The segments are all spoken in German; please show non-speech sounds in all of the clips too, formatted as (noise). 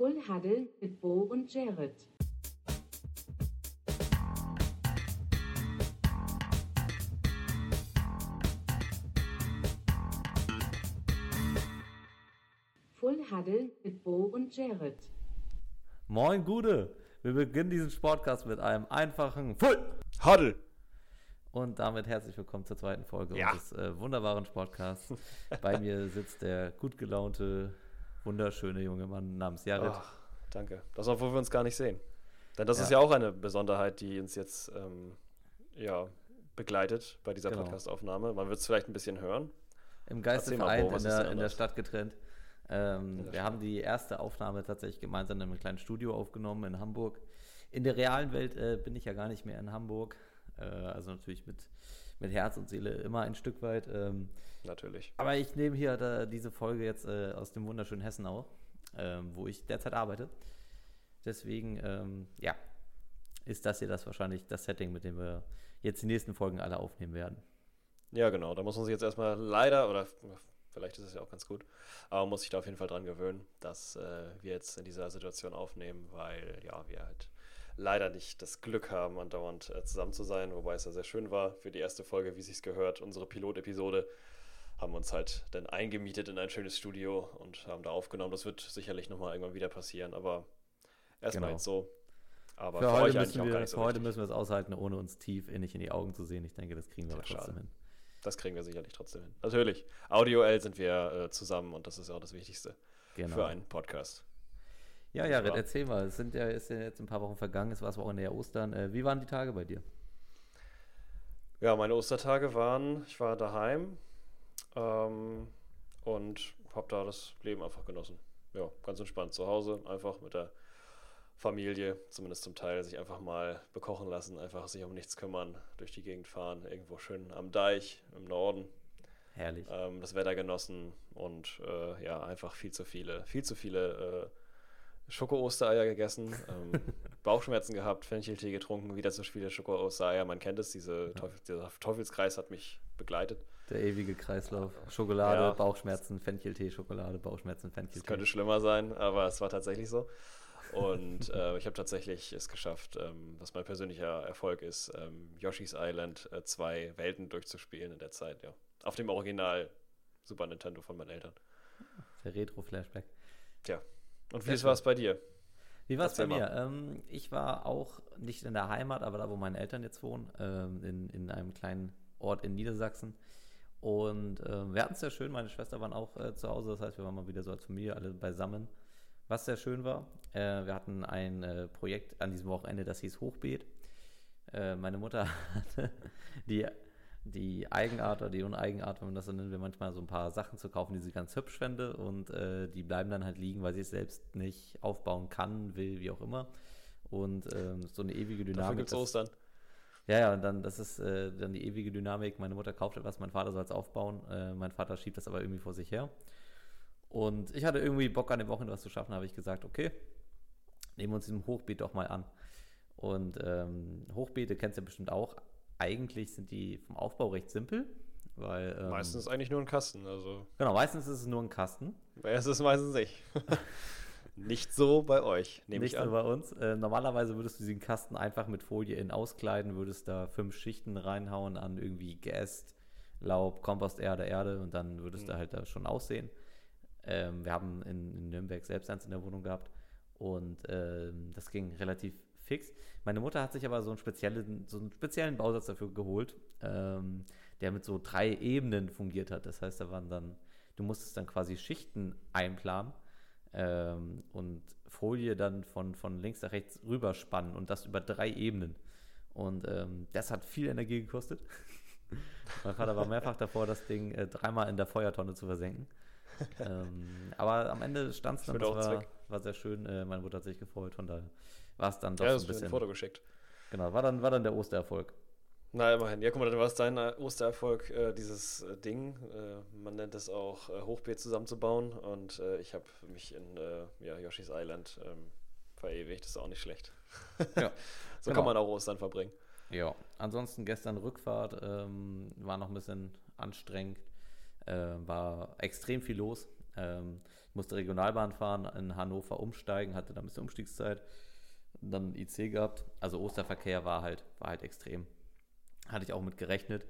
Full Huddle mit Bo und Jared. Full Huddle mit Bo und Jared. Moin Gude! Wir beginnen diesen Sportcast mit einem einfachen Full Huddle! Und damit herzlich willkommen zur zweiten Folge Ja. unseres äh, wunderbaren Sportcasts. (laughs) Bei mir sitzt der gut gelaunte, wunderschöne junge Mann namens Jared. Ach, danke. Das, obwohl wir uns gar nicht sehen. Denn das Ja. ist ja auch eine Besonderheit, die uns jetzt ähm, ja, begleitet bei dieser Genau. Podcastaufnahme. Man wird es vielleicht ein bisschen hören. Im Geiste vereint in der, in der? Stadt getrennt. Ähm, wir haben die erste Aufnahme tatsächlich gemeinsam in einem kleinen Studio aufgenommen in Hamburg. In der realen Welt äh, bin ich ja gar nicht mehr in Hamburg. Äh, also natürlich mit, mit Herz und Seele immer ein Stück weit. Ähm, Natürlich. Aber ich nehme hier da, diese Folge jetzt äh, aus dem wunderschönen Hessen auf, ähm, wo ich derzeit arbeite. Deswegen, ähm, ja, ist das hier das wahrscheinlich das Setting, mit dem wir jetzt die nächsten Folgen alle aufnehmen werden. Ja, genau. Da muss man sich jetzt erstmal leider, oder vielleicht ist es ja auch ganz gut, aber muss sich da auf jeden Fall dran gewöhnen, dass äh, wir jetzt in dieser Situation aufnehmen, weil ja, wir halt leider nicht das Glück haben, andauernd äh, zusammen zu sein, wobei es ja sehr schön war für die erste Folge, wie sich's gehört, unsere Pilotepisode. Haben uns halt dann eingemietet in ein schönes Studio und haben da aufgenommen. Das wird sicherlich nochmal irgendwann wieder passieren, aber erstmal Genau. jetzt so. Aber für für, heute, müssen wir, so für heute müssen wir es aushalten, ohne uns tief innig in die Augen zu sehen. Ich denke, das kriegen wir Ja, trotzdem schade. hin. Das kriegen wir sicherlich trotzdem hin. Natürlich. Audioell sind wir äh, zusammen und das ist ja auch das Wichtigste Genau. für einen Podcast. ja, Nicht Jared, erzähl mal. Es sind ja, ist ja jetzt ein paar Wochen vergangen, es war auch in der Ostern. Äh, wie waren die Tage bei dir? Ja, meine Ostertage waren, ich war daheim ähm, und habe da das Leben einfach genossen. Ja, ganz entspannt zu Hause, einfach mit der Familie, zumindest zum Teil, sich einfach mal bekochen lassen, einfach sich um nichts kümmern, durch die Gegend fahren, irgendwo schön am Deich im Norden, Herrlich. ähm, das Wetter genossen und äh, ja, einfach viel zu viele, viel zu viele äh, Schoko-Ostereier gegessen, ähm, (laughs) Bauchschmerzen gehabt, Fencheltee getrunken, wieder zu viele Schoko-Ostereier. Man kennt es, diese Teufel, dieser Teufelskreis hat mich begleitet. Der ewige Kreislauf. Schokolade, Ja. Bauchschmerzen, Fencheltee, Schokolade, Bauchschmerzen, Es Fencheltee. könnte schlimmer sein, aber es war tatsächlich so. Und (laughs) äh, ich habe tatsächlich es geschafft, ähm, was mein persönlicher Erfolg ist, ähm, Yoshi's Island äh, zwei Welten durchzuspielen in der Zeit, ja. Auf dem Original Super Nintendo von meinen Eltern. Der Retro-Flashback. Tja. Und wie war es bei dir? Wie war es bei mir? Ähm, ich war auch nicht in der Heimat, aber da, wo meine Eltern jetzt wohnen, ähm, in, in einem kleinen Ort in Niedersachsen. Und ähm, wir hatten es sehr schön. Meine Schwester waren auch äh, zu Hause. Das heißt, wir waren mal wieder so als Familie alle beisammen. Was sehr schön war, äh, wir hatten ein äh, Projekt an diesem Wochenende, das hieß Hochbeet. Äh, meine Mutter (laughs) hatte die, die Eigenart oder die Uneigenart, wenn man das so nennen will, manchmal so ein paar Sachen zu kaufen, die sie ganz hübsch fände und äh, die bleiben dann halt liegen, weil sie es selbst nicht aufbauen kann, will, wie auch immer. Und ähm, so eine ewige Dafür Dynamik. gibt es das- Ostern. Ja, ja, und dann, das ist äh, dann die ewige Dynamik. Meine Mutter kauft etwas, mein Vater soll es aufbauen. Äh, mein Vater schiebt das aber irgendwie vor sich her. Und ich hatte irgendwie Bock an dem Wochenende was zu schaffen, habe ich gesagt, okay, nehmen wir uns diesem Hochbeet doch mal an. Und ähm, Hochbeete kennst du ja bestimmt auch. Eigentlich sind die vom Aufbau recht simpel, weil ähm, Meistens eigentlich nur ein Kasten, also genau, meistens ist es nur ein Kasten. es ist meistens nicht. (laughs) nicht so bei euch, nehme Nicht ich so an. bei uns. Äh, normalerweise würdest du diesen Kasten einfach mit Folie innen auskleiden, würdest da fünf Schichten reinhauen an irgendwie Geäst, Laub, Komposterde, Erde und dann würdest du Mhm. halt da schon aussehen. Ähm, wir haben in, in Nürnberg selbst eins in der Wohnung gehabt und ähm, das ging relativ fix. Meine Mutter hat sich aber so einen speziellen, so einen speziellen Bausatz dafür geholt, ähm, der mit so drei Ebenen fungiert hat. Das heißt, da waren dann, du musstest dann quasi Schichten einplanen ähm, und Folie dann von, von links nach rechts rüberspannen und das über drei Ebenen. Und ähm, das hat viel Energie gekostet. (laughs) mein Vater war mehrfach davor, das Ding äh, dreimal in der Feuertonne zu versenken. ähm, aber am Ende stand es dann, das war, war sehr schön. Äh, meine Mutter hat sich gefreut, von daher war es dann doch Ja, ein mir ein bisschen. Foto geschickt. Genau, war dann, war dann der Ostererfolg. Na, immerhin. Ja, guck mal, dann war es dein äh, Ostererfolg, äh, dieses äh, Ding. Äh, man nennt es auch äh, Hochbeet zusammenzubauen. Und äh, ich habe mich in ja, Yoshi's Island ähm, verewigt. Das ist auch nicht schlecht. (laughs) Ja, so genau. kann man auch Ostern verbringen. Ja, ansonsten gestern Rückfahrt ähm, war noch ein bisschen anstrengend. War extrem viel los. Ähm, ich musste Regionalbahn fahren, in Hannover umsteigen, hatte da ein bisschen Umstiegszeit, dann IC gehabt. Also Osterverkehr war halt, war halt extrem. Hatte ich auch mit gerechnet.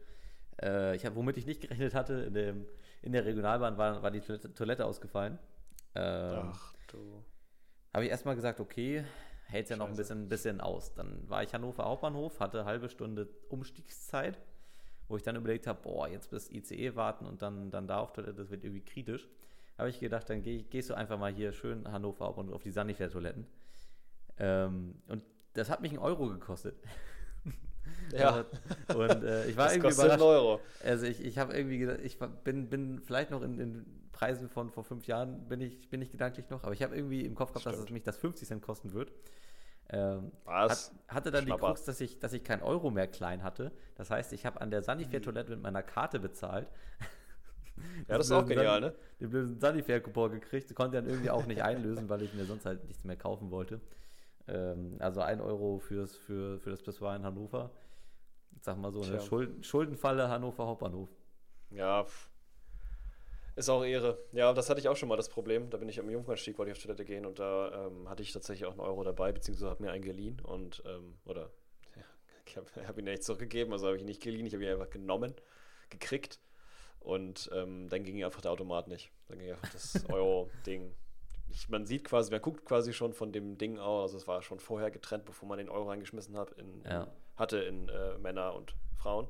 Äh, ich hab, womit ich nicht (laughs) gerechnet hatte, in, dem, in der Regionalbahn war, war die Toilette, Toilette ausgefallen. Ähm, Ach du. habe ich erstmal gesagt, okay, hält ja noch ein bisschen, bisschen aus. Dann war ich Hannover Hauptbahnhof, hatte halbe Stunde Umstiegszeit, wo ich dann überlegt habe, boah, jetzt bis ICE warten und dann, dann da auf Toilette, das wird irgendwie kritisch. Habe ich gedacht, dann geh, gehst du einfach mal hier schön Hannover Hauptbahnhof auf die Sanifair-Toiletten. Ähm, und das hat mich einen Euro gekostet. (laughs) Ja, Und äh, ich war das irgendwie überrascht. Euro. Also ich, ich habe irgendwie gedacht, ich bin, bin vielleicht noch in den Preisen von vor fünf Jahren, bin ich, bin ich gedanklich noch, aber ich habe irgendwie im Kopf gehabt, dass es Stimmt. mich das 50 Cent kosten wird. Ähm, Was? hat, hatte dann Schnapper. die Krux, dass ich, dass ich kein Euro mehr klein hatte. Das heißt, ich habe an der Sanifair-Toilette mit meiner Karte bezahlt. Ja, das ist auch genial, San- ne? Den blöden Sanifair-Coupon gekriegt, konnte dann irgendwie auch nicht einlösen, weil ich mir sonst halt nichts mehr kaufen wollte. Ähm, also ein Euro fürs, für, für das Pissoir in Hannover. Sag mal so, eine. Schulden, Schuldenfalle Hannover Hauptbahnhof. Ja, ist auch Ehre. Ja, das hatte ich auch schon mal das Problem. Da bin ich am Jungfernstieg, wollte ich auf Toilette gehen und da ähm, hatte ich tatsächlich auch einen Euro dabei, beziehungsweise habe mir einen geliehen und, ähm, oder, ja, (laughs) ich habe hab ihn ja nicht zurückgegeben, also habe ich ihn nicht geliehen, ich habe ihn einfach genommen, gekriegt und ähm, dann ging einfach der Automat nicht. Dann ging einfach das (laughs) Euro-Ding. Man sieht quasi, man guckt quasi schon von dem Ding aus, also es war schon vorher getrennt, bevor man den Euro reingeschmissen hat, in, Ja. Hatte in äh, Männer und Frauen.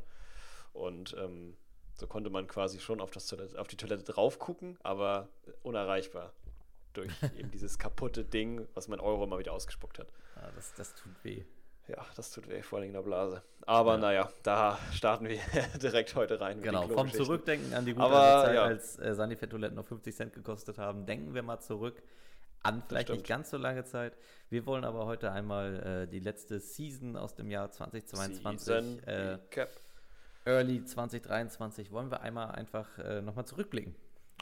Und ähm, so konnte man quasi schon auf, das Toilette, auf die Toilette drauf gucken, aber unerreichbar. Durch (laughs) eben dieses kaputte Ding, was mein Euro immer wieder ausgespuckt hat. Ja, das, das tut weh. Ja, das tut weh, vor allem in der Blase. Aber Ja. naja, da starten wir (laughs) direkt heute rein. Genau, vom. Zurückdenken an die gute Aber, Zeit, ja. als äh, Sanifair-Toiletten noch 50 Cent gekostet haben, denken wir mal zurück an vielleicht nicht ganz so lange Zeit. Wir wollen aber heute einmal äh, die letzte Season aus dem Jahr 2022, Season äh. Early 2023, wollen wir einmal einfach äh, nochmal zurückblicken.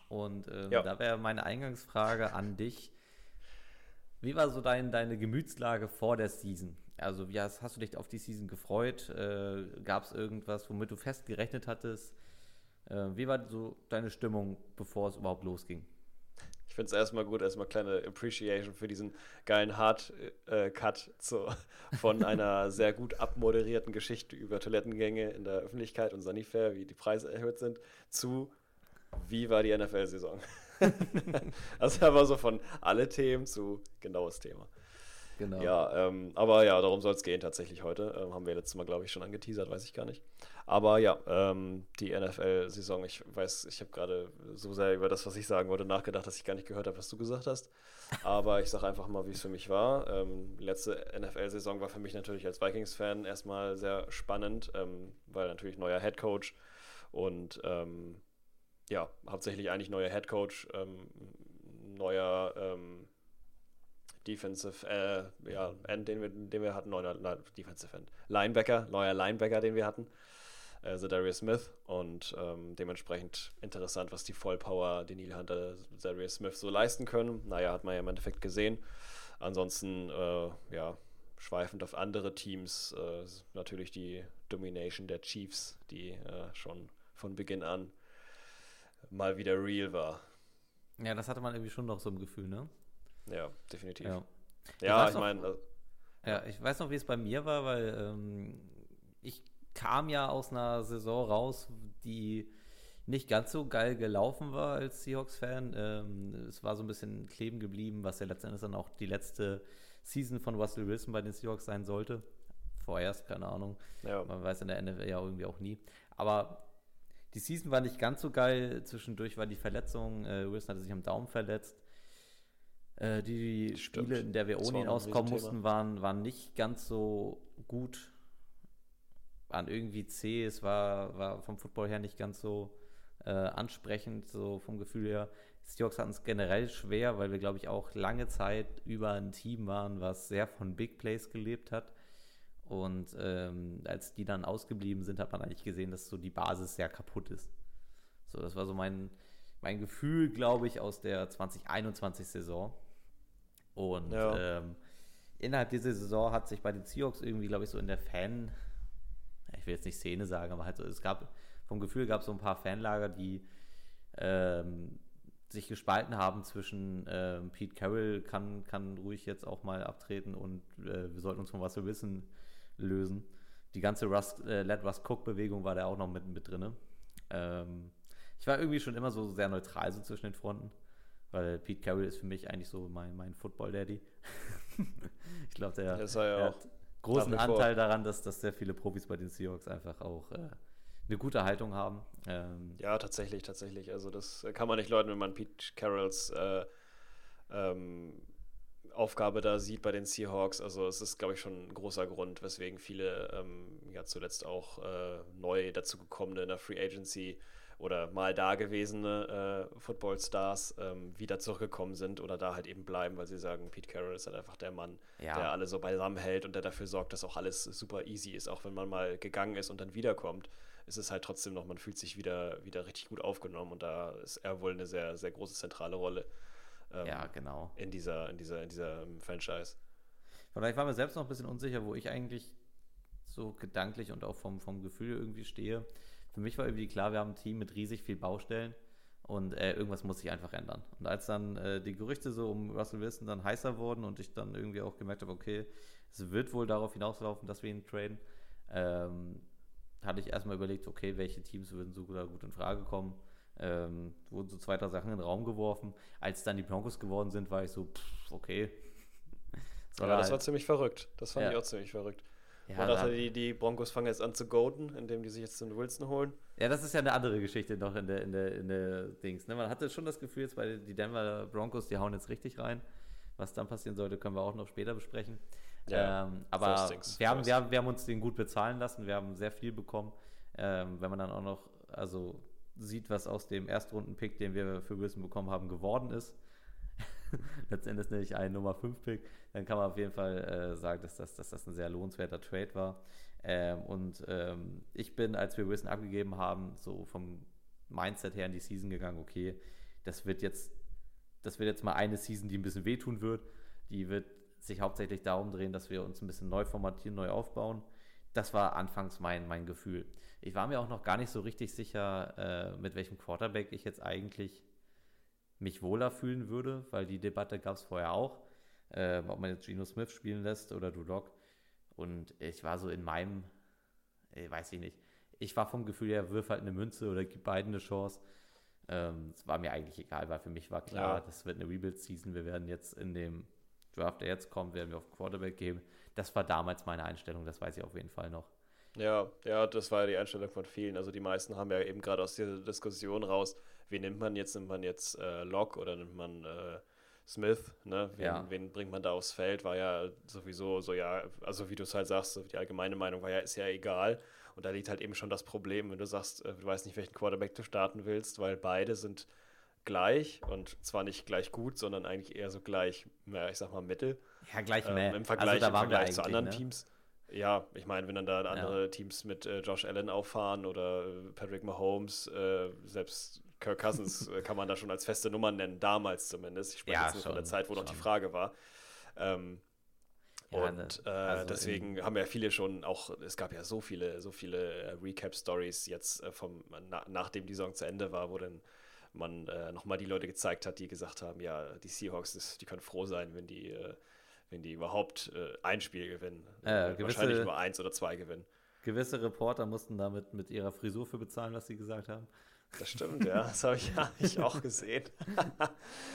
Und ähm, Ja. da wäre meine Eingangsfrage an dich. Wie war so dein, deine Gemütslage vor der Season? Also wie hast, hast du dich auf die Season gefreut? Äh, Gab es irgendwas, womit du fest gerechnet hattest? Äh, wie war so deine Stimmung, bevor es überhaupt losging? Ich finde es erstmal gut, erstmal kleine Appreciation für diesen geilen Hard-Cut zu (laughs) von einer sehr gut abmoderierten Geschichte über Toilettengänge in der Öffentlichkeit und Sanifair, wie die Preise erhöht sind, zu wie war die NFL-Saison. also (laughs) war so von alle Themen zu genaues Thema. Genau. Ja, ähm, aber ja, darum soll es gehen tatsächlich heute. Ähm, haben wir letztes Mal, glaube ich, schon angeteasert, weiß ich gar nicht. Aber ja, ähm, die NFL-Saison, ich weiß, ich habe gerade so sehr über das, was ich sagen wollte, nachgedacht, dass ich gar nicht gehört habe, was du gesagt hast. Aber ich sage einfach mal, wie es für mich war. Ähm, letzte NFL-Saison war für mich natürlich als Vikings-Fan erstmal sehr spannend, ähm, weil natürlich neuer Head Coach und ähm, ja, hauptsächlich eigentlich neuer Head Coach, neuer Defensive, äh, ja, End, den wir, den wir hatten, neuer Defensive End, Linebacker, neuer Linebacker, den wir hatten, äh, Zadarius Smith und ähm, dementsprechend interessant, was die Vollpower, die Neil Hunter, Zadarius Smith so leisten können. Naja, hat man ja im Endeffekt gesehen. Ansonsten, äh, ja, schweifend auf andere Teams, äh, natürlich die Domination der Chiefs, die äh, schon von Beginn an mal wieder real war. Ja, das hatte man irgendwie schon noch so im Gefühl, ne? Ja, definitiv. Ja. Ja, ich noch- meine, äh, Ja, ich weiß noch, wie es bei mir war, weil ähm, ich kam ja aus einer Saison raus, die nicht ganz so geil gelaufen war als Seahawks-Fan. Ähm, es war so ein bisschen kleben geblieben, was ja letztendlich dann auch die letzte Season von Russell Wilson bei den Seahawks sein sollte. Vorerst, keine Ahnung. ja, Man weiß in der NFL ja irgendwie auch nie. Aber die Season war nicht ganz so geil. Zwischendurch war die Verletzung. Äh, Wilson hatte sich am Daumen verletzt. Äh, die Stimmt. Spiele, in der wir ohne ihn auskommen mussten, waren, waren nicht ganz so gut. Waren irgendwie zäh. Es war, war vom Football her nicht ganz so äh, ansprechend, so vom Gefühl her. Die Seahawks hatten es generell schwer, weil wir, glaube ich, auch lange Zeit über ein Team waren, was sehr von Big Plays gelebt hat. Und ähm, als die dann ausgeblieben sind, hat man eigentlich gesehen, dass so die Basis sehr kaputt ist. So, das war so mein, mein Gefühl, glaube ich, aus der 2021-Saison. Und Ja. ähm, innerhalb dieser Saison hat sich bei den Seahawks irgendwie, glaube ich, so in der Fan, ich will jetzt nicht Szene sagen, aber halt so, es gab, vom Gefühl gab es so ein paar Fanlager, die ähm, sich gespalten haben zwischen äh, Pete Carroll kann, kann ruhig jetzt auch mal abtreten und äh, wir sollten uns von Russell Wilson lösen. Die ganze Russ, äh, Let Russ Cook-Bewegung war da auch noch mit, mit drin. Ähm, ich war irgendwie schon immer so sehr neutral so zwischen den Fronten, weil Pete Carroll ist für mich eigentlich so mein, mein Football-Daddy. (laughs) ich glaube, der, der auch hat großen. Anteil daran, dass, dass sehr viele Profis bei den Seahawks einfach auch äh, eine gute Haltung haben. Ähm, Ja, tatsächlich, tatsächlich. Also das kann man nicht leugnen, wenn man Pete Carrolls äh, ähm, Aufgabe da sieht bei den Seahawks. Also es ist, glaube ich, schon ein großer Grund, weswegen viele ähm, ja zuletzt auch äh, neu dazugekommene in der Free Agency oder mal dagewesene äh, Football-Stars ähm, wieder zurückgekommen sind oder da halt eben bleiben, weil sie sagen, Pete Carroll ist halt einfach der Mann, Ja. der alle so beisammen hält und der dafür sorgt, dass auch alles super easy ist, auch wenn man mal gegangen ist und dann wiederkommt ist es halt trotzdem noch, man fühlt sich wieder, wieder richtig gut aufgenommen und da ist er wohl eine sehr, sehr große zentrale Rolle ähm, ja, genau. in dieser, in dieser, in dieser ähm, Franchise. Vielleicht war mir selbst noch ein bisschen unsicher, wo ich eigentlich so gedanklich und auch vom, vom Gefühl irgendwie stehe. Für mich war irgendwie klar, wir haben ein Team mit riesig viel Baustellen und äh, irgendwas muss sich einfach ändern. Und als dann äh, die Gerüchte so um Russell Wilson dann heißer wurden und ich dann irgendwie auch gemerkt habe, okay, es wird wohl darauf hinauslaufen, dass wir ihn traden, ähm, hatte ich erstmal überlegt, okay, welche Teams würden so da gut in Frage kommen. Ähm, wurden so zwei, drei Sachen in den Raum geworfen. Als dann die Broncos geworden sind, war ich so, pff, okay. Ja, das war halt- ziemlich verrückt. Das fand Ja. ich auch ziemlich verrückt. Ja, und da- dachte, die, die Broncos fangen jetzt an zu golden, indem die sich jetzt den Wilson holen. Ja, das ist ja eine andere Geschichte noch in der, in der, in der Dings. Ne? Man hatte schon das Gefühl, jetzt bei die Denver Broncos, die hauen jetzt richtig rein. Was dann passieren sollte, können wir auch noch später besprechen. Ja, ähm, aber wir haben, wir, haben, wir haben uns den gut bezahlen lassen. Wir haben sehr viel bekommen. Ähm, wenn man dann auch noch also sieht, was aus dem Erstrunden-Pick, den wir für Wilson bekommen haben, geworden ist. (laughs) Letztendlich nämlich ein Nummer 5-Pick. Dann kann man auf jeden Fall äh, sagen, dass das, dass das ein sehr lohnenswerter Trade war. Ähm, und ähm, ich bin, als wir Wilson abgegeben haben, so vom Mindset her in die Season gegangen, okay, das wird jetzt, das wird jetzt mal eine Season, die ein bisschen wehtun wird. Die wird sich hauptsächlich darum drehen, dass wir uns ein bisschen neu formatieren, neu aufbauen. Das war anfangs mein, mein Gefühl. Ich war mir auch noch gar nicht so richtig sicher, äh, mit welchem Quarterback ich jetzt eigentlich mich wohler fühlen würde, weil die Debatte gab es vorher auch, äh, ob man jetzt Geno Smith spielen lässt oder Lock. Und ich war so in meinem, äh, weiß ich nicht, ich war vom Gefühl her, wirf halt eine Münze oder gib beiden eine Chance. Ähm, Es war mir eigentlich egal, weil für mich war klar, Ja. das wird eine Rebuild-Season. Wir werden jetzt in dem Draft, der jetzt kommt, werden wir auf Quarterback geben. Das war damals meine Einstellung, das weiß ich auf jeden Fall noch. Ja, ja, das war ja die Einstellung von vielen. Also die meisten haben ja eben gerade aus dieser Diskussion raus, wen nimmt man jetzt? Nimmt man jetzt äh, Locke oder nimmt man äh, Smith? Ne? Wen, Ja. wen bringt man da aufs Feld? War ja sowieso so, ja, also wie du es halt sagst, so die allgemeine Meinung war ja, ist ja egal. Und da liegt halt eben schon das Problem, wenn du sagst, äh, du weißt nicht, welchen Quarterback du starten willst, weil beide sind gleich und zwar nicht gleich gut, sondern eigentlich eher so gleich, ja, ich sag mal Mittel. Ja, gleich Ähm, mehr. Im Vergleich, also, im Vergleich zu anderen ne? Teams. Ja, ich meine, wenn dann da andere Teams mit äh, Josh Allen auffahren oder äh, Patrick Mahomes, äh, selbst Kirk Cousins äh, kann man da schon als feste Nummer nennen, damals zumindest. Ich spreche Ja, jetzt nur von der schon, Zeit, wo noch die schon. Frage war. Ähm, Ja, und ne, äh, also deswegen haben ja viele schon auch, es gab ja so viele, so viele äh, Recap-Stories jetzt äh, vom, na, nachdem die Saison zu Ende war, wo dann man äh, nochmal die Leute gezeigt hat, die gesagt haben, ja, die Seahawks, das, die können froh sein, wenn die, äh, wenn die überhaupt äh, ein Spiel gewinnen. Gewisse- Wahrscheinlich nur eins oder zwei gewinnen. Gewisse Reporter mussten damit mit ihrer Frisur für bezahlen, was sie gesagt haben. Das stimmt, ja. Das habe ich, hab ich auch gesehen.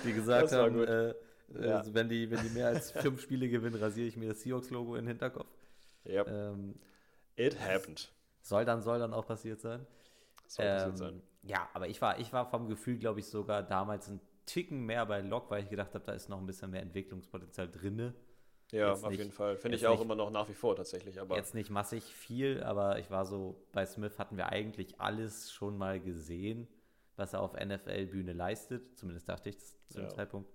Die gesagt haben, äh, äh, Ja. wenn, die, wenn die mehr als fünf Spiele gewinnen, rasiere ich mir das Seahawks-Logo in den Hinterkopf. Yep. Ähm, It happened. soll dann, soll dann auch passiert sein. Soll passiert Ähm, sein. Ja, aber ich war, ich war vom Gefühl, glaube ich, sogar damals ein Ticken mehr bei Lok, weil ich gedacht habe, da ist noch ein bisschen mehr Entwicklungspotenzial drinne. Ja, jetzt auf nicht- jeden Fall. Finde ich auch nicht- immer noch nach wie vor tatsächlich. Aber Jetzt nicht massig viel, aber ich war so, bei Smith hatten wir eigentlich alles schon mal gesehen, was er auf NFL-Bühne leistet. Zumindest dachte ich das zu dem Ja. Zeitpunkt.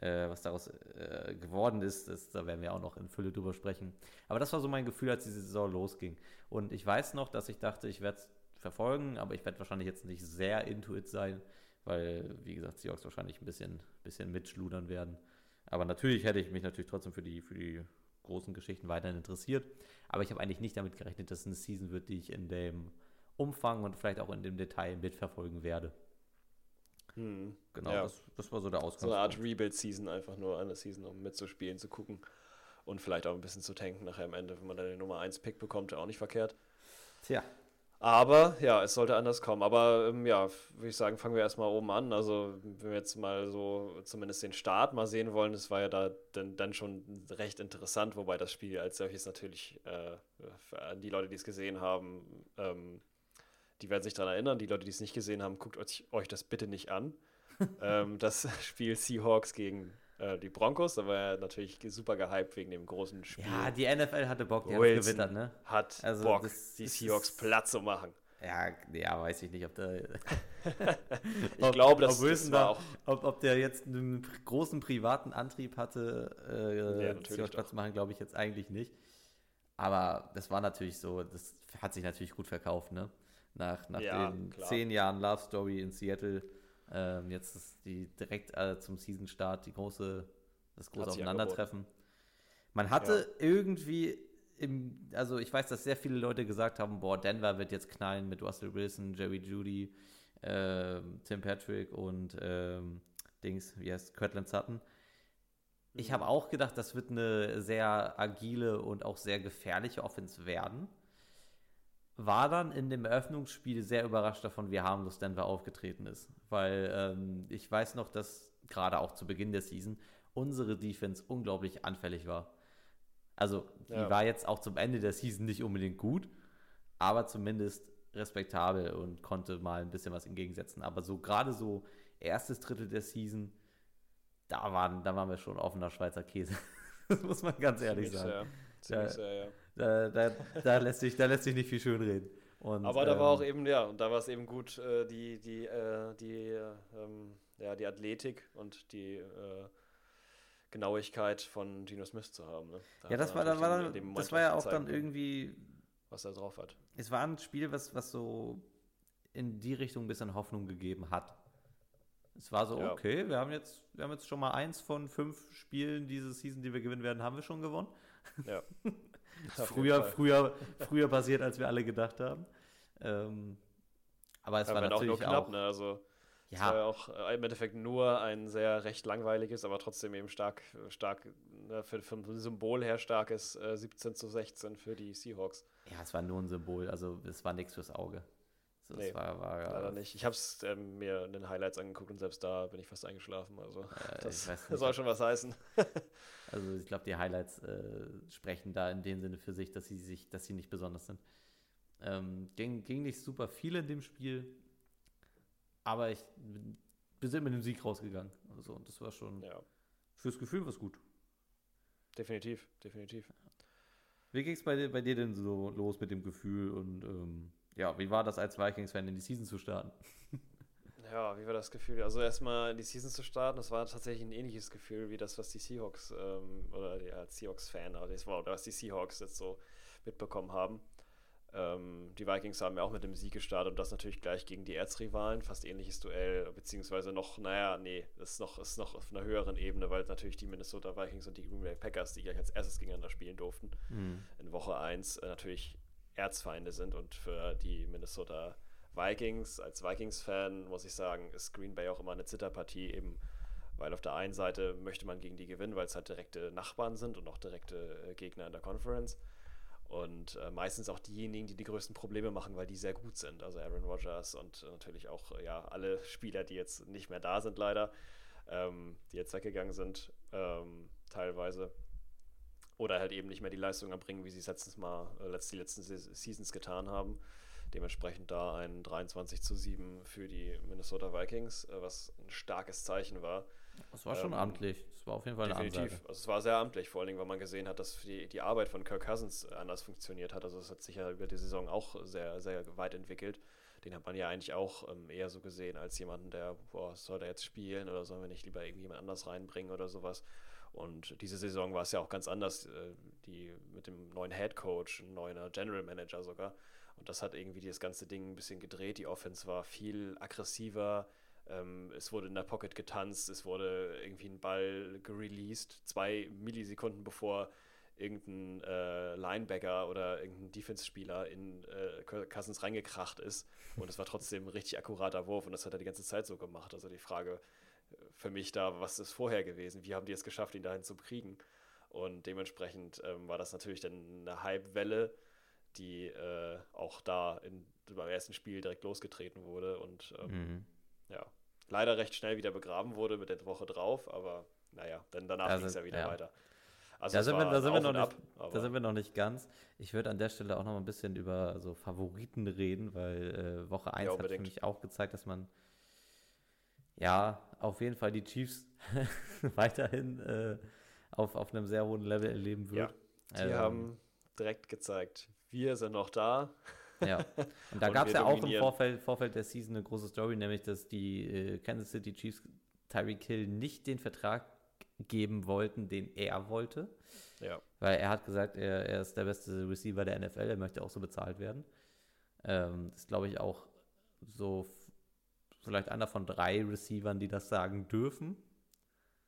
Äh, was daraus äh, geworden ist, das, da werden wir auch noch in Fülle drüber sprechen. Aber das war so mein Gefühl, als die Saison losging. Und ich weiß noch, dass ich dachte, ich werde es verfolgen, aber ich werde wahrscheinlich jetzt nicht sehr into it sein, weil, wie gesagt, Seahawks wahrscheinlich ein bisschen, bisschen mitschludern werden. Aber natürlich hätte ich mich natürlich trotzdem für die, für die großen Geschichten weiterhin interessiert. Aber ich habe eigentlich nicht damit gerechnet, dass es eine Season wird, die ich in dem Umfang und vielleicht auch in dem Detail mitverfolgen werde. Hm. Genau, Ja. das, das war so der So Ausgangspunkt. eine Art Rebuild-Season, einfach nur eine Season, um mitzuspielen, zu gucken und vielleicht auch ein bisschen zu tanken nachher am Ende, wenn man dann den Nummer 1 Pick bekommt, auch nicht verkehrt. Tja, Aber ja, es sollte anders kommen. Aber ähm, ja, würde ich sagen, fangen wir erstmal oben an. Also, wenn wir jetzt mal so zumindest den Start mal sehen wollen, das war ja da dann, dann schon recht interessant, wobei das Spiel als solches natürlich äh, die Leute, die es gesehen haben, ähm, die werden sich daran erinnern. Die Leute, die es nicht gesehen haben, guckt euch, euch das bitte nicht an. (laughs) ähm, das Spiel Seahawks gegen äh, die Broncos, da war er natürlich super gehypt wegen dem großen Spiel. ja, die NFL hatte Bock, die Wilson gewittert, ne? hat Also, Bock, das- die Seahawks platt zu machen. Ja, ja, weiß ich nicht, ob der. (laughs) Ich glaube, das, ob das war auch ob, ob der jetzt einen großen privaten Antrieb hatte, äh, Ja, natürlich Platz machen, glaube ich jetzt eigentlich nicht. Aber das war natürlich so, das hat sich natürlich gut verkauft, ne? Nach, nach Ja, den klar. zehn Jahren Love Story in Seattle, ähm, jetzt ist die direkt äh, zum Season-Start die große, das große Aufeinandertreffen. Man hatte irgendwie im, also ich weiß, dass sehr viele Leute gesagt haben, boah, Denver wird jetzt knallen mit Russell Wilson, Jerry Judy, ähm, Tim Patrick und ähm, Dings, wie heißt Cortland Sutton. Ich habe auch gedacht, das wird eine sehr agile und auch sehr gefährliche Offense werden. War dann in dem Eröffnungsspiel sehr überrascht davon, wie harmlos Denver aufgetreten ist. Weil ähm, ich weiß noch, dass gerade auch zu Beginn der Season unsere Defense unglaublich anfällig war. Also, die Ja. war jetzt auch zum Ende der Season nicht unbedingt gut, aber zumindest respektabel und konnte mal ein bisschen was entgegensetzen. Aber so gerade so erstes Drittel der Season, da waren, da waren wir schon offener Schweizer Käse. (laughs) das muss man ganz ehrlich ziemlich sagen. sehr, ziemlich Ja. sehr, ja. Da, da, da, lässt sich, da lässt sich nicht viel schönreden. Und, Aber da war auch ähm, eben, ja, und da war es eben gut, äh, die, die, äh, die, äh, ähm, ja, die Athletik und die äh, Genauigkeit von Geno Smith zu haben. Ne? Da Ja, das war, da war dann, das war ja auch was dann gezeigt, irgendwie, Was er drauf hat. es war ein Spiel, was, was so in die Richtung ein bisschen Hoffnung gegeben hat. Es war so, Ja. okay, wir haben jetzt, wir haben jetzt schon mal eins von fünf Spielen diese Season, die wir gewinnen werden, haben wir schon gewonnen. Ja. (laughs) Früher, früher, früher passiert, als wir alle gedacht haben. Ähm, aber es Ja, war auch natürlich nur knapp, auch, ne? Also es war ja ja, auch äh, im Endeffekt nur ein sehr recht langweiliges, aber trotzdem eben stark, stark ne, für, vom Symbol her starkes äh, 17 zu 16 für die Seahawks. ja, es war nur ein Symbol, also es war nichts fürs Auge. So, Nee, es war, war, Leider nicht. Ich habe es ähm, mir in den Highlights angeguckt und selbst da bin ich fast eingeschlafen. Also Äh, das, das (laughs) soll schon was heißen. (laughs) Also ich glaube, die Highlights äh, sprechen da in dem Sinne für sich, dass sie sich, dass sie nicht besonders sind. Ähm, ging, ging nicht super viel in dem Spiel, aber ich bin- wir sind mit dem Sieg rausgegangen. Also und das war schon Ja, fürs Gefühl was gut. definitiv, definitiv. Wie ging es bei, dir- bei dir denn so los mit dem Gefühl und ähm, ja, wie war das als Vikings-Fan in die Season zu starten? (laughs) Ja, wie war das Gefühl? Also erstmal die Season zu starten, das war tatsächlich ein ähnliches Gefühl wie das, was die Seahawks ähm, oder ja, als Seahawks-Fan, aber das war, oder was die Seahawks jetzt so mitbekommen haben. Ähm, die Vikings haben ja auch mit dem Sieg gestartet und das natürlich gleich gegen die Erzrivalen, fast ähnliches Duell, beziehungsweise noch, naja, nee, das ist noch, ist noch auf einer höheren Ebene, weil natürlich die Minnesota Vikings und die Green Bay Packers, die gleich als erstes gegeneinander spielen durften, in Woche 1 äh, natürlich Erzfeinde sind und für die Minnesota Vikings, als Vikings-Fan muss ich sagen, ist Green Bay auch immer eine Zitterpartie, eben weil auf der einen Seite möchte man gegen die gewinnen, weil es halt direkte Nachbarn sind und auch direkte äh, Gegner in der Conference. Und äh, meistens auch diejenigen, die die größten Probleme machen, weil die sehr gut sind. Also Aaron Rodgers und natürlich auch äh, ja, alle Spieler, die jetzt nicht mehr da sind, leider, ähm, die jetzt weggegangen sind, ähm, teilweise. Oder halt eben nicht mehr die Leistung erbringen, wie sie es letztens mal, äh, die letzten Se Seasons getan haben. Dementsprechend da ein 23 zu 7 für die Minnesota Vikings, äh, was ein starkes Zeichen war. Das war schon Ähm, amtlich. Das war auf jeden Fall eine Definitiv. Ansage. Also es war sehr amtlich, vor allen Dingen, weil man gesehen hat, dass die, die Arbeit von Kirk Cousins anders funktioniert hat. Also es hat sich ja über die Saison auch sehr, sehr weit entwickelt. Den hat man ja eigentlich auch ähm, eher so gesehen als jemanden, der, boah, soll der jetzt spielen oder sollen wir nicht lieber irgendjemand anders reinbringen oder sowas. Und diese Saison war es ja auch ganz anders, äh, die mit dem neuen Head Coach, neuer General Manager sogar. Und das hat irgendwie das ganze Ding ein bisschen gedreht. Die Offense war viel aggressiver. Ähm, es wurde in der Pocket getanzt, es wurde irgendwie ein Ball gereleased, zwei Millisekunden bevor irgendein äh, Linebacker oder irgendein Defense-Spieler in äh, Cousins reingekracht ist und es war trotzdem ein richtig akkurater Wurf und das hat er die ganze Zeit so gemacht. Also die Frage äh, für mich da, was ist vorher gewesen? Wie haben die es geschafft, ihn dahin zu kriegen? Und dementsprechend ähm, war das natürlich dann eine Hype-Welle, die äh, auch da in, beim ersten Spiel direkt losgetreten wurde und ähm, mhm. ja, leider recht schnell wieder begraben wurde mit der Woche drauf, aber naja, dann danach also, ging es ja wieder ja. weiter. Also da, sind wir, da, sind wir noch nicht, ab, da sind wir noch nicht ganz. Ich würde an der Stelle auch noch ein bisschen über so Favoriten reden, weil äh, Woche 1 ja, hat für mich auch gezeigt, dass man ja auf jeden Fall die Chiefs (laughs) weiterhin äh, auf, auf einem sehr hohen Level erleben wird. Ja, die ähm, haben direkt gezeigt, wir sind noch da. Ja, (laughs) und da gab es ja auch im Vorfeld, Vorfeld der Season eine große Story, nämlich dass die äh, Kansas City Chiefs Tyreek Hill nicht den Vertrag geben wollten, den er wollte. Ja. Weil er hat gesagt, er, er ist der beste Receiver der NFL, er möchte auch so bezahlt werden. Ähm, das ist, glaube ich, auch so vielleicht einer von drei Receivern, die das sagen dürfen.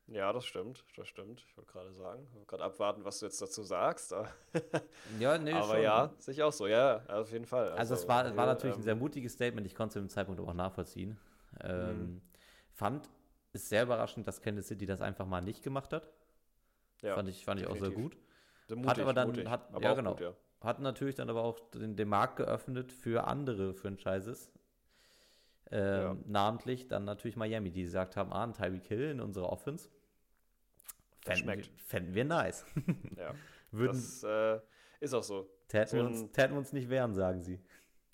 Ja, das stimmt, das stimmt. Ich wollte gerade sagen, gerade abwarten, was du jetzt dazu sagst. (laughs) ja, nee, aber schon. ja, sehe ich auch so, ja, auf jeden Fall. Also, also es war, war natürlich ähm, ein sehr mutiges Statement, ich konnte es zu dem Zeitpunkt auch nachvollziehen. Ähm, mhm. Fand ist sehr überraschend, dass Kansas City das einfach mal nicht gemacht hat. Ja, fand ich, fand ich auch sehr gut. Sehr mutig, hat aber dann, mutig, hat, aber ja genau, gut, ja. hat natürlich dann aber auch den, den Markt geöffnet für andere Franchises. Ähm, ja. Namentlich dann natürlich Miami, die gesagt haben, ah, ein Tyreek Hill in unserer Offense. Fänden, wir, fänden wir nice. (laughs) ja, (laughs) Würden, das äh, ist auch so. Täten, so uns, täten wir uns nicht wehren, sagen sie.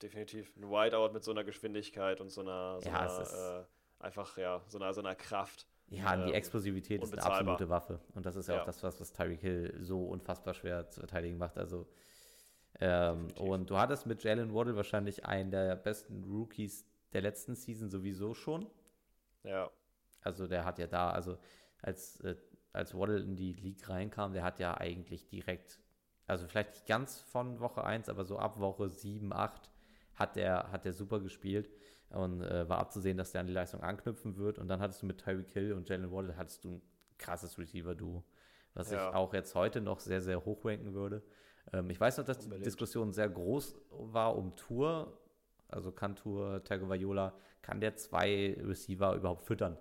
Definitiv. Ein Whiteout mit so einer Geschwindigkeit und so einer, so ja, einer äh, einfach ja, so einer, so einer Kraft. Ja, die ähm, Explosivität ist eine absolute Waffe. Und das ist ja, ja. auch das, was, was Tyreek Hill so unfassbar schwer zu verteidigen macht. Also, ähm, und du hattest mit Jalen Waddle wahrscheinlich einen der besten Rookies der letzten Season sowieso schon. Ja. Also der hat ja da, also als, äh, als Waddle in die League reinkam, der hat ja eigentlich direkt, also vielleicht nicht ganz von Woche 1, aber so ab Woche 7, 8 hat der, hat der super gespielt. Und äh, war abzusehen, dass der an die Leistung anknüpfen wird. Und dann hattest du mit Tyreek Hill und Jalen Waddle hattest du ein krasses Receiver-Duo, was ja. ich auch jetzt heute noch sehr, sehr hoch ranken würde. Ähm, ich weiß noch, dass Unbedingt. die Diskussion sehr groß war um Tour. Also kann Tour Tagovailoa, kann der zwei Receiver überhaupt füttern?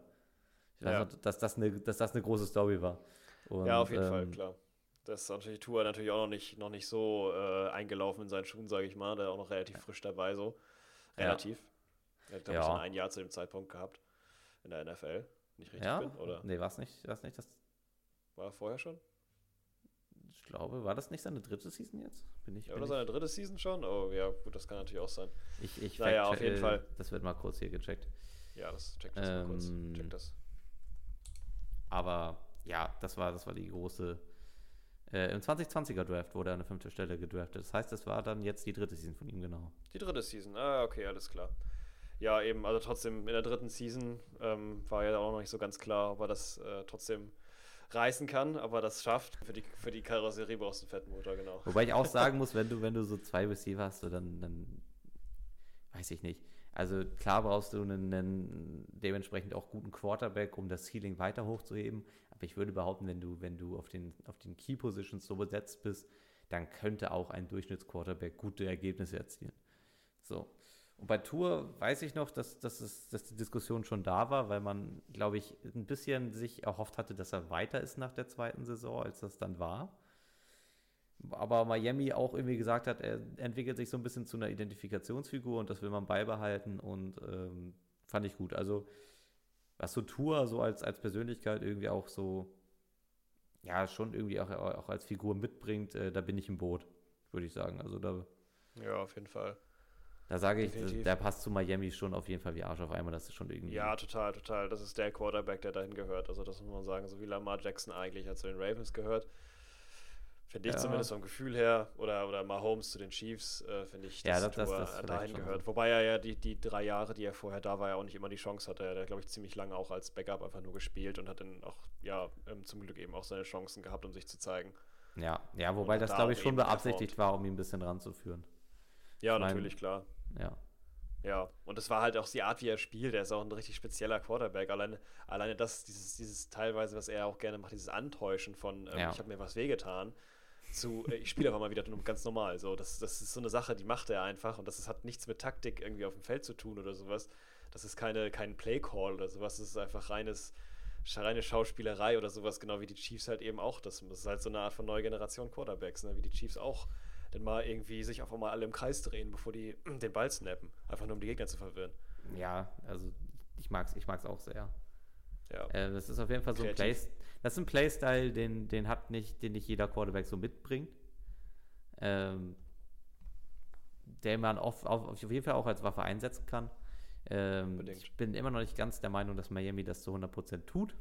Ich weiß ja. noch, dass das, eine, dass das eine große Story war. Und, ja, auf jeden ähm, Fall, klar. Das ist natürlich Tour natürlich auch noch nicht, noch nicht so äh, eingelaufen in seinen Schuhen, sage ich mal. Der auch noch relativ frisch dabei, so. Relativ. Ja. Er hat, glaube ja. ich, ein Jahr zu dem Zeitpunkt gehabt in der NFL. Nicht richtig ja? bin, oder? Nee, war es nicht, war's nicht das. War er vorher schon? Ich glaube, war das nicht seine dritte Season jetzt? Bin ich, ja, oder seine dritte Season schon? Oh ja, gut, das kann natürlich auch sein. Ich, ich naja, auf jeden Fall. Das wird mal kurz hier gecheckt. Ja, das checkt das ähm, mal kurz. Check das. Aber ja, das war, das war die große. Äh, Im 2020er Draft wurde er an der fünften Stelle gedraftet. Das heißt, das war dann jetzt die dritte Season von ihm, genau. Die dritte Season, ah, okay, alles klar ja, eben, also trotzdem in der dritten Season ähm, war ja auch noch nicht so ganz klar, ob er das äh, trotzdem reißen kann, aber das schafft. Für die, für die Karosserie brauchst du einen fetten Motor, genau. Wobei ich auch (laughs) sagen muss, wenn du, wenn du so zwei Receiver hast, so dann, dann weiß ich nicht. Also klar brauchst du einen, einen, dementsprechend auch guten Quarterback, um das Ceiling weiter hochzuheben. Aber ich würde behaupten, wenn du, wenn du auf den, auf den Key Positions so besetzt bist, dann könnte auch ein Durchschnittsquarterback gute Ergebnisse erzielen. So. Und bei Tour weiß ich noch, dass, dass, es, dass die Diskussion schon da war, weil man, glaube ich, ein bisschen sich erhofft hatte, dass er weiter ist nach der zweiten Saison, als das dann war. Aber Miami auch irgendwie gesagt hat, er entwickelt sich so ein bisschen zu einer Identifikationsfigur und das will man beibehalten und ähm, fand ich gut. Also, was so Tour so als, als Persönlichkeit irgendwie auch so, ja, schon irgendwie auch, auch als Figur mitbringt, äh, da bin ich im Boot, würde ich sagen. Also da. Ja, auf jeden Fall. Da sage ich, Definitiv. der passt zu Miami schon auf jeden Fall wie Arsch auf einmal. Das ist schon irgendwie. Ja, total, total. Das ist der Quarterback, der dahin gehört. Also, das muss man sagen, so wie Lamar Jackson eigentlich hat zu den Ravens gehört. Finde ich ja. zumindest vom Gefühl her. Oder, oder Mahomes zu den Chiefs, äh, finde ich, dass ja, das, das, das dahin gehört. Wobei er ja die, die drei Jahre, die er vorher da war, ja auch nicht immer die Chance hatte. Er hat, glaube ich, ziemlich lange auch als Backup einfach nur gespielt und hat dann auch, ja, ähm, zum Glück eben auch seine Chancen gehabt, um sich zu zeigen. Ja, ja wobei das, da glaube ich, schon beabsichtigt war, um ihn ein bisschen ranzuführen. Ja, ich natürlich, mein, klar. Ja. Ja, und es war halt auch die Art, wie er spielt. Er ist auch ein richtig spezieller Quarterback. Alleine, alleine das, dieses, dieses teilweise, was er auch gerne macht, dieses Antäuschen von, ähm, ja. ich habe mir was wehgetan. Zu, äh, ich spiele einfach mal wieder ganz normal. So, das, das ist so eine Sache, die macht er einfach und das ist, hat nichts mit Taktik irgendwie auf dem Feld zu tun oder sowas. Das ist keine, kein Play-Call oder sowas, das ist einfach reines, reine Schauspielerei oder sowas, genau wie die Chiefs halt eben auch. Das, das ist halt so eine Art von neue Generation Quarterbacks, ne? wie die Chiefs auch dann mal irgendwie sich auf einmal alle im Kreis drehen, bevor die (clears throat) den Ball snappen. Einfach nur um die Gegner zu verwirren. Ja, also ich mag's, ich mag's auch sehr. Ja. Äh, das ist auf jeden Fall so ein Play, das ist ein Playstyle, den, den hat nicht, den nicht jeder Quarterback so mitbringt. Ähm, den man auf, auf, auf jeden Fall auch als Waffe einsetzen kann. Ähm, ich bin immer noch nicht ganz der Meinung, dass Miami das zu 100% tut.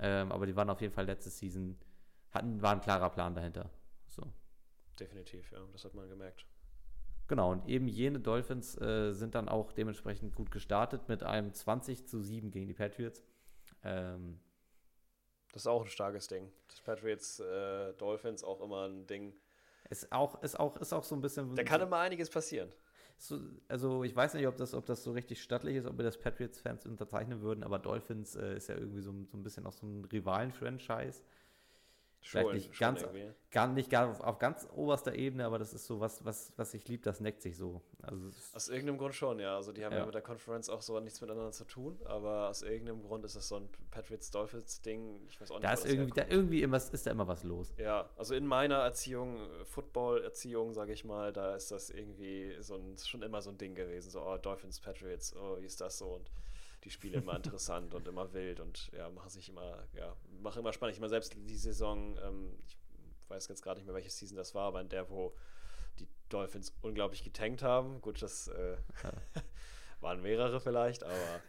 Ähm, aber die waren auf jeden Fall letzte Season, hatten, war ein klarer Plan dahinter. So. Definitiv, ja, das hat man gemerkt. Genau, und eben jene Dolphins äh, sind dann auch dementsprechend gut gestartet mit einem 20 zu 7 gegen die Patriots. Ähm, das ist auch ein starkes Ding. Das Patriots äh, Dolphins auch immer ein Ding. Ist auch, ist auch, ist auch so ein bisschen. Da kann immer einiges passieren. So, also ich weiß nicht, ob das, ob das so richtig stattlich ist, ob wir das Patriots-Fans unterzeichnen würden, aber Dolphins äh, ist ja irgendwie so, so ein bisschen auch so ein Rivalen-Franchise. Vielleicht schon, nicht, ganz, gar, nicht gar auf, ganz oberster Ebene, aber das ist so was, was, was ich liebe, das neckt sich so. Also aus irgendeinem Grund schon, ja. Also die haben ja. ja. mit der Conference auch so nichts miteinander zu tun, aber aus irgendeinem Grund ist das so ein Patriots-Dolphins-Ding. Ich weiß auch nicht, da ist irgendwie, da irgendwie immer, ist da immer was los. Ja, also in meiner Erziehung, Football-Erziehung, sage ich mal, da ist das irgendwie so ein, schon immer so ein Ding gewesen. So, oh, Dolphins, Patriots, oh, wie ist das so? Und die Spiele immer (laughs) interessant und immer wild und ja, machen sich immer, ja, machen immer spannend. Ich meine, selbst die Saison, ähm, ich weiß jetzt gerade nicht mehr, welche Season das war, aber in der, wo die Dolphins unglaublich getankt haben. Gut, das äh, (laughs) waren mehrere vielleicht, aber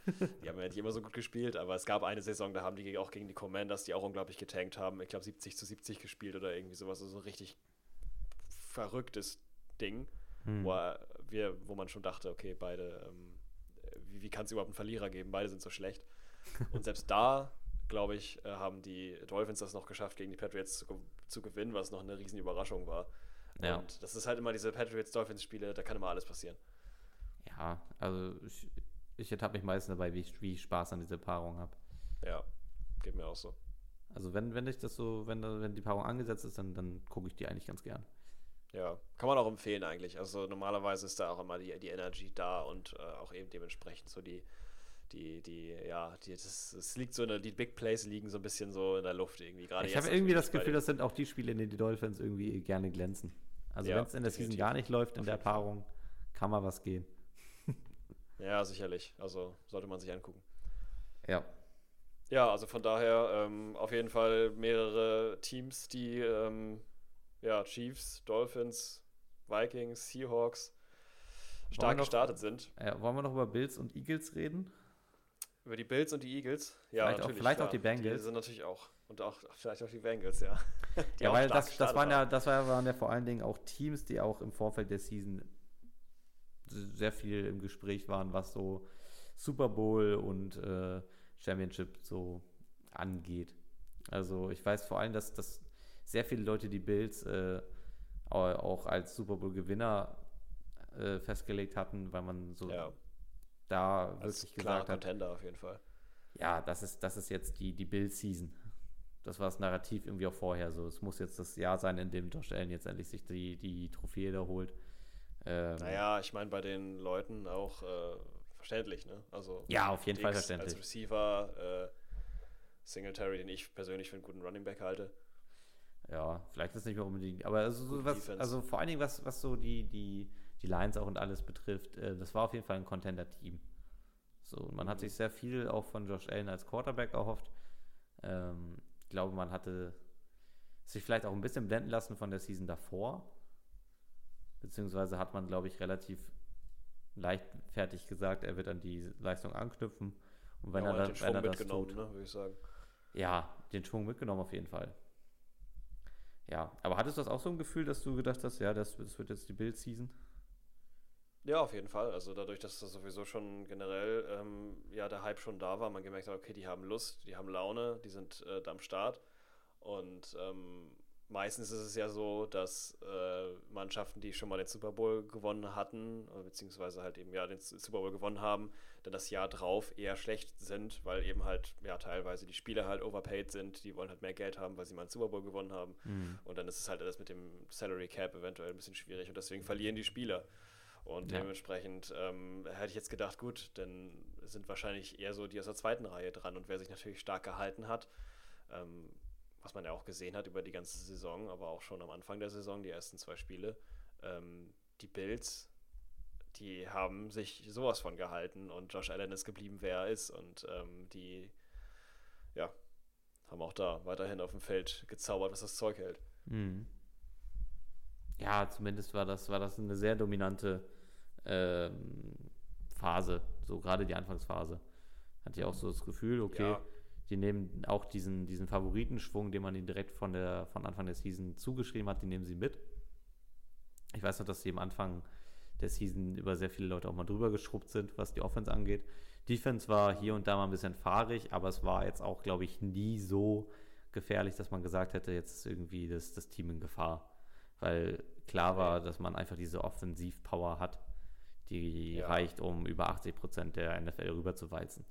die haben ja nicht immer so gut gespielt. Aber es gab eine Saison, da haben die auch gegen die Commanders, die auch unglaublich getankt haben. Ich glaube 70 zu 70 gespielt oder irgendwie sowas. Also so ein richtig verrücktes Ding, hm. wo, wir, wo man schon dachte, okay, beide ähm, wie, wie kann es überhaupt einen Verlierer geben? Beide sind so schlecht. Und selbst da, glaube ich, äh, haben die Dolphins das noch geschafft, gegen die Patriots zu, zu gewinnen, was noch eine riesen Überraschung war. Ja. Und das ist halt immer diese Patriots-Dolphins-Spiele, da kann immer alles passieren. Ja, also ich, ich ertappe mich meistens dabei, wie ich, wie ich Spaß an dieser Paarung habe. Ja, geht mir auch so. Also wenn, wenn ich das so, wenn, wenn die Paarung angesetzt ist, dann, dann gucke ich die eigentlich ganz gern. Ja, kann man auch empfehlen eigentlich. Also normalerweise ist da auch immer die, die Energy da und äh, auch eben dementsprechend so die, die, die, ja, die, das, das liegt so in der, die Big Plays liegen so ein bisschen so in der Luft irgendwie. Gerade ich habe irgendwie das Gefühl, das sind auch die Spiele, in denen die Dolphins irgendwie gerne glänzen. Also ja, wenn es in der Season gar nicht läuft, in der Paarung, kann mal was gehen. ja, sicherlich. Also sollte man sich angucken. Ja. Ja, also von daher ähm, auf jeden Fall mehrere Teams, die ähm, ja, Chiefs, Dolphins, Vikings, Seahawks stark noch, gestartet sind. Ja, wollen wir noch über Bills und Eagles reden? Über die Bills und die Eagles? Ja, vielleicht. Auch, vielleicht auch die Bengals. Die sind natürlich auch. Und auch vielleicht auch die Bengals, ja. (laughs) ja, weil das, das, waren ja, das waren ja vor allen Dingen auch Teams, die auch im Vorfeld der Season sehr viel im Gespräch waren, was so Super Bowl und äh, Championship so angeht. Also ich weiß vor allem, dass, dass sehr viele Leute die Bills äh, auch als Super Bowl-Gewinner äh, festgelegt hatten, weil man so ja. da als wirklich gesagt hat. Contender auf jeden Fall. Ja, das ist, das ist jetzt die, die Bill-Season. Das war das Narrativ irgendwie auch vorher so. Es muss jetzt das Jahr sein, in dem Josh Allen jetzt endlich sich die, die Trophäe da holt. Ähm, naja, ich meine, bei den Leuten auch äh, verständlich, ne? Also ja, auf jeden Fall verständlich. Als Receiver, äh, Singletary, den ich persönlich für einen guten Running Back halte. Ja, vielleicht ist es nicht mehr unbedingt. Aber also, was, also vor allen Dingen, was, was so die, die, die Lines auch und alles betrifft, äh, das war auf jeden Fall ein Contender-Team. So, und man mhm. hat sich sehr viel auch von Josh Allen als Quarterback erhofft. Ähm, ich glaube, man hatte sich vielleicht auch ein bisschen blenden lassen von der Season davor. Beziehungsweise hat man, glaube ich, relativ leichtfertig gesagt, er wird an die Leistung anknüpfen. Und wenn ja, er, den Schwung wenn er das tut, ne, würde ich sagen. Ja, den Schwung mitgenommen auf jeden Fall. Ja, aber hattest du das auch so ein Gefühl, dass du gedacht hast, ja, das, das wird jetzt die Bild-Season? Ja, auf jeden Fall. Also dadurch, dass das sowieso schon generell ähm, ja der Hype schon da war, man gemerkt hat, okay, die haben Lust, die haben Laune, die sind äh, da am Start. Und ähm, meistens ist es ja so, dass äh, Mannschaften, die schon mal den Super Bowl gewonnen hatten, beziehungsweise halt eben ja den Super Bowl gewonnen haben, dann das Jahr drauf eher schlecht sind, weil eben halt ja teilweise die Spieler halt overpaid sind, die wollen halt mehr Geld haben, weil sie mal einen Super Bowl gewonnen haben. Mhm. Und dann ist es halt alles mit dem Salary Cap eventuell ein bisschen schwierig und deswegen verlieren die Spieler. Und Ja. dementsprechend ähm, hätte ich jetzt gedacht, gut, dann sind wahrscheinlich eher so die aus der zweiten Reihe dran. Und wer sich natürlich stark gehalten hat, ähm, was man ja auch gesehen hat über die ganze Saison, aber auch schon am Anfang der Saison, die ersten zwei Spiele, ähm, die Bills, die haben sich sowas von gehalten und Josh Allen ist geblieben, wer er ist. Und ähm, die, ja, haben auch da weiterhin auf dem Feld gezaubert, was das Zeug hält. Mhm. Ja, zumindest war das, war das eine sehr dominante ähm, Phase, so gerade die Anfangsphase. Hatte ich auch so das Gefühl, okay, Ja. Die nehmen auch diesen, diesen Favoritenschwung, den man ihnen direkt von, der, von Anfang der Season zugeschrieben hat, den nehmen sie mit. Ich weiß noch, dass sie am Anfang der Season über sehr viele Leute auch mal drüber geschrubbt sind, was die Offense angeht. Defense war hier und da mal ein bisschen fahrig, aber es war jetzt auch, glaube ich, nie so gefährlich, dass man gesagt hätte, jetzt ist irgendwie das, das Team in Gefahr. Weil klar war, dass man einfach diese Offensivpower hat, die Ja. reicht, um über 80 Prozent der NFL rüberzuweizen.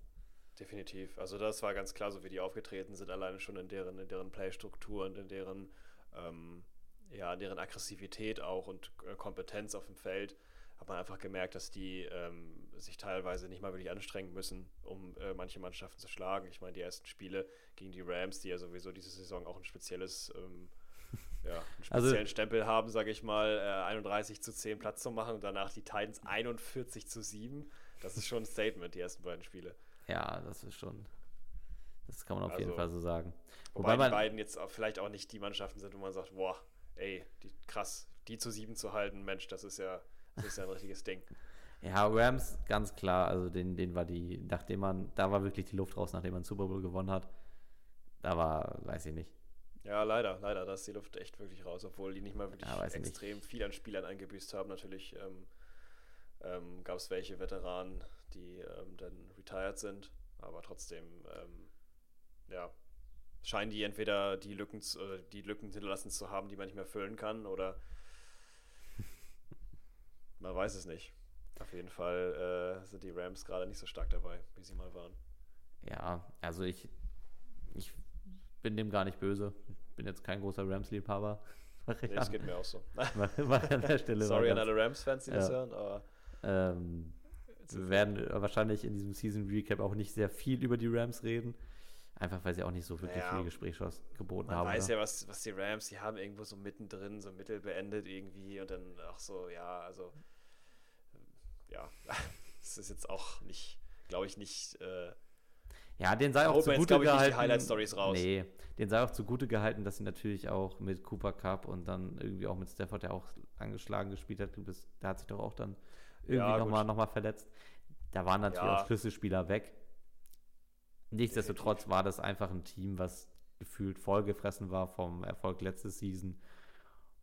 Definitiv. Also das war ganz klar, so wie die aufgetreten sind, alleine schon in deren, in deren Playstruktur und in deren, ähm, ja, in deren Aggressivität auch und äh, Kompetenz auf dem Feld, hat man einfach gemerkt, dass die ähm, sich teilweise nicht mal wirklich anstrengen müssen, um äh, manche Mannschaften zu schlagen. Ich meine, die ersten Spiele gegen die Rams, die ja sowieso diese Saison auch ein spezielles, ähm, ja, einen (laughs) Also- speziellen Stempel haben, sage ich mal, äh, 31 zu 10 Platz zu machen und danach die Titans 41 zu 7. Das ist schon ein Statement, die ersten beiden Spiele. Ja, das ist schon, das kann man auf jeden Also, Fall so sagen. Wobei, Wobei man- die beiden jetzt auch vielleicht auch nicht die Mannschaften sind, wo man sagt, boah, ey, die, krass, die zu sieben zu halten, Mensch, das ist ja, das ist ja ein richtiges Ding. Ja, Rams, ganz klar, also den, den war die, nachdem man, da war wirklich die Luft raus, nachdem man Super Bowl gewonnen hat. Da war, weiß ich nicht. Ja, leider, leider, da ist die Luft echt wirklich raus, obwohl die nicht mal wirklich Ja, ich nicht. extrem viel an Spielern eingebüßt haben. Natürlich ähm, ähm, gab es welche Veteranen, die ähm, dann retired sind, aber trotzdem, ähm, ja, scheinen die entweder die Lücken, zu, äh, die Lücken hinterlassen zu haben, die man nicht mehr füllen kann, oder (laughs) man weiß es nicht. Auf jeden Fall äh, sind die Rams gerade nicht so stark dabei, wie sie mal waren. Ja, also ich, ich bin dem gar nicht böse. Ich bin jetzt kein großer Rams-Liebhaber. (laughs) Nee, das geht mir auch so. (laughs) mach- mach an der Stelle Sorry an alle Rams-Fans, die das Ja. hören, aber Ähm, wir werden wahrscheinlich in diesem Season Recap auch nicht sehr viel über die Rams reden. Einfach weil sie auch nicht so wirklich Ja. viel Gesprächsstoff geboten Man haben. weiß ne? ja, was, was die Rams, die haben irgendwo so mittendrin, so mittel beendet irgendwie und dann auch so, ja, also, ja, (laughs) es ist jetzt auch nicht, glaube ich, nicht, äh, Ja, den sei auch man zugute gehalten. Highlight-Stories raus. Nee, den sei auch zugute gehalten, dass sie natürlich auch mit Cooper Cup und dann irgendwie auch mit Stafford, der auch angeschlagen gespielt hat, du bist, der hat sich doch auch dann irgendwie Ja, nochmal noch mal verletzt. Da waren natürlich Ja. auch Schlüsselspieler weg. Nichtsdestotrotz war das einfach ein Team, was gefühlt vollgefressen war vom Erfolg letzte Season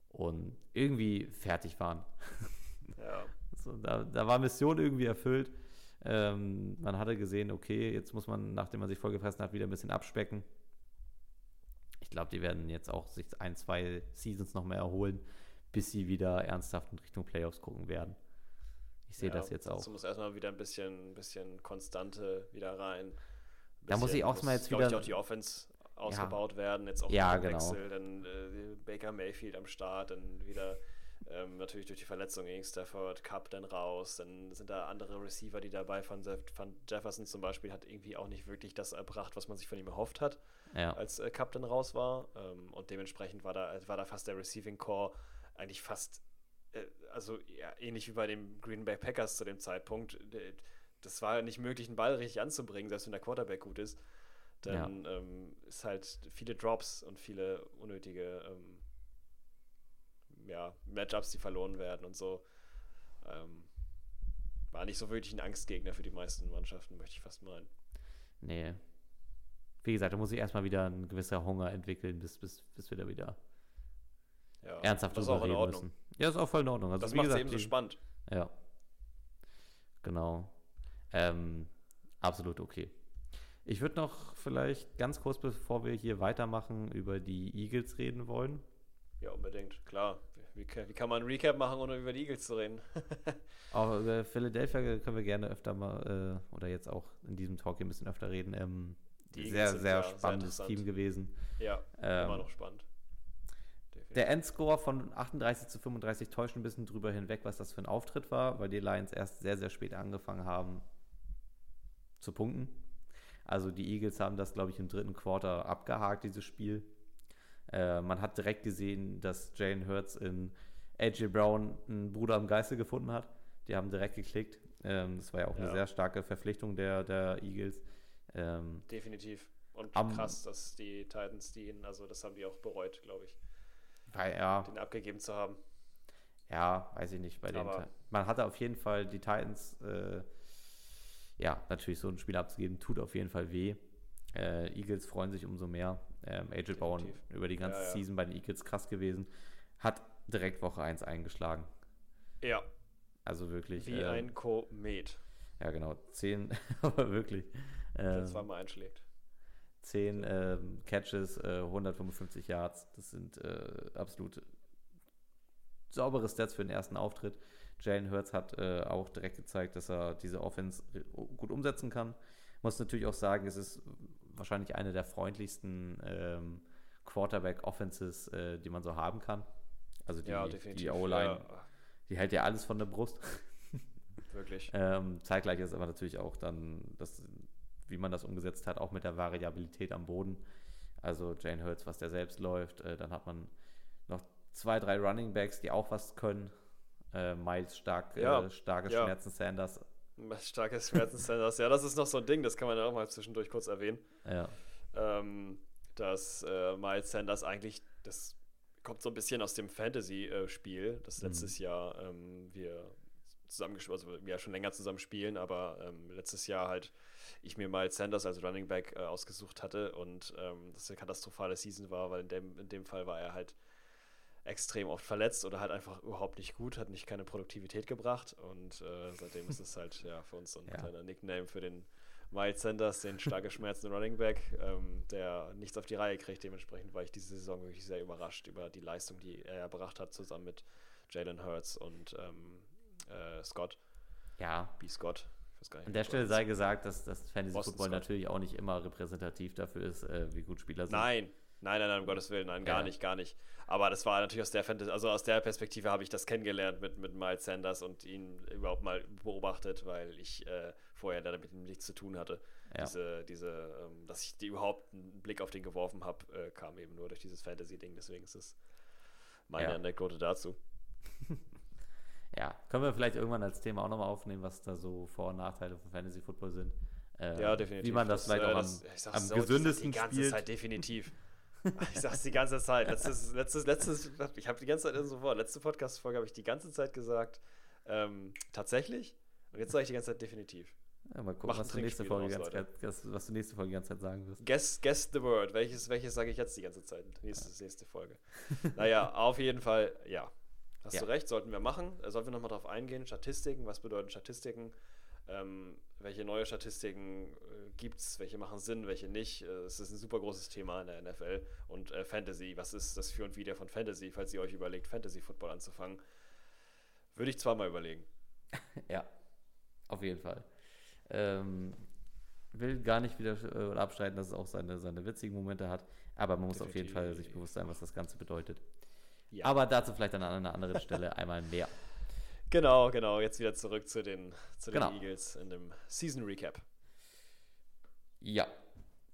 und irgendwie fertig waren. ja, (laughs) So, da, da war Mission irgendwie erfüllt. Ähm, man hatte gesehen, okay, jetzt muss man, nachdem man sich vollgefressen hat, wieder ein bisschen abspecken. Ich glaube, die werden jetzt auch sich ein, zwei Seasons noch mehr erholen, bis sie wieder ernsthaft in Richtung Playoffs gucken werden. Ich sehe ja, das jetzt auch. dazu muss erstmal wieder ein bisschen, bisschen Konstante wieder rein. Da muss ich auch mal jetzt glaub ich, wieder- auch die Offense ausgebaut werden, jetzt auch Ja, genau. Wechsel, dann äh, Baker Mayfield am Start, dann wieder ähm, natürlich durch die Verletzung gegen Stafford, Cup dann raus, dann sind da andere Receiver, die dabei von, von Jefferson zum Beispiel hat irgendwie auch nicht wirklich das erbracht, was man sich von ihm erhofft hat, Ja, als äh, Cup dann raus war ähm, und dementsprechend war da, war da fast der Receiving Core eigentlich fast, also ja, ähnlich wie bei den Green Bay Packers zu dem Zeitpunkt, äh, das war nicht möglich, einen Ball richtig anzubringen, selbst wenn der Quarterback gut ist. Dann ähm, ist halt viele Drops und viele unnötige ähm, ja, Matchups, die verloren werden und so. Ähm, war nicht so wirklich ein Angstgegner für die meisten Mannschaften, möchte ich fast meinen. nee. Wie gesagt, da muss ich erstmal wieder ein gewisser Hunger entwickeln, bis, bis, bis wir da wieder Ja, ernsthaft das ist drüber auch in reden Ordnung. müssen. Ja, ist auch voll in Ordnung. Also, Das macht es eben so die- spannend. Ja. Genau. Ähm, absolut okay. Ich würde noch vielleicht ganz kurz, bevor wir hier weitermachen, über die Eagles reden wollen. Ja, unbedingt, klar. Wie, wie kann man ein Recap machen, ohne über die Eagles zu reden? (laughs) auch über Philadelphia können wir gerne öfter mal, äh, oder jetzt auch in diesem Talk hier ein bisschen öfter reden. Ähm, sehr, sehr ja, spannendes sehr Team gewesen. Ja, ähm, immer noch spannend. Der Endscore von 38 zu 35 täuscht ein bisschen drüber hinweg, was das für ein Auftritt war, weil die Lions erst sehr, sehr spät angefangen haben zu punkten. Also die Eagles haben das, glaube ich, im dritten Quarter abgehakt, dieses Spiel. Äh, man hat direkt gesehen, dass Jalen Hurts in AJ Brown einen Bruder im Geiste gefunden hat. Die haben direkt geklickt. Ähm, das war ja auch ja. eine sehr starke Verpflichtung der, der Eagles. Ähm, Definitiv. Und am, krass, dass die Titans die ihn, also das haben die auch bereut, glaube ich. Weil, ja. Den abgegeben zu haben. Ja, weiß ich nicht. Bei den man hatte auf jeden Fall die Titans, äh, ja, natürlich so ein Spiel abzugeben, tut auf jeden Fall weh. Äh, Eagles freuen sich umso mehr. Ähm, AJ Bowen über die ganze ja, ja. Season bei den Eagles krass gewesen. Hat direkt Woche 1 eingeschlagen. Ja. Also wirklich. Wie äh, ein Komet. Ja, genau. Zehn, (laughs) aber wirklich. Äh, zweimal einschlägt. 10 äh, Catches, äh, 155 Yards. Das sind äh, absolut saubere Stats für den ersten Auftritt. Jalen Hurts hat äh, auch direkt gezeigt, dass er diese Offense gut umsetzen kann. Muss natürlich auch sagen, es ist wahrscheinlich eine der freundlichsten ähm, Quarterback-Offenses, äh, die man so haben kann. Also die, ja, die O-Line, ja. die hält ja alles von der Brust. Wirklich. (laughs) ähm, zeitgleich ist aber natürlich auch dann, das, wie man das umgesetzt hat, auch mit der Variabilität am Boden. Also Jane Hurts, was der selbst läuft. Äh, dann hat man noch zwei, drei Running Backs, die auch was können. Äh, Miles stark, ja. äh, starke ja. Schmerzen Sanders Starkes Schmerzenscenters. (laughs) ja, das ist noch so ein Ding, das kann man ja auch mal zwischendurch kurz erwähnen. Ja. Ähm, dass äh, Miles Sanders eigentlich, das kommt so ein bisschen aus dem Fantasy-Spiel, das mhm. letztes Jahr ähm, wir zusammen, also wir schon länger zusammen spielen, aber ähm, letztes Jahr halt ich mir Miles Sanders als Running Back äh, ausgesucht hatte und ähm, das eine katastrophale Season war, weil in dem, in dem Fall war er halt extrem oft verletzt oder halt einfach überhaupt nicht gut, hat nicht keine Produktivität gebracht und äh, seitdem ist es halt ja für uns so ein ja. kleiner Nickname für den Miles Sanders, den starke Schmerzen Running Back, ähm, der nichts auf die Reihe kriegt. Dementsprechend war ich diese Saison wirklich sehr überrascht über die Leistung, die er erbracht hat, zusammen mit Jalen Hurts und ähm, äh, Scott. Ja. B. Scott. An der Stelle sei gesagt, dass das Fantasy Boston Football Scott. natürlich auch nicht immer repräsentativ dafür ist, äh, wie gut Spieler sind. Nein, nein, nein, nein, um Gottes Willen, nein, gar ja. nicht, gar nicht. Aber das war natürlich aus der Fantasy, also aus der Perspektive habe ich das kennengelernt mit, mit Miles Sanders und ihn überhaupt mal beobachtet, weil ich äh, vorher damit nichts zu tun hatte. Ja. Diese, diese, ähm, dass ich die überhaupt einen Blick auf den geworfen habe, äh, kam eben nur durch dieses Fantasy-Ding. Deswegen ist es meine ja. Anekdote dazu. (laughs) ja, können wir vielleicht irgendwann als Thema auch nochmal aufnehmen, was da so Vor- und Nachteile von Fantasy Football sind. Äh, ja, definitiv. Wie man das, das vielleicht äh, auch das, am, am so, gesündesten die ganze spielt. Zeit definitiv. Ich sag's die ganze Zeit. Letztes, letztes, letztes, ich habe die ganze Zeit so vor. Letzte Podcast-Folge habe ich die ganze Zeit gesagt, ähm, tatsächlich. Und jetzt sage ich die ganze Zeit definitiv. Ja, mal gucken, was du, nächste Folge raus, ganz, was du nächste Folge die ganze Zeit sagen wirst. Guess, guess the word. Welches, welches sage ich jetzt die ganze Zeit? Nächste, ja. nächste Folge. naja, auf jeden Fall, ja. Hast ja. du recht, sollten wir machen. Sollten wir nochmal drauf eingehen. Statistiken, was bedeuten Statistiken? Ähm, welche neue Statistiken äh, gibt es, welche machen Sinn, welche nicht. Äh, es ist ein super großes Thema in der NFL. Und äh, Fantasy, was ist das für und wieder von Fantasy, falls ihr euch überlegt, Fantasy-Football anzufangen? Würde ich zweimal überlegen. (laughs) ja, auf jeden Fall. Ähm, will gar nicht wieder äh, abstreiten, dass es auch seine, seine witzigen Momente hat, aber man muss Definitiv. auf jeden Fall sich bewusst sein, was das Ganze bedeutet. Ja. Aber dazu vielleicht an einer anderen Stelle (laughs) einmal mehr. Genau, genau. Jetzt wieder zurück zu den, zu den genau. Eagles in dem Season Recap. Ja,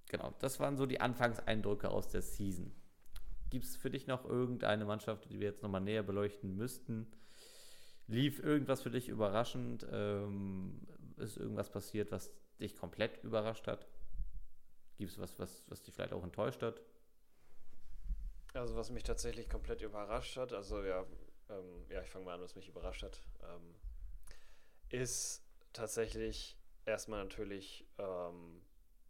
genau. Das waren so die Anfangseindrücke aus der Season. Gibt es für dich noch irgendeine Mannschaft, die wir jetzt nochmal näher beleuchten müssten? Lief irgendwas für dich überraschend? Ähm, ist irgendwas passiert, was dich komplett überrascht hat? Gibt es was, was, was dich vielleicht auch enttäuscht hat? Also was mich tatsächlich komplett überrascht hat, also ja, ähm, ja, ich fange mal an, was mich überrascht hat, ähm, ist tatsächlich erstmal natürlich, ähm,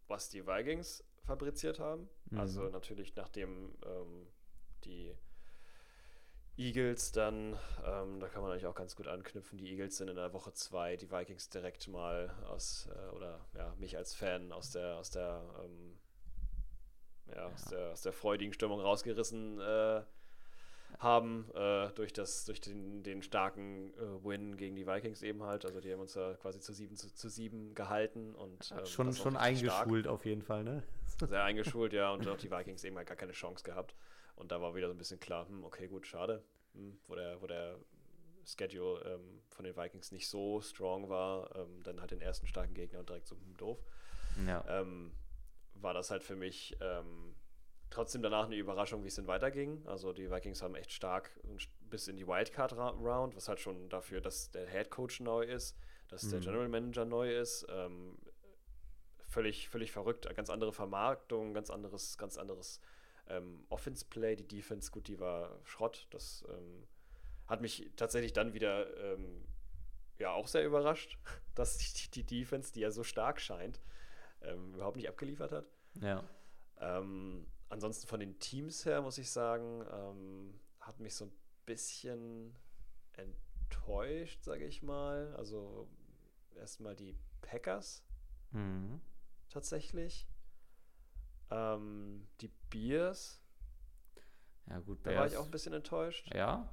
was die Vikings fabriziert haben. Mhm. Also natürlich, nachdem ähm, die Eagles dann, ähm, da kann man eigentlich auch ganz gut anknüpfen, die Eagles sind in der Woche 2, die Vikings direkt mal aus, äh, oder ja, mich als Fan aus der, aus der, ähm, ja. Aus der, aus der freudigen Stimmung rausgerissen äh, haben äh, durch, das, durch den, den starken äh, Win gegen die Vikings eben halt. Also die haben uns ja quasi zu 7 zu, zu 7 gehalten und ähm, schon schon richtig stark. eingeschult auf jeden Fall, ne? (laughs) Sehr eingeschult, ja, und auch die Vikings eben halt gar keine Chance gehabt. Und da war wieder so ein bisschen klar, hm, okay, gut, schade, hm, wo der, wo der Schedule ähm, von den Vikings nicht so strong war, ähm, dann halt den ersten starken Gegner und direkt so hm, doof. Ja. Ähm, war das halt für mich ähm, trotzdem danach eine Überraschung, wie es denn weiterging. Also die Vikings haben echt stark bis in die Wildcard-Round, was halt schon dafür, dass der Head Coach neu ist, dass Mhm. der General Manager neu ist. Ähm, völlig, völlig verrückt. Ganz andere Vermarktung, ganz anderes, ganz anderes ähm, Offense-Play. Die Defense, gut, die war Schrott. Das ähm, hat mich tatsächlich dann wieder ähm, ja auch sehr überrascht, (laughs) dass die, die Defense, die ja so stark scheint, ähm, überhaupt nicht abgeliefert hat. Ja. Ähm, ansonsten von den Teams her muss ich sagen, ähm, hat mich so ein bisschen enttäuscht, sage ich mal. Also erstmal die Packers Mhm. tatsächlich. Ähm, die Bears, Ja, gut, da war ich auch ein bisschen enttäuscht, Ja,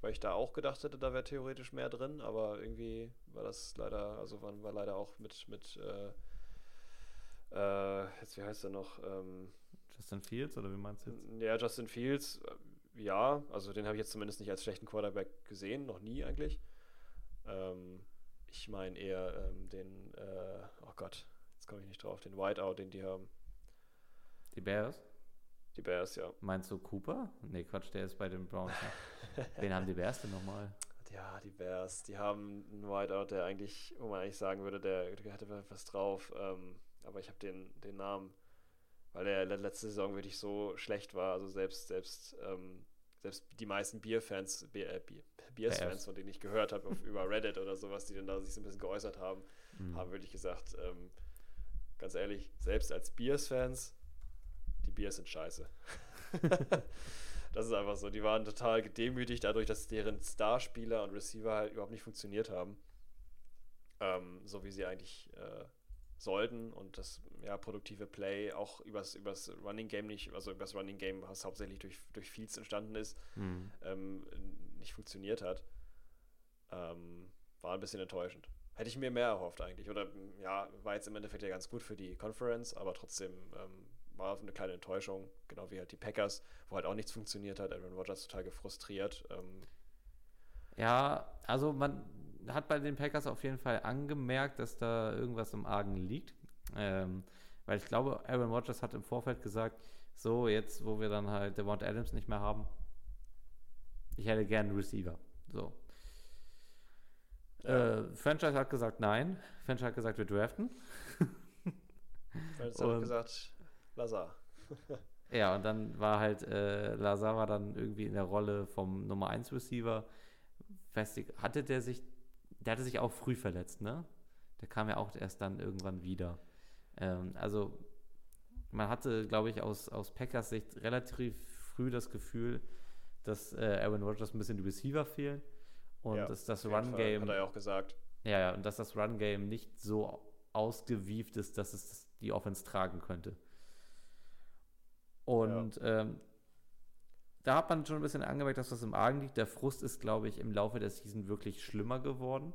weil ich da auch gedacht hätte, da wäre theoretisch mehr drin, aber irgendwie war das leider, also war, war leider auch mit, mit äh, äh, jetzt wie heißt er noch? Ähm, Justin Fields oder wie meinst du jetzt? Ja, Justin Fields, äh, ja, also den habe ich jetzt zumindest nicht als schlechten Quarterback gesehen, noch nie eigentlich. Ähm, ich meine eher ähm, den, äh, oh Gott, jetzt komme ich nicht drauf, den Whiteout, den die haben. Die Bears? Die Bears, ja. Meinst du Cooper? Nee, Quatsch, der ist bei den Browns. Ne? (laughs) Wen haben die Bears denn nochmal? Ja, die Bears, die haben einen Whiteout, der eigentlich, wo man eigentlich sagen würde, der, der hatte was drauf. Ähm, aber ich habe den, den Namen, weil der le- letzte Saison wirklich so schlecht war. Also selbst, selbst, ähm, selbst die meisten Bierfans, Bier, äh, Bier, Bears-Fans, Bears. von denen ich gehört habe über Reddit oder sowas, die dann da sich so ein bisschen geäußert haben, Mhm. haben wirklich gesagt, ähm, ganz ehrlich, selbst als Bears-Fans, die Bears sind scheiße. (laughs) das ist einfach so. Die waren total gedemütigt dadurch, dass deren Starspieler und Receiver halt überhaupt nicht funktioniert haben. Ähm, so wie sie eigentlich äh, sollten und das ja, produktive Play auch übers, übers Running Game nicht, also übers Running Game, was hauptsächlich durch, durch Fields entstanden ist, Mhm. ähm, nicht funktioniert hat. Ähm, war ein bisschen enttäuschend. Hätte ich mir mehr erhofft eigentlich. Oder ja, war jetzt im Endeffekt ja ganz gut für die Conference, aber trotzdem ähm, war eine kleine Enttäuschung, genau wie halt die Packers, wo halt auch nichts funktioniert hat. Aaron Rodgers total gefrustriert. Ähm, Ja, also man hat bei den Packers auf jeden Fall angemerkt, dass da irgendwas im Argen liegt. Ähm, weil ich glaube, Aaron Rodgers hat im Vorfeld gesagt, so jetzt, wo wir dann halt Devont Adams nicht mehr haben, ich hätte gerne einen Receiver. So. Äh, Franchise hat gesagt, nein. Franchise hat gesagt, wir draften. (laughs) Jetzt hat gesagt, Lazar. (laughs) Ja, und dann war halt äh, Lazar war dann irgendwie in der Rolle vom Nummer 1 Receiver. Weiß ich, hatte der sich, der hatte sich auch früh verletzt, ne? Der kam ja auch erst dann irgendwann wieder. Ähm, also man hatte, glaube ich, aus, aus Packers Sicht relativ früh das Gefühl, dass äh, Aaron Rodgers ein bisschen die Receiver fehlen und Ja, dass das Auf jeden Fall, Hat er ja auch gesagt. ja, ja, und dass das Run-Game nicht so ausgewieft ist, dass es die Offense tragen könnte. Und ähm, da hat man schon ein bisschen angemerkt, dass das im Argen liegt. Der Frust ist, glaube ich, im Laufe der Season wirklich schlimmer geworden.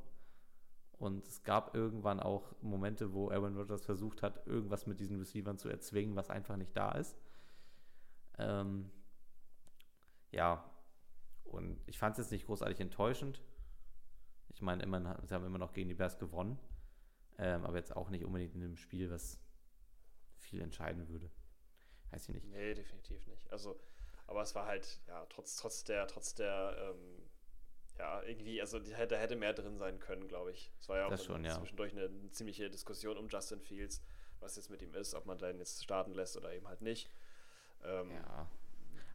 Und es gab irgendwann auch Momente, wo Aaron Rodgers versucht hat, irgendwas mit diesen Receivern zu erzwingen, was einfach nicht da ist. Ähm, ja, und ich fand es jetzt nicht großartig enttäuschend. Ich meine, immerhin, sie haben immer noch gegen die Bears gewonnen. Ähm, aber jetzt auch nicht unbedingt in einem Spiel, was viel entscheiden würde. Weiß ich nicht. Nee, definitiv nicht. Also, aber es war halt, ja, trotz, trotz der, trotz der, ähm, ja, irgendwie, also da hätte mehr drin sein können, glaube ich. Es war ja auch schon, ja. zwischendurch eine, eine ziemliche Diskussion um Justin Fields, was jetzt mit ihm ist, ob man den jetzt starten lässt oder eben halt nicht. Ähm, Ja.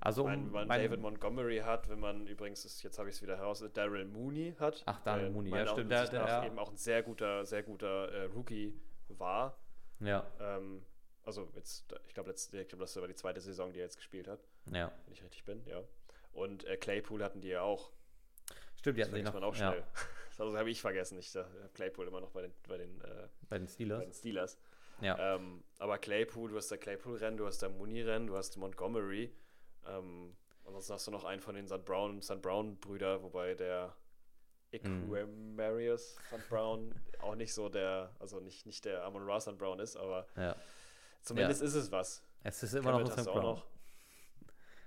Also, mein, wenn man David Montgomery hat, wenn man übrigens, ist, jetzt habe ich es wieder heraus, Daryl Mooney hat. Ach, der Mooney, ja, stimmt, der- der- eben auch ein sehr guter, sehr guter äh, Rookie war. ja, Ähm, also jetzt, ich glaube, ich glaube, das war die zweite Saison, die er jetzt gespielt hat, ja. wenn ich richtig bin, ja. Und äh, Claypool hatten die ja auch. Stimmt, die hatten vergisst noch man auch ja, schnell. (laughs) Also habe ich vergessen. Ich habe Claypool immer noch bei den, bei den, äh, bei den bei Steelers. den Steelers. Ja. Ähm, aber Claypool, du hast da Claypool-Rennen, du hast da Mooney-Rennen, du hast Montgomery. Ähm, Ansonsten hast du noch einen von den St. Brown, St. Brown Brüder, wobei der Mhm. Equimarius St. Brown auch nicht so der, also nicht, nicht der Amon Ra St. Brown ist, aber Ja. Zumindest ist es was. Es ist immer noch St. du auch Brown. noch.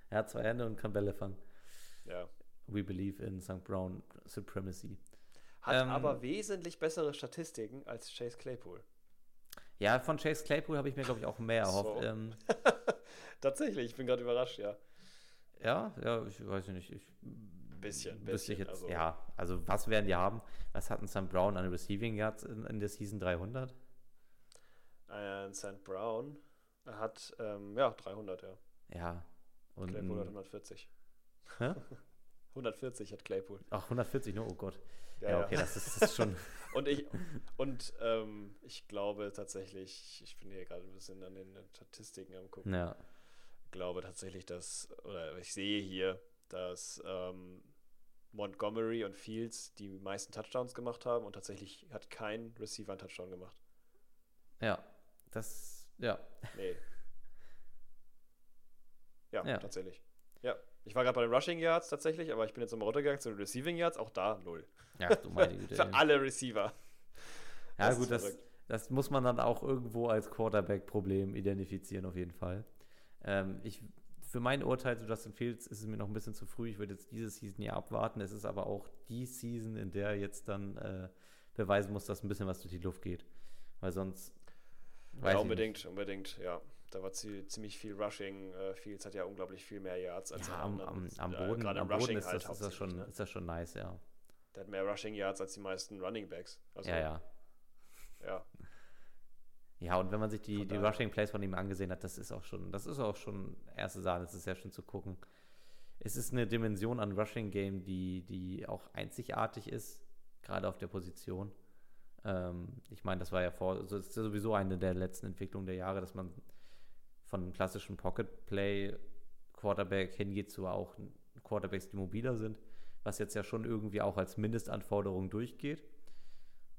Er hat zwei Hände und kann Bälle fangen. Ja. We believe in St. Brown Supremacy. Hat Ähm, aber wesentlich bessere Statistiken als Chase Claypool. Ja, von Chase Claypool habe ich mir, glaube ich, auch mehr erhofft. So. (laughs) Ähm, Tatsächlich, ich bin gerade überrascht, ja. ja, ja, ich weiß nicht. Ich, Bisschen, bisschen, jetzt, also- ja, also was werden die haben? Was hat ein St. Brown an Receiving Yards in, in der Season 300? Ein St. Brown hat, ähm, ja, 300, ja. Ja. Und Claypool hat ein, 140. Hä? (laughs) 140 hat Claypool. ach, 140, ne? Oh Gott. Ja, Ja, ja. okay, das ist, das ist schon. (laughs) (laughs) Und ich, und ähm, ich glaube tatsächlich, ich bin hier gerade ein bisschen an den Statistiken am gucken. ja. Ich glaube tatsächlich, dass, oder ich sehe hier, dass ähm, Montgomery und Fields die meisten Touchdowns gemacht haben und tatsächlich hat kein Receiver einen Touchdown gemacht. Ja. Das, ja. Nee. Ja, Ja. tatsächlich. Ja. Ich war gerade bei den Rushing Yards tatsächlich, aber ich bin jetzt nochmal runtergegangen zu den Receiving Yards, auch da null. Ja, du meine (laughs) Güte. Für alle Receiver. Ja, Das gut, das, das muss man dann auch irgendwo als Quarterback-Problem identifizieren, auf jeden Fall. Ähm, ich, für mein Urteil zu Justin Fields ist es mir noch ein bisschen zu früh. Ich würde jetzt diese Season ja abwarten. Es ist aber auch die Season, in der er jetzt dann äh, beweisen muss, dass ein bisschen was durch die Luft geht. Weil sonst. Weiß Ja, unbedingt, unbedingt, ja. Da war zi- ziemlich viel Rushing. Äh, Fields hat ja unglaublich viel mehr Yards als. Ja, am, am, am Äh, Boden, gerade am Boden Rushing ist, halt das, ist, das schon, ne? ist das schon nice, ja. Der hat mehr Rushing Yards als die meisten Running Backs. Also, ja, ja. ja. Ja, und wenn man sich die, Von die daher. Rushing Plays von ihm angesehen hat, das ist auch schon, das ist auch schon erste Sahne, das ist sehr schön zu gucken. Es ist eine Dimension an Rushing Game, die, die auch einzigartig ist, gerade auf der Position. Ähm, ich meine, das war ja vor, so ist ja sowieso eine der letzten Entwicklungen der Jahre, dass man von einem klassischen Pocket Play Quarterback hingeht zu auch Quarterbacks, die mobiler sind, was jetzt ja schon irgendwie auch als Mindestanforderung durchgeht.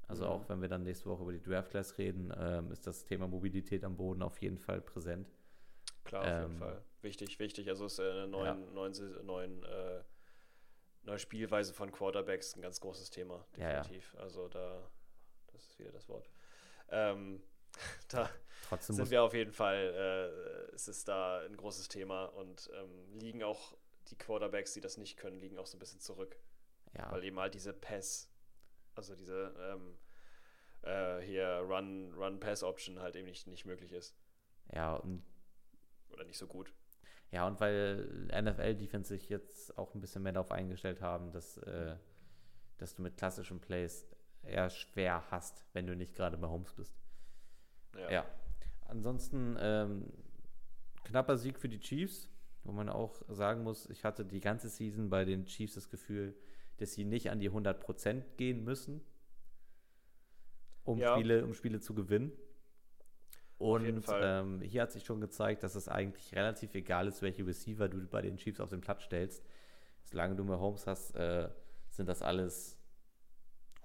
Also Mhm. auch wenn wir dann nächste Woche über die Draft Class reden, ähm, ist das Thema Mobilität am Boden auf jeden Fall präsent. Klar, auf jeden Ähm, Fall. Wichtig, wichtig. Also ist äh, eine neuen, neuen, Saison- neuen, äh, neue Spielweise von Quarterbacks ein ganz großes Thema, Ja, ja. definitiv. Also da, das ist wieder das Wort. Ähm, (laughs) da Trotzdem sind wir auf jeden Fall, äh, es ist da ein großes Thema und ähm, liegen auch die Quarterbacks, die das nicht können, liegen auch so ein bisschen zurück. ja, Weil eben halt diese Pass, also diese ähm, äh, hier Run, Run-Pass-Option halt eben nicht, nicht möglich ist. ja, und Oder nicht so gut. Ja, und weil NFL-Defense sich jetzt auch ein bisschen mehr darauf eingestellt haben, dass, äh, dass du mit klassischen Plays eher schwer hast, wenn du nicht gerade bei Holmes bist. Ja. Ja. Ansonsten ähm, knapper Sieg für die Chiefs, wo man auch sagen muss, ich hatte die ganze Season bei den Chiefs das Gefühl, dass sie nicht an die 100% gehen müssen, um, Ja. Spiele, um Spiele zu gewinnen. Und ähm, hier hat sich schon gezeigt, dass es eigentlich relativ egal ist, welche Receiver du bei den Chiefs auf den Platz stellst. Solange du mehr Holmes hast, äh, sind das alles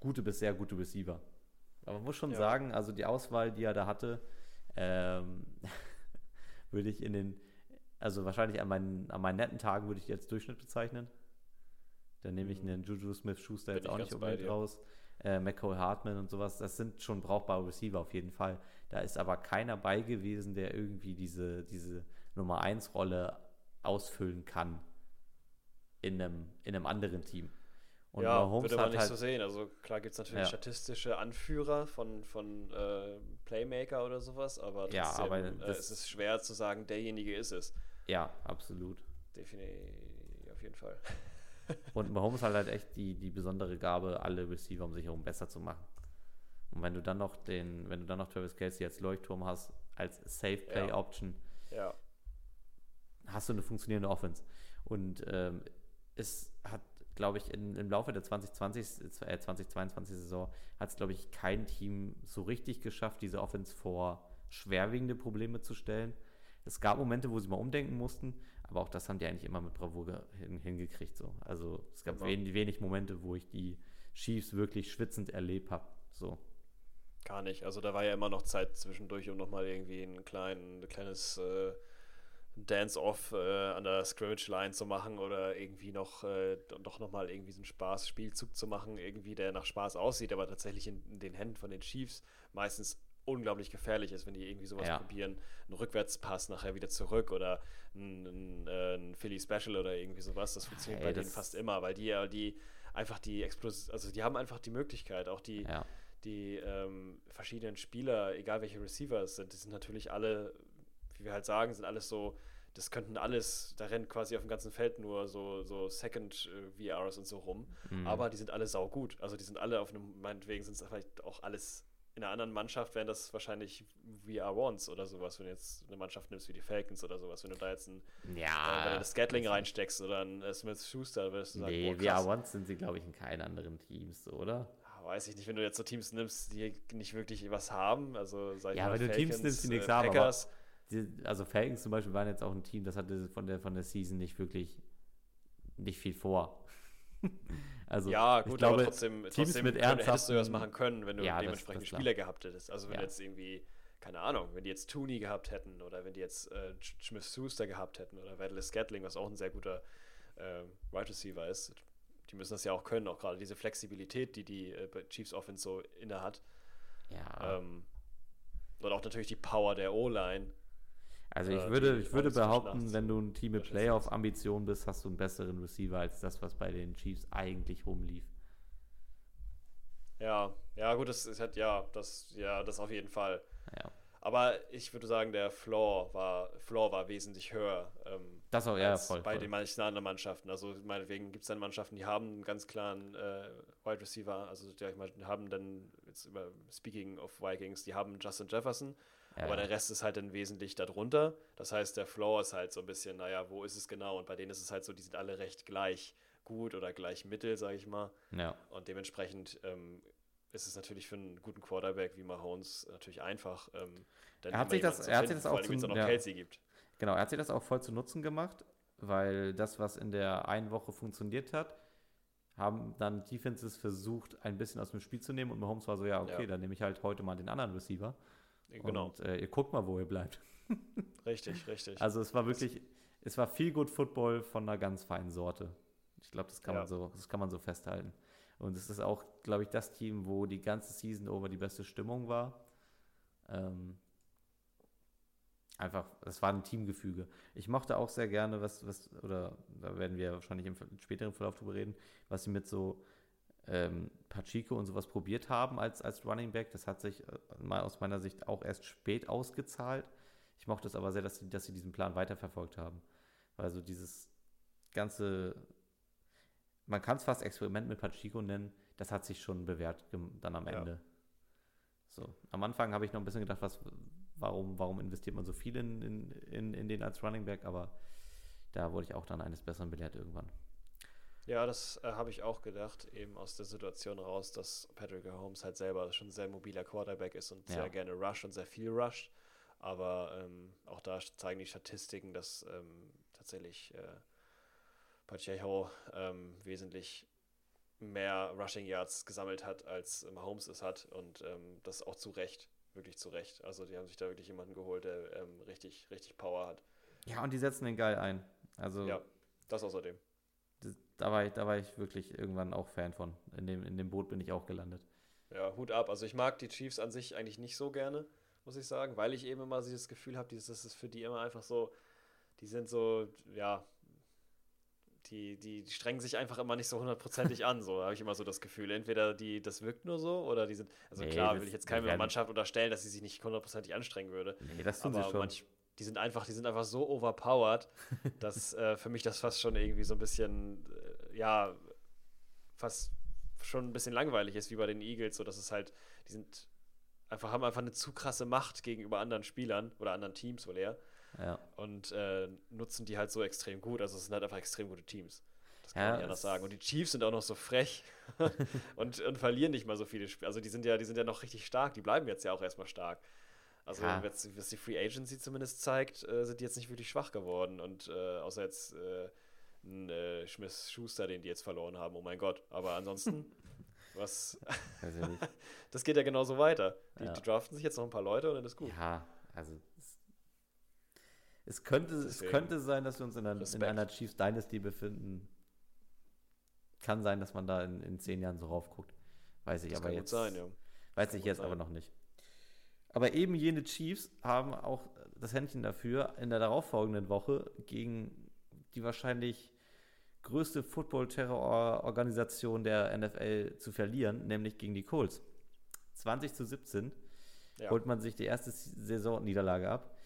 gute bis sehr gute Receiver. Aber man muss schon Ja. sagen, also die Auswahl, die er da hatte, ähm, (laughs) würde ich in den, also wahrscheinlich an meinen, an meinen netten Tagen würde ich die als Durchschnitt bezeichnen. Dann nehme ich Mhm. einen Juju Smith-Schuster jetzt auch nicht unbedingt raus. Äh, McCall Hartman und sowas, das sind schon brauchbare Receiver auf jeden Fall. Da ist aber keiner bei gewesen, der irgendwie diese, diese Nummer 1 Rolle ausfüllen kann in einem, in einem anderen Team. Und ja, Mahomes würde man hat nicht halt, so sehen. Also klar gibt es natürlich Ja. statistische Anführer von, von äh, Playmaker oder sowas, aber trotzdem, Ja, aber äh, das- es ist schwer zu sagen, derjenige ist es. ja, absolut. Definitiv, auf jeden Fall. (laughs) Und Mahomes hat halt echt die, die besondere Gabe, alle Receiver um sich herum besser zu machen. Und wenn du dann noch den, wenn du dann noch Travis Kelsey als Leuchtturm hast, als Safe Play. Option, Ja, hast du eine funktionierende Offense. Und ähm, es hat, glaube ich, in, im Laufe der 2020, äh, 2022 Saison hat es, glaube ich, kein Team so richtig geschafft, diese Offense vor schwerwiegende Probleme zu stellen. Es gab Momente, wo sie mal umdenken mussten, aber auch das haben die eigentlich immer mit Bravour hin, hingekriegt. So. Also es gab Immer. wenig, wenig Momente, wo ich die Chiefs wirklich schwitzend erlebt habe. So. gar nicht. Also da war ja immer noch Zeit zwischendurch, um nochmal irgendwie einen kleinen, ein kleines äh, Dance-Off äh, an der Scrimmage-Line zu machen oder irgendwie noch, äh, doch nochmal irgendwie so einen Spaß-Spielzug zu machen, irgendwie der nach Spaß aussieht, aber tatsächlich in, in, den Händen von den Chiefs meistens unglaublich gefährlich ist, wenn die irgendwie sowas Ja. probieren, einen Rückwärtspass nachher wieder zurück oder ein, ein, äh, ein Philly Special oder irgendwie sowas. Das funktioniert Ey, bei denen das- fast immer, weil die ja die einfach die Explos also die haben einfach die Möglichkeit, auch die, Ja. die ähm, verschiedenen Spieler, egal welche Receiver es sind, die sind natürlich alle, wie wir halt sagen, sind alles so, das könnten alles, da rennt quasi auf dem ganzen Feld nur so, so Second äh, VRs und so rum, Mhm. aber die sind alle saugut. Also die sind alle auf einem, meinetwegen sind es vielleicht auch alles in einer anderen Mannschaft wären das wahrscheinlich VR Ones oder sowas, wenn du jetzt eine Mannschaft nimmst wie die Falcons oder sowas, wenn du da jetzt ein, äh, ja. das Scatling reinsteckst oder ein äh, Smith Schuster, würdest du sagen, Nee. VR Ones sind sie, glaube ich, in keinen anderen Teams, oder? Weiß ich nicht, wenn du jetzt so Teams nimmst, die nicht wirklich was haben, also sag ich Ja, mal, wenn du Teams Falcons, nimmst, die nichts äh, haben, aber- Die, also Falcons zum Beispiel waren jetzt auch ein Team, das hatte von der, von der Season nicht wirklich nicht viel vor. (laughs) also ja, ich gut, glaube, aber trotzdem, Teams trotzdem mit können, hättest du was ernsthaften- machen können, wenn du Ja, das- dementsprechende das. Spieler gehabt hättest. Also wenn Ja. jetzt irgendwie, keine Ahnung, wenn die jetzt Tooney gehabt hätten oder wenn die jetzt äh, Smith Schuster gehabt hätten oder Vadele Scatling, was auch ein sehr guter äh, Wide Receiver ist, die müssen das ja auch können, auch gerade diese Flexibilität, die die äh, Chiefs Offense so inne hat. ja, Ähm, und auch natürlich die Power der O-Line. Also ich äh, würde, ich würde alles zwischen behaupten, wenn du ein Team mit zwischen Playoff-Ambitionen bist, hast du einen besseren Receiver als das, was bei den Chiefs eigentlich rumlief. Ja, ja, gut, das ist halt, ja, das, ja, das auf jeden Fall. Ja, Aber ich würde sagen, der Floor war, Floor war wesentlich höher. Ähm, das auch, ja, als voll. bei voll. den manchen anderen Mannschaften. Also meinetwegen gibt es dann Mannschaften, die haben einen ganz klaren äh, Wide Receiver, also die die haben dann, jetzt über Speaking of Vikings, die haben Justin Jefferson, Ja, aber der Rest ist halt dann wesentlich darunter. Das heißt, der Floor ist halt so ein bisschen, naja, wo ist es genau? Und bei denen ist es halt so, die sind alle recht gleich gut oder gleich mittel, sage ich mal. ja. Und dementsprechend ähm, ist es natürlich für einen guten Quarterback wie Mahomes natürlich einfach. Ähm, dann Er hat sich das- zu er hat sich finden, das auch zum- noch ja. Kelsey gibt. Genau, er hat sich das auch voll zu Nutzen gemacht, weil das, was in der einen Woche funktioniert hat, haben dann Defenses versucht, ein bisschen aus dem Spiel zu nehmen und Mahomes war so, ja, okay, Ja. dann nehme ich halt heute mal den anderen Receiver Genau, und äh, ihr guckt mal, wo ihr bleibt. (laughs) richtig, richtig. Also es war wirklich, es war viel gut Football von einer ganz feinen Sorte. Ich glaube, das kann Ja. man so, das kann man so festhalten. Und es ist auch, glaube ich, das Team, wo die ganze Season over die beste Stimmung war. Ähm, einfach, es war ein Teamgefüge. Ich mochte auch sehr gerne, was, was, oder da werden wir wahrscheinlich im späteren Verlauf drüber reden, was sie mit so ähm, Pacheco und sowas probiert haben als, als Running Back. Das hat sich äh, mal aus meiner Sicht auch erst spät ausgezahlt. Ich mochte es aber sehr, dass sie, dass sie diesen Plan weiterverfolgt haben. Weil so dieses ganze, man kann es fast Experiment mit Pacheco nennen, das hat sich schon bewährt dann am Ja. Ende. So, am Anfang habe ich noch ein bisschen gedacht, was, warum, warum investiert man so viel in, in, in, in den als Running Back, aber da wurde ich auch dann eines Besseren belehrt irgendwann. Ja, das äh, habe ich auch gedacht, eben aus der Situation raus, dass Patrick Mahomes halt selber schon ein sehr mobiler Quarterback ist und Ja. sehr gerne rusht und sehr viel rusht. Aber ähm, auch da zeigen die Statistiken, dass ähm, tatsächlich äh, Pacheco ähm, wesentlich mehr Rushing Yards gesammelt hat, als Mahomes es hat. Und ähm, das auch zu Recht, wirklich zu Recht. Also die haben sich da wirklich jemanden geholt, der ähm, richtig, richtig Power hat. Ja, und die setzen den geil ein. Also Ja, das außerdem. Da, war ich, da war ich wirklich irgendwann auch Fan von. In dem, in dem Boot bin ich auch gelandet. Ja, Hut ab. Also ich mag die Chiefs an sich eigentlich nicht so gerne, muss ich sagen, weil ich eben immer dieses Gefühl habe, das ist für die immer einfach so, die sind so, ja, die, die, die strengen sich einfach immer nicht so hundertprozentig an, so habe ich immer so das Gefühl. Entweder die, das wirkt nur so oder die sind, also Nee, klar, will ich jetzt keiner Mannschaft unterstellen, dass sie sich nicht hundertprozentig anstrengen würde. Nee, das tun Aber sie schon. manch, die sind einfach, die sind einfach so overpowered, (laughs) dass äh, für mich das fast schon irgendwie so ein bisschen, äh, ja, fast schon ein bisschen langweilig ist, wie bei den Eagles, so dass es halt, die sind einfach, haben einfach eine zu krasse Macht gegenüber anderen Spielern oder anderen Teams wohl eher ja. und äh, nutzen die halt so extrem gut. Also es sind halt einfach extrem gute Teams. Das kann Ja, man nicht anders sagen. Und die Chiefs sind auch noch so frech (laughs) und, und verlieren nicht mal so viele Spiele. Also die sind ja, die sind ja noch richtig stark. Die bleiben jetzt ja auch erstmal stark. Also Ja. jetzt, was die Free Agency zumindest zeigt, äh, sind die jetzt nicht wirklich schwach geworden. Und äh, außer jetzt äh, ein äh, Schmiss Schuster, den die jetzt verloren haben, oh mein Gott. Aber ansonsten, (laughs) was, (laughs) das geht ja genauso weiter. Die, Ja. die draften sich jetzt noch ein paar Leute und dann ist gut. Ja, also es- Es könnte, es könnte sein, dass wir uns in einer, in einer Chiefs Dynasty befinden. Kann sein, dass man da in, in zehn Jahren so raufguckt. Weiß ich Das aber jetzt. sein, ja. Weiß ich jetzt sein. aber noch nicht. Aber eben jene Chiefs haben auch das Händchen dafür, in der darauffolgenden Woche gegen die wahrscheinlich größte Football-Terror-Organisation der NFL zu verlieren, nämlich gegen die Colts. 20 zu 17 Ja, holt man sich die erste Saisonniederlage ab.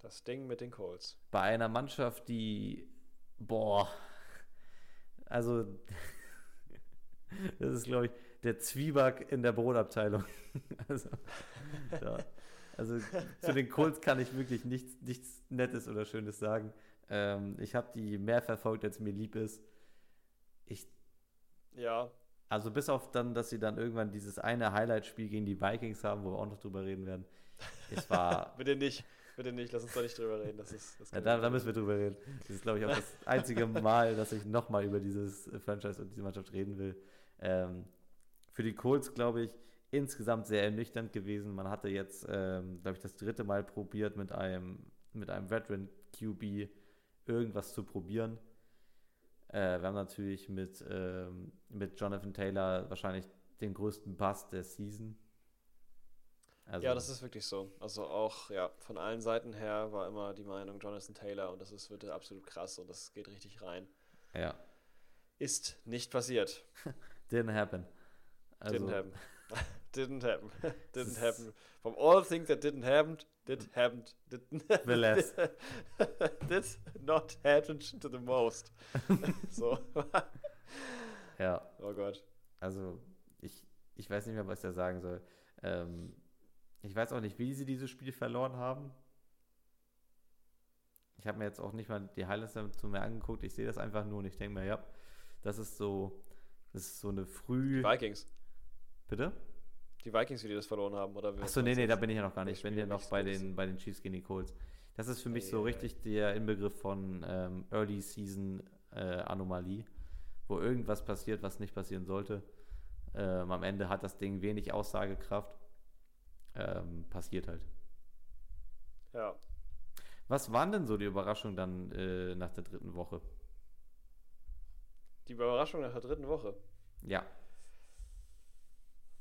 das Ding mit den Colts. Bei einer Mannschaft, die, boah, also, (laughs) das ist, glaube ich, der Zwieback in der Brotabteilung. (laughs) also, ja. also, zu den Colts kann ich wirklich nichts, nichts Nettes oder Schönes sagen. Ähm, ich habe die mehr verfolgt, als mir lieb ist. Ich, Ja, also, bis auf dann, dass sie dann irgendwann dieses eine Highlight-Spiel gegen die Vikings haben, wo wir auch noch drüber reden werden. Es war, (laughs) bitte nicht. Bitte nicht, lass uns da nicht drüber reden. Das ist, das Ja, da, da müssen wir drüber reden. Das ist, glaube ich, auch das einzige (laughs) Mal, dass ich nochmal über dieses äh, Franchise und diese Mannschaft reden will. Ähm, für die Colts, glaube ich, insgesamt sehr ernüchternd gewesen. Man hatte jetzt, ähm, glaube ich, das dritte Mal probiert, mit einem, mit einem Veteran QB irgendwas zu probieren. Äh, wir haben natürlich mit, ähm, mit Jonathan Taylor wahrscheinlich den größten Bust der Season. Also, Ja, das ist wirklich so. Also auch, ja, von allen Seiten her war immer die Meinung Jonathan Taylor und das ist, wird absolut krass und das geht richtig rein. ja, Ist nicht passiert. didn't happen. Also, didn't happen. didn't happen. (laughs) (laughs) Das didn't happen. From all things that didn't happen, did (laughs) happened. Didn't The less. did not happen to the most. (laughs) so. Ja, oh Gott. also ich, ich weiß nicht mehr, was ich da sagen soll. Ähm, ich weiß auch nicht, wie sie dieses Spiel verloren haben. Ich habe mir jetzt auch nicht mal die Highlights dazu mehr angeguckt. Ich sehe das einfach nur und ich denke mir, ja, das ist so, das ist so eine früh. Die Vikings. Bitte? Die Vikings, wie die das verloren haben, oder? Achso, nee, nee, da bin ich ja noch gar nicht. Ich bin ja noch bei so den, bei den Chiefs gegen die Colts. Das ist für mich so Eieiei. richtig der Inbegriff von ähm, Early Season äh, Anomalie, wo irgendwas passiert, was nicht passieren sollte. Ähm, am Ende hat das Ding wenig Aussagekraft. Ähm, passiert halt. Ja. Was waren denn so die Überraschungen dann äh, nach der dritten Woche? Die Überraschung nach der dritten Woche. Ja,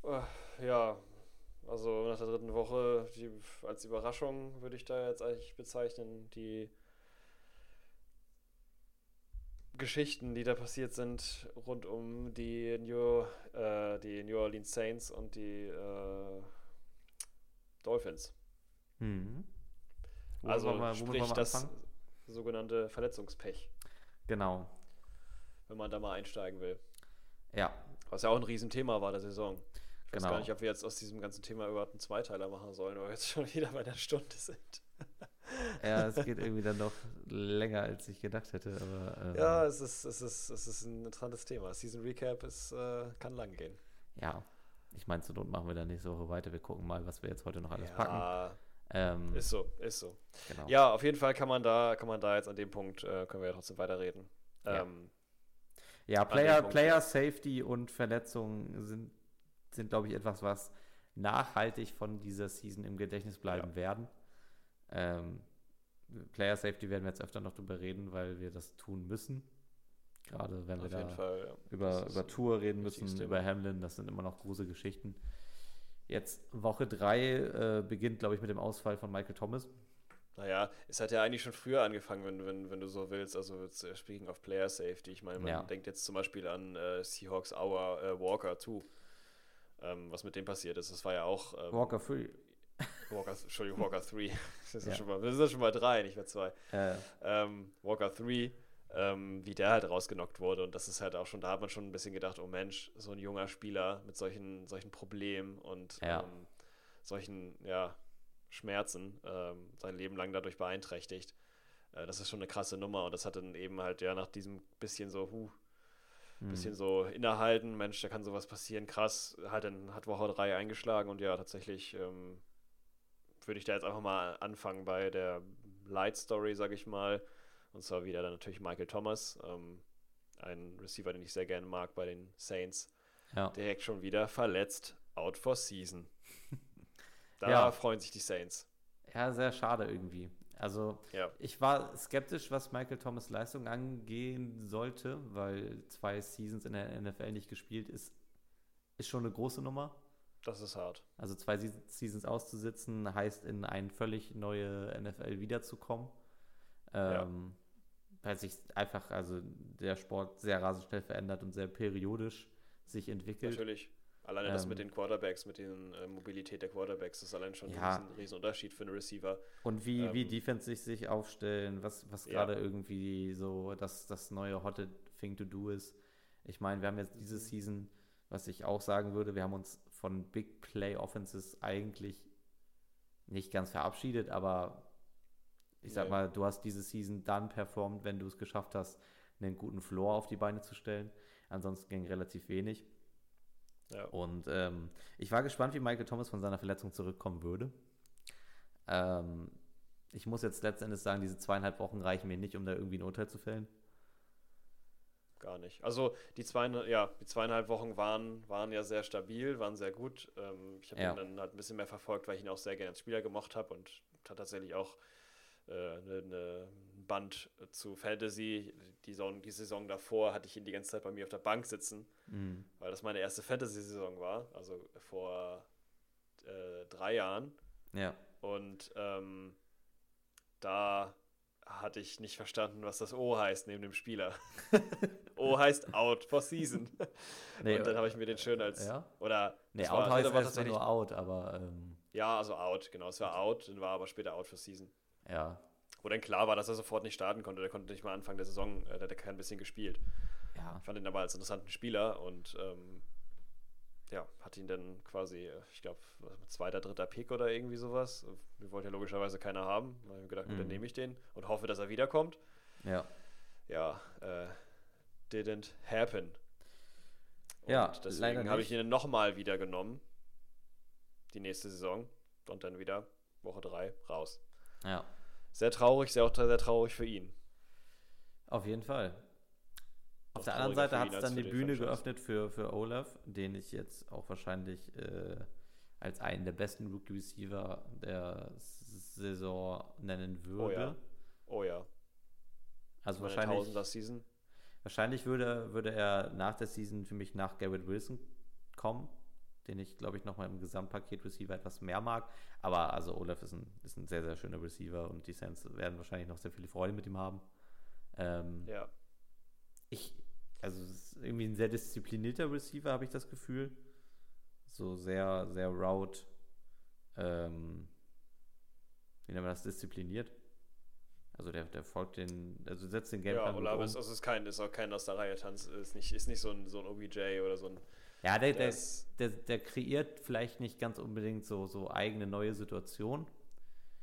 Äh, Ja, also nach der dritten Woche die, als Überraschung würde ich da jetzt eigentlich bezeichnen, die Geschichten, die da passiert sind rund um die New, äh, die New Orleans Saints und die äh, Dolphins. Mhm. Wo also wir- sprich das anfangen? sogenannte Verletzungspech, Genau. wenn man da mal einsteigen will. Ja, Was ja auch ein Riesenthema war der Saison. Ich weiß Genau. gar nicht, ob wir jetzt aus diesem ganzen Thema überhaupt einen Zweiteiler machen sollen, weil wir jetzt (laughs) schon wieder bei der Stunde sind. ja, es (laughs) geht irgendwie dann noch länger, als ich gedacht hätte. Aber, ähm, Ja, es ist, es ist, es ist ein interessantes Thema. Season Recap ist, äh, kann lang gehen. ja. Ich meine, zur Not machen wir dann nächste Woche weiter. Wir gucken mal, was wir jetzt heute noch alles packen. Ja, Ähm, ist so, ist so. genau. Ja, auf jeden Fall kann man da, kann man da jetzt an dem Punkt, äh, können wir ja trotzdem weiterreden. Ja. Ähm, Ja, Player, Player. Safety und Verletzungen sind, sind glaube ich, etwas, was nachhaltig von dieser Season im Gedächtnis bleiben Ja. werden. Ähm, Player Safety werden wir jetzt öfter noch drüber reden, weil wir das tun müssen. Gerade wenn wir auf da jeden Fall. Ja. über, über Tour reden müssen, Thema. über Hamlin, das sind immer noch große Geschichten. Jetzt Woche 3 äh, beginnt, glaube ich, mit dem Ausfall von Michael Thomas. Naja, es hat ja eigentlich schon früher angefangen, wenn, wenn, wenn du so willst. Also jetzt, äh, speaking of Player Safety, ich meine, man Ja. denkt jetzt zum Beispiel an äh, Seahawks Hour äh, Walker 2. Ähm, was mit dem passiert ist. Das war ja auch. Ähm, Walker Free. Walker, Entschuldigung, Walker 3. (laughs) Das ist ja. Ja. schon mal, das ist schon mal drei, nicht mehr zwei. Äh, Ähm, Walker 3, ähm, wie der halt rausgenockt wurde. Und das ist halt auch schon, da hat man schon ein bisschen gedacht, oh Mensch, so ein junger Spieler mit solchen, solchen Problemen und Ja. ähm, solchen, ja, Schmerzen ähm, sein Leben lang dadurch beeinträchtigt. Äh, das ist schon eine krasse Nummer und das hat dann eben halt ja nach diesem bisschen so, huh, hm. bisschen so innehalten, Mensch, da kann sowas passieren, krass, halt dann hat Woche 3 eingeschlagen und ja, tatsächlich ähm, würde ich da jetzt einfach mal anfangen bei der Light Story, sage ich mal. Und zwar wieder dann natürlich Michael Thomas, ähm, ein Receiver, den ich sehr gerne mag bei den Saints, ja. direkt schon wieder verletzt, out for season. (laughs) Da Ja. freuen sich die Saints. ja, sehr schade irgendwie. Also Ja, ich war skeptisch, was Michael Thomas Leistung angehen sollte, weil zwei Seasons in der NFL nicht gespielt ist, ist schon eine große Nummer. das ist hart. Also zwei Se- Seasons auszusitzen, heißt in eine völlig neue NFL wiederzukommen. Ja. Ähm, Weil sich einfach, also der Sport sehr rasend schnell verändert und sehr periodisch sich entwickelt. Natürlich. Alleine das Ähm, mit den Quarterbacks, mit der äh, Mobilität der Quarterbacks, ist allein schon Ja. ein riesen, riesen Unterschied für einen Receiver. Und wie, wie Ähm, Defense sich, sich aufstellen, was, was Ja. gerade irgendwie so das, das neue hotte Thing to do ist. Ich meine, wir haben jetzt diese Season, was ich auch sagen würde, wir haben uns von Big Play Offenses eigentlich nicht ganz verabschiedet, aber ich sag Nee. mal, du hast diese Season dann performt, wenn du es geschafft hast, einen guten Floor auf die Beine zu stellen. Ansonsten ging relativ wenig. Ja. Und ähm, ich war gespannt, wie Michael Thomas von seiner Verletzung zurückkommen würde. Ähm, ich muss jetzt letztendlich sagen, diese zweieinhalb Wochen reichen mir nicht, um da irgendwie ein Urteil zu fällen. Gar nicht. Also die, zweieinhalb, ja, die zweieinhalb Wochen waren, waren ja sehr stabil, waren sehr gut. Ähm, ich habe Ja. ihn dann halt ein bisschen mehr verfolgt, weil ich ihn auch sehr gerne als Spieler gemocht habe und tatsächlich auch eine, eine ein Band zu Fantasy. Die Saison, die Saison davor hatte ich ihn die ganze Zeit bei mir auf der Bank sitzen, Mhm. weil das meine erste Fantasy-Saison war, also vor äh, drei Jahren. Ja, Und ähm, da hatte ich nicht verstanden, was das O heißt neben dem Spieler. (laughs) o heißt out for season. (laughs) Nee, und dann habe ich mir den schön als. ja? Oder. Nee, out war, heißt das war tatsächlich. nur out, aber ähm, Ja, also out, genau. Es war out, dann war aber später out for season. Ja, Wo dann klar war, dass er sofort nicht starten konnte. Der konnte nicht mal Anfang der Saison, äh, der hat kein bisschen gespielt. ja. Ich fand ihn aber als interessanten Spieler und ähm, ja, hat ihn dann quasi, äh, ich glaube, zweiter, dritter Pick oder irgendwie sowas. Wir wollten ja logischerweise keiner haben. Da habe ich gedacht, gut, dann Mhm. nehme ich den und hoffe, dass er wiederkommt. Ja, Ja, äh, didn't happen. Und Ja, deswegen habe ich ihn nochmal wieder genommen. Die nächste Saison. Und dann wieder Woche 3 raus. ja, Sehr traurig, sehr, auch sehr traurig für ihn. auf jeden Fall. Auf der anderen Seite hat es dann die Bühne Franchise. geöffnet für, für Olaf, den ich jetzt auch wahrscheinlich äh, als einen der besten Rookie Receiver der Saison nennen würde. ja. Oh ja. Also Meine wahrscheinlich, Tausender-Season. wahrscheinlich würde, würde er nach der Season für mich nach Garrett Wilson kommen, den ich, glaube ich, nochmal im Gesamtpaket Receiver etwas mehr mag. Aber also Olaf ist ein, ist ein sehr, sehr schöner Receiver und die Saints werden wahrscheinlich noch sehr viele Freude mit ihm haben. Ähm, Ja. ich, also es ist irgendwie ein sehr disziplinierter Receiver, habe ich das Gefühl. So sehr, sehr route, ähm, wie nennt man das, diszipliniert. Also der, der folgt den, also setzt den Ja, Gameplan gut Olave um. ist, also ist, kein, ist auch kein aus der Reihe Tanz. Ist nicht, ist nicht so, ein, so ein OBJ oder so ein. Ja, der, Der der, ist, der, der kreiert vielleicht nicht ganz unbedingt so, so eigene neue Situationen,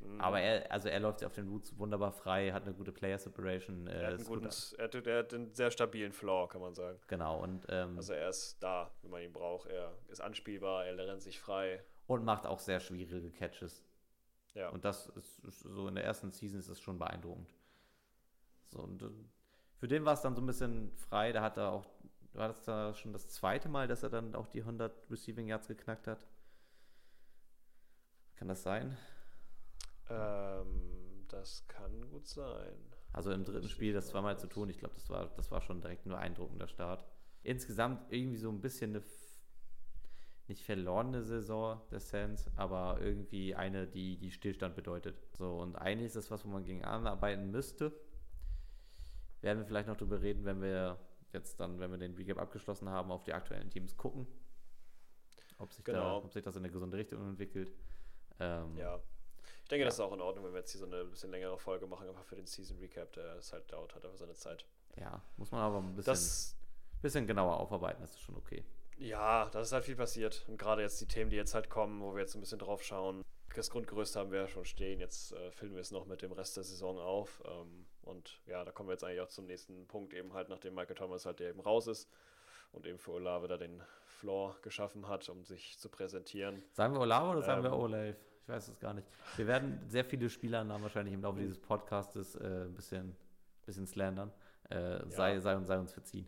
mh, aber er, also er läuft auf den Routes wunderbar frei, hat eine gute Player Separation, er äh, hat, einen ist gut, guten, er, hat, er hat einen sehr stabilen Floor, kann man sagen. genau, und, ähm, Also er ist da, wenn man ihn braucht. Er ist anspielbar, er rennt sich frei. und macht auch sehr schwierige Catches. Ja. Und das ist so in der ersten Season ist es schon beeindruckend. So, und äh, für den war es dann so ein bisschen frei. Da hat er auch, war das da schon das zweite Mal, dass er dann auch die 100 Receiving Yards geknackt hat? Kann das sein? Ähm, das kann gut sein. Also im dritten Spiel das zweimal zu tun. Ich glaube, das war, das war schon direkt ein beeindruckender Start. Insgesamt irgendwie so ein bisschen eine nicht verlorene Saison der Saints, aber irgendwie eine, die, die Stillstand bedeutet. So, und eigentlich ist das was, wo man gegen anarbeiten müsste. Werden wir vielleicht noch drüber reden, wenn wir jetzt dann, wenn wir den Recap abgeschlossen haben, auf die aktuellen Teams gucken. Ob sich, da, Genau. ob sich das in eine gesunde Richtung entwickelt. Ähm, Ja. Ich denke, Ja. das ist auch in Ordnung, wenn wir jetzt hier so eine bisschen längere Folge machen, einfach für den Season Recap, der es halt dauert hat, aber seine Zeit. ja, muss man aber ein bisschen, Das, bisschen genauer aufarbeiten, das ist schon okay. ja, da ist halt viel passiert. Und gerade jetzt die Themen, die jetzt halt kommen, wo wir jetzt ein bisschen drauf schauen. Das Grundgerüst haben wir ja schon stehen. Jetzt äh, filmen wir es noch mit dem Rest der Saison auf. Ähm, und ja, da kommen wir jetzt eigentlich auch zum nächsten Punkt, eben halt, nachdem Michael Thomas halt eben raus ist und eben für Olave da den Floor geschaffen hat, um sich zu präsentieren. Sagen wir Olave oder sagen wir Ähm, Olave? Ich weiß es gar nicht. Wir werden sehr viele Spielernamen wahrscheinlich im Laufe dieses Podcastes äh, ein bisschen, bisschen slandern. Äh, sei, sei, uns- sei uns verziehen.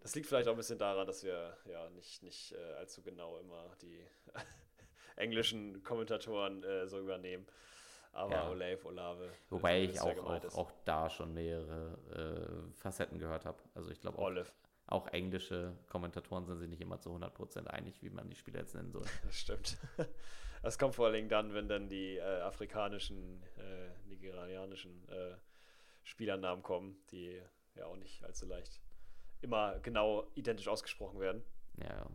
Das liegt vielleicht auch ein bisschen daran, dass wir ja nicht, nicht äh, allzu genau immer die englischen Kommentatoren äh, so übernehmen. Aber Ja. Olave, Olave. Wobei ihr ich auch, auch, auch da schon mehrere äh, Facetten gehört habe. Also ich glaube auch, auch englische Kommentatoren sind sich nicht immer zu 100% einig, wie man die Spieler jetzt nennen soll. das (laughs) stimmt. Das kommt vor allen Dingen dann, wenn dann die äh, afrikanischen, äh, nigerianischen äh, Spielernamen kommen, die ja auch nicht allzu leicht immer genau identisch ausgesprochen werden. Ja, ja.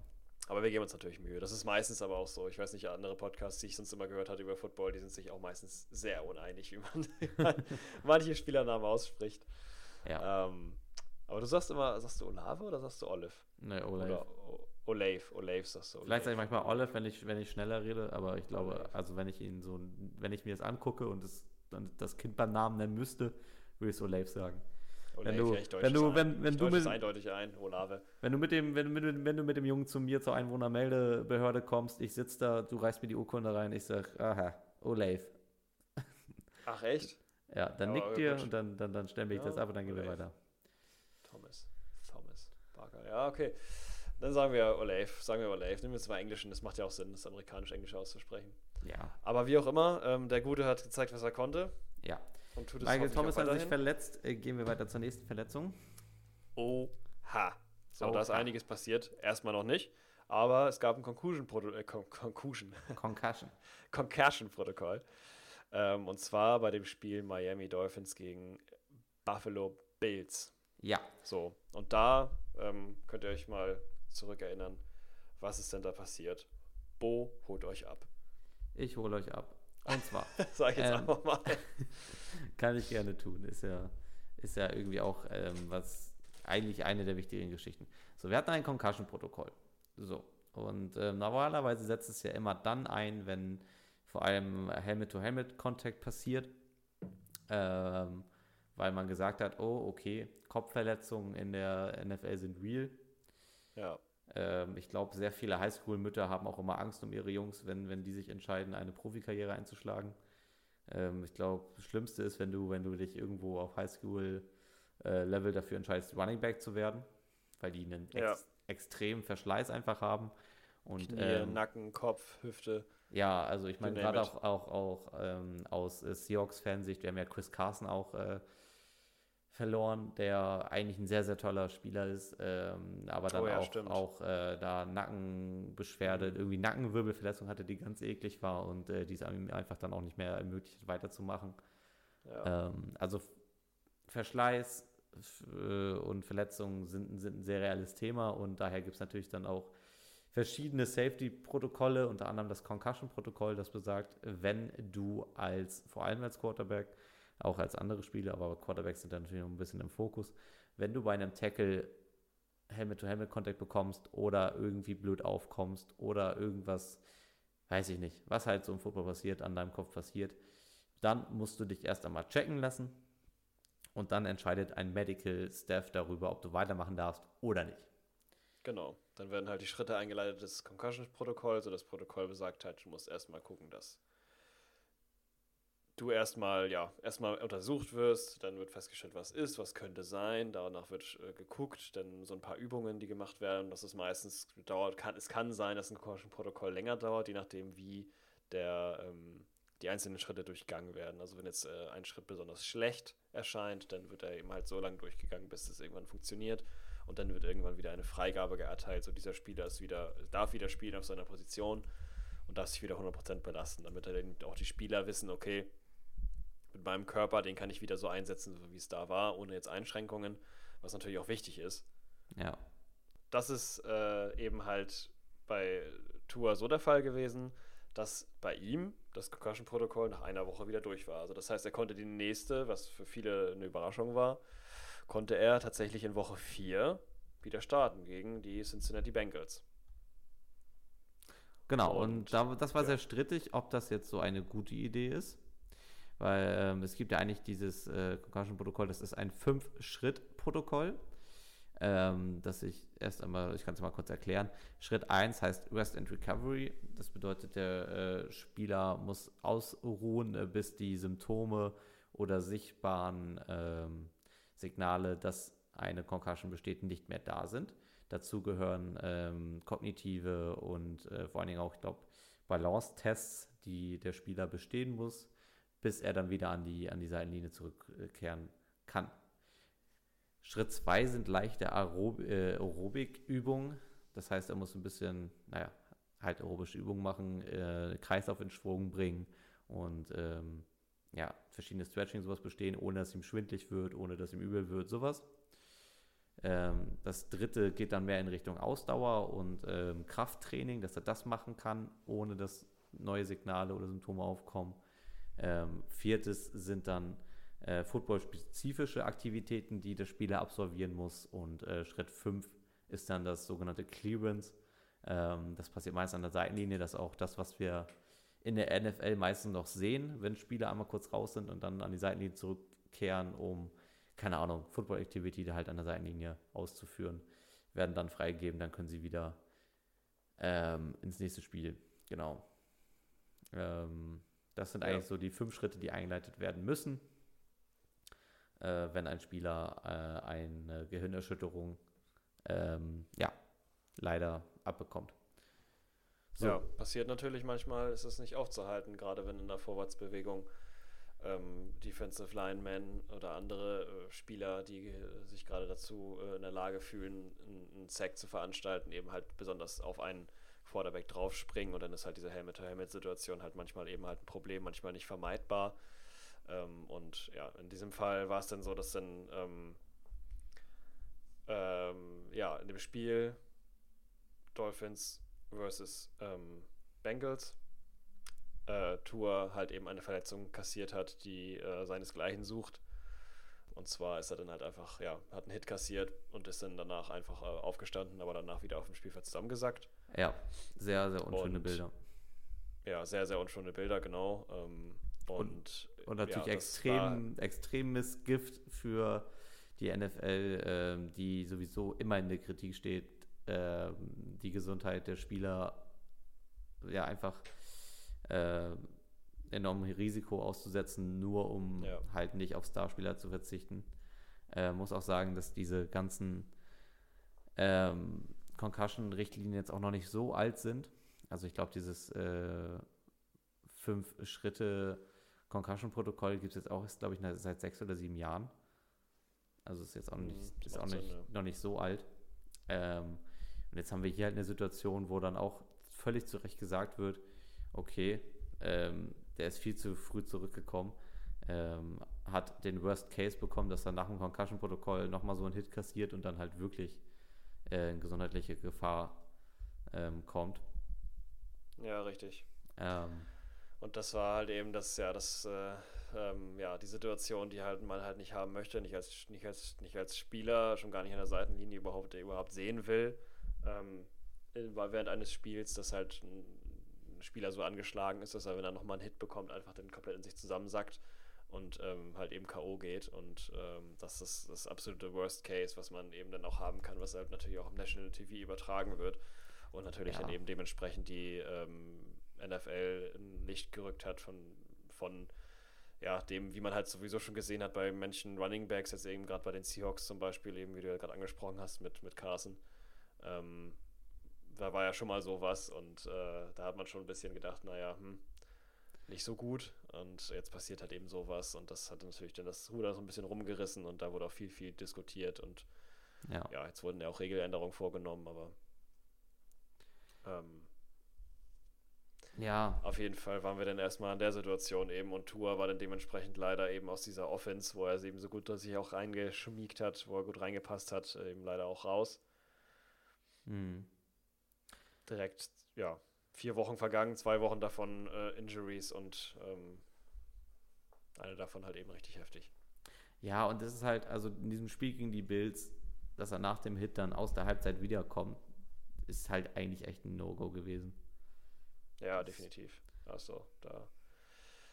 Aber wir geben uns natürlich Mühe. Das ist meistens aber auch so. Ich weiß nicht, andere Podcasts, die ich sonst immer gehört hatte über Football, die sind sich auch meistens sehr uneinig, wie man, wie (laughs) man manche Spielernamen ausspricht. ja. Ähm, aber du sagst immer, sagst du Olave oder sagst du Olive? Ne, Olaf. Oder O- Olave, Olave sagst du. Vielleicht sage ich Olave. manchmal Olive, wenn ich, wenn ich schneller rede, aber ich glaube, Olive. also wenn ich ihn so, wenn ich mir das angucke und das, dann das Kind beim Namen nennen müsste, würde ich es Olave sagen. Olave, wenn du- wenn du- wenn- wenn du mit- eindeutig ein, Olave. Wenn du mit dem, wenn, du mit- wenn du mit dem Jungen zu mir zur Einwohnermeldebehörde kommst, ich sitze da, du reichst mir die Urkunde rein, ich sag, aha, Olave. (laughs) Ach, echt? Ja, dann Ja, nickt dir und dann, dann, dann stempel ich Ja, das ab und dann gehen wir weiter. Thomas. Thomas Parker. Ja, okay. Dann sagen wir Olave. Sagen wir Olave. Nehmen wir jetzt mal Englischen. Das macht ja auch Sinn, das amerikanisch-englische auszusprechen. Ja, Aber wie auch immer, ähm, der Gute hat gezeigt, was er konnte. ja. Und tut es Michael Thomas hat sich verletzt. Äh, gehen wir weiter zur nächsten Verletzung. Oha. So, da ist Oha. einiges passiert. Erstmal noch nicht. Aber es gab ein Concussion-Protokoll. Äh, Con Concussion. (laughs) Concussion. Concussion-Protokoll. Ähm, und zwar bei dem Spiel Miami Dolphins gegen Buffalo Bills. Ja, So, und da ähm, könnt ihr euch mal zurückerinnern, was ist denn da passiert. Bo holt euch ab. ich hole euch ab. Und zwar, (laughs) Sag ich jetzt Ähm. einfach mal. (laughs) kann ich gerne tun. Ist ja, ist ja irgendwie auch ähm, was, eigentlich eine der wichtigen Geschichten. So, wir hatten ein Concussion-Protokoll. So, und ähm, normalerweise setzt es ja immer dann ein, wenn vor allem Helmet-to-Helmet-Contact passiert. Ähm, weil man gesagt hat, oh, okay, Kopfverletzungen in der NFL sind real. Ja, ich glaube, sehr viele Highschool-Mütter haben auch immer Angst um ihre Jungs, wenn, wenn die sich entscheiden, eine Profikarriere einzuschlagen. Ähm, ich glaube, das Schlimmste ist, wenn du, wenn du dich irgendwo auf Highschool-Level dafür entscheidest, Running Back zu werden, weil die einen Ja. ex extremen Verschleiß einfach haben. Und Knie, ähm, Nacken, Kopf, Hüfte. ja, also ich meine, gerade auch, auch, auch ähm, aus äh, Seahawks-Fansicht, wir haben ja Chris Carson auch äh, verloren, der eigentlich ein sehr, sehr toller Spieler ist, ähm, aber dann Oh ja, auch. Mhm. auch äh, da Nackenbeschwerde, irgendwie Nackenwirbelverletzung hatte, die ganz eklig war und äh, die es einfach dann auch nicht mehr ermöglicht, weiterzumachen. Ja. Ähm, also Verschleiß äh, und Verletzungen sind, sind ein sehr reales Thema und daher gibt es natürlich dann auch verschiedene Safety-Protokolle, unter anderem das Concussion-Protokoll, das besagt, wenn du als, vor allem als Quarterback, auch als andere Spieler, aber Quarterbacks sind dann natürlich noch ein bisschen im Fokus, wenn du bei einem Tackle Helmet-to-Helmet-Contact bekommst oder irgendwie blöd aufkommst oder irgendwas, weiß ich nicht, was halt so im Football passiert, an deinem Kopf passiert, dann musst du dich erst einmal checken lassen und dann entscheidet ein Medical Staff darüber, ob du weitermachen darfst oder nicht. Genau. Dann werden halt die Schritte eingeleitet des Concussion-Protokolls. Und das Protokoll besagt halt, du musst erstmal gucken, dass du erstmal, ja, erstmal untersucht wirst, dann wird festgestellt, was ist, was könnte sein, danach wird äh, geguckt, dann so ein paar Übungen, die gemacht werden, das ist meistens dauert, kann, es kann sein, dass ein Concussion-Protokoll länger dauert, je nachdem, wie der, ähm, die einzelnen Schritte durchgegangen werden. Also wenn jetzt äh, ein Schritt besonders schlecht erscheint, dann wird er eben halt so lange durchgegangen, bis es irgendwann funktioniert. Und dann wird irgendwann wieder eine Freigabe erteilt, so dieser Spieler ist wieder, darf wieder spielen auf seiner Position und darf sich wieder 100% belasten, damit er dann auch die Spieler wissen, okay, mit meinem Körper, den kann ich wieder so einsetzen, so wie es da war, ohne jetzt Einschränkungen, was natürlich auch wichtig ist. Ja, Das ist äh, eben halt bei Tua so der Fall gewesen, dass bei ihm das Concussion-Protokoll nach einer Woche wieder durch war. Also das heißt, er konnte die nächste, was für viele eine Überraschung war, konnte er tatsächlich in Woche 4 wieder starten gegen die Cincinnati Bengals. genau. Und, Und, da, das war ja. sehr strittig, ob das jetzt so eine gute Idee ist. Weil ähm, es gibt ja eigentlich dieses äh, Concussion-Protokoll, das ist ein Fünf-Schritt-Protokoll. Ähm, das ich erst einmal, ich kann es mal kurz erklären. Schritt 1 heißt Rest and Recovery. Das bedeutet, der äh, Spieler muss ausruhen, äh, bis die Symptome oder sichtbaren ähm, Signale, dass eine Concussion besteht, nicht mehr da sind. Dazu gehören ähm, kognitive und äh, vor allen Dingen auch, ich glaube, Balance-Tests, die der Spieler bestehen muss. Bis er dann wieder an die, an die Seitenlinie zurückkehren kann. Schritt 2 sind leichte Aerob äh, Aerobik-Übungen. Das heißt, er muss ein bisschen, naja, halt aerobische Übungen machen, äh, Kreislauf in Schwung bringen und ähm, ja, verschiedene Stretching sowas bestehen, ohne dass ihm schwindlig wird, ohne dass ihm übel wird, sowas. Ähm, das dritte geht dann mehr in Richtung Ausdauer und ähm, Krafttraining, dass er das machen kann, ohne dass neue Signale oder Symptome aufkommen. Ähm, viertes sind dann äh, footballspezifische Aktivitäten, die der Spieler absolvieren muss. Und äh, Schritt 5 ist dann das sogenannte Clearance. Ähm, das passiert meist an der Seitenlinie. Das ist auch das, was wir in der NFL meistens noch sehen, wenn Spieler einmal kurz raus sind und dann an die Seitenlinie zurückkehren, um, keine Ahnung, Football-Activity halt an der Seitenlinie auszuführen, werden dann freigegeben. Dann können sie wieder ähm, ins nächste Spiel. Genau. Ähm, das sind ja. eigentlich so die fünf Schritte, die eingeleitet werden müssen äh, wenn ein Spieler äh, eine Gehirnerschütterung ähm, ja, leider abbekommt. So. Ja, passiert natürlich manchmal, ist es nicht aufzuhalten, gerade wenn in der Vorwärtsbewegung ähm, Defensive Linemen oder andere äh, Spieler, die äh, sich gerade dazu äh, in der Lage fühlen, einen Sack zu veranstalten, eben halt besonders auf einen Quarterback draufspringen und dann ist halt diese Helmet-to-Helmet-Situation halt manchmal eben halt ein Problem, manchmal nicht vermeidbar. Ähm, und ja, in diesem Fall war es dann so, dass dann ähm, ähm, ja, in dem Spiel Dolphins versus ähm, Bengals äh, Tour halt eben eine Verletzung kassiert hat, die äh, seinesgleichen sucht. Und zwar ist er dann halt einfach, ja, hat einen Hit kassiert und ist dann danach einfach äh, aufgestanden, aber danach wieder auf dem Spielfeld zusammengesackt. Ja, sehr, sehr unschöne und, Bilder. Ja, sehr, sehr unschöne Bilder, genau. Ähm, und, und, natürlich ja, extrem, extremes Gift für die NFL, äh, die sowieso immer in der Kritik steht, äh, die Gesundheit der Spieler ja einfach äh, enormem Risiko auszusetzen, nur um ja. halt nicht auf Starspieler zu verzichten. Äh, muss auch sagen, dass diese ganzen ähm, Concussion-Richtlinien jetzt auch noch nicht so alt sind. Also ich glaube, dieses äh, fünf Schritte Concussion-Protokoll gibt es jetzt auch, glaube ich, seit sechs oder sieben Jahren. Also ist jetzt auch nicht, mhm, ist auch nicht, Sinn, ja. noch nicht so alt. Ähm, und jetzt haben wir hier halt eine Situation, wo dann auch völlig zu Recht gesagt wird, okay, ähm, der ist viel zu früh zurückgekommen, ähm, hat den Worst Case bekommen, dass er nach dem Concussion-Protokoll nochmal so einen Hit kassiert und dann halt wirklich äh, in gesundheitliche Gefahr ähm, kommt. Ja, richtig. Ähm, und das war halt eben das, ja, das, äh, ähm, ja, die Situation, die halt man halt nicht haben möchte, nicht als, nicht als, nicht als Spieler, schon gar nicht an der Seitenlinie überhaupt, überhaupt sehen will. Ähm, während eines Spiels, dass halt ein Spieler so angeschlagen ist, dass er, wenn er nochmal einen Hit bekommt, einfach dann komplett in sich zusammensackt und ähm, halt eben K.O. geht. Und ähm, das ist das absolute Worst Case, was man eben dann auch haben kann, was halt natürlich auch im National TV übertragen wird. Und natürlich ja. dann eben dementsprechend die ähm, NFL in Licht gerückt hat von, von ja, dem, wie man halt sowieso schon gesehen hat bei manchen Running Backs, jetzt eben gerade bei den Seahawks zum Beispiel, eben wie du ja gerade angesprochen hast mit, mit Carson. Ähm, da war ja schon mal sowas und äh, da hat man schon ein bisschen gedacht, naja, hm, nicht so gut. Und jetzt passiert halt eben sowas und das hat natürlich dann das Ruder so ein bisschen rumgerissen und da wurde auch viel, viel diskutiert und ja, ja jetzt wurden ja auch Regeländerungen vorgenommen, aber ähm, ja. Auf jeden Fall waren wir dann erstmal in der Situation eben und Tour war dann dementsprechend leider eben aus dieser Offense, wo er eben so gut sich auch reingeschmiegt hat, wo er gut reingepasst hat, eben leider auch raus. Mhm. Direkt, ja, vier Wochen vergangen, zwei Wochen davon äh, Injuries und ähm, eine davon halt eben richtig heftig. Ja, und das ist halt, also in diesem Spiel gegen die Bills, dass er nach dem Hit dann aus der Halbzeit wiederkommt, ist halt eigentlich echt ein No-Go gewesen. Ja, definitiv. Also, da,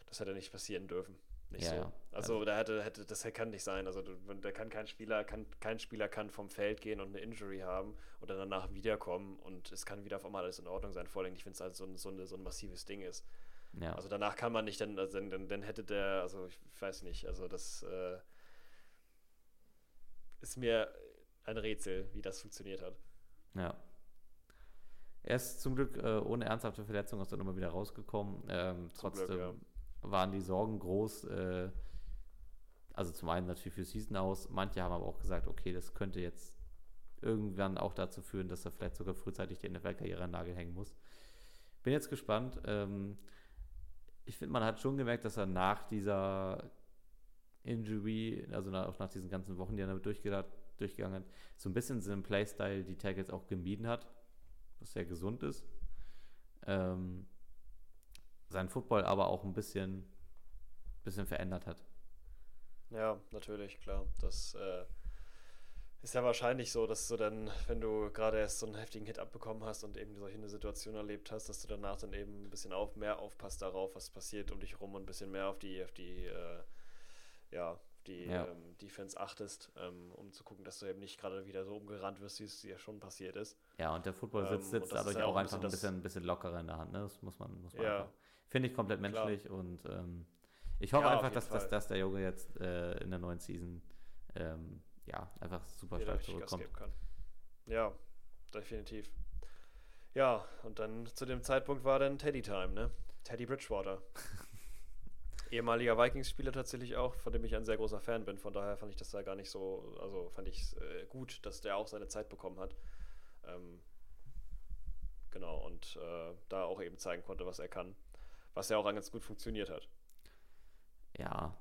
das hätte nicht passieren dürfen. Nicht ja, so. Ja. Also, also, da hätte, hätte, das kann nicht sein. Also, da kann kein Spieler, kann, kein Spieler kann vom Feld gehen und eine Injury haben und dann danach wiederkommen und es kann wieder auf einmal alles in Ordnung sein. Vor allem, ich finde es also so, so, eine, so ein massives Ding ist. Ja. Also danach kann man nicht, dann, also dann, dann hätte der, also ich weiß nicht, also das äh, ist mir ein Rätsel, wie das funktioniert hat. Ja. Er ist zum Glück äh, ohne ernsthafte Verletzung aus der Nummer wieder rausgekommen. Ähm, trotzdem, Glück. Waren die Sorgen groß. Äh, also zum einen natürlich für Season aus. Manche haben aber auch gesagt, okay, das könnte jetzt irgendwann auch dazu führen, dass er vielleicht sogar frühzeitig die NFL-Karriere an Nagel hängen muss. Bin jetzt gespannt. Ähm, ich finde, man hat schon gemerkt, dass er nach dieser Injury, also nach, nach diesen ganzen Wochen, die er damit durchgegangen hat, so ein bisschen seinen Playstyle die Tackles auch gemieden hat, was sehr gesund ist. Ähm, sein Football aber auch ein bisschen, bisschen verändert hat. Ja, natürlich, klar. Das äh, ist ja wahrscheinlich so, dass du dann, wenn du gerade erst so einen heftigen Hit abbekommen hast und eben solche eine Situation erlebt hast, dass du danach dann eben ein bisschen auf, mehr aufpasst darauf, was passiert um dich rum und ein bisschen mehr auf die, auf die, äh, ja, die ja. ähm, Defense achtest, ähm, um zu gucken, dass du eben nicht gerade wieder so umgerannt wirst, wie es ja schon passiert ist. Ja, und der Football sitzt, ähm, sitzt dadurch auch, auch einfach ein bisschen, ein bisschen lockerer in der Hand. Ne? Das muss man, muss man ja. Finde ich komplett menschlich Klar. und ähm, ich hoffe ja, einfach, dass, dass, dass, der Junge jetzt äh, in der neuen Season ähm, ja, einfach super stark zurückkommt. Ja, definitiv. Ja, und dann zu dem Zeitpunkt war dann Teddy Time, ne? Teddy Bridgewater. (laughs) Ehemaliger Vikings-Spieler tatsächlich auch, von dem ich ein sehr großer Fan bin. Von daher fand ich das da gar nicht so, also fand ich es äh, gut, dass der auch seine Zeit bekommen hat. Ähm, genau, und äh, da auch eben zeigen konnte, was er kann. Was ja auch ganz gut funktioniert hat. Ja,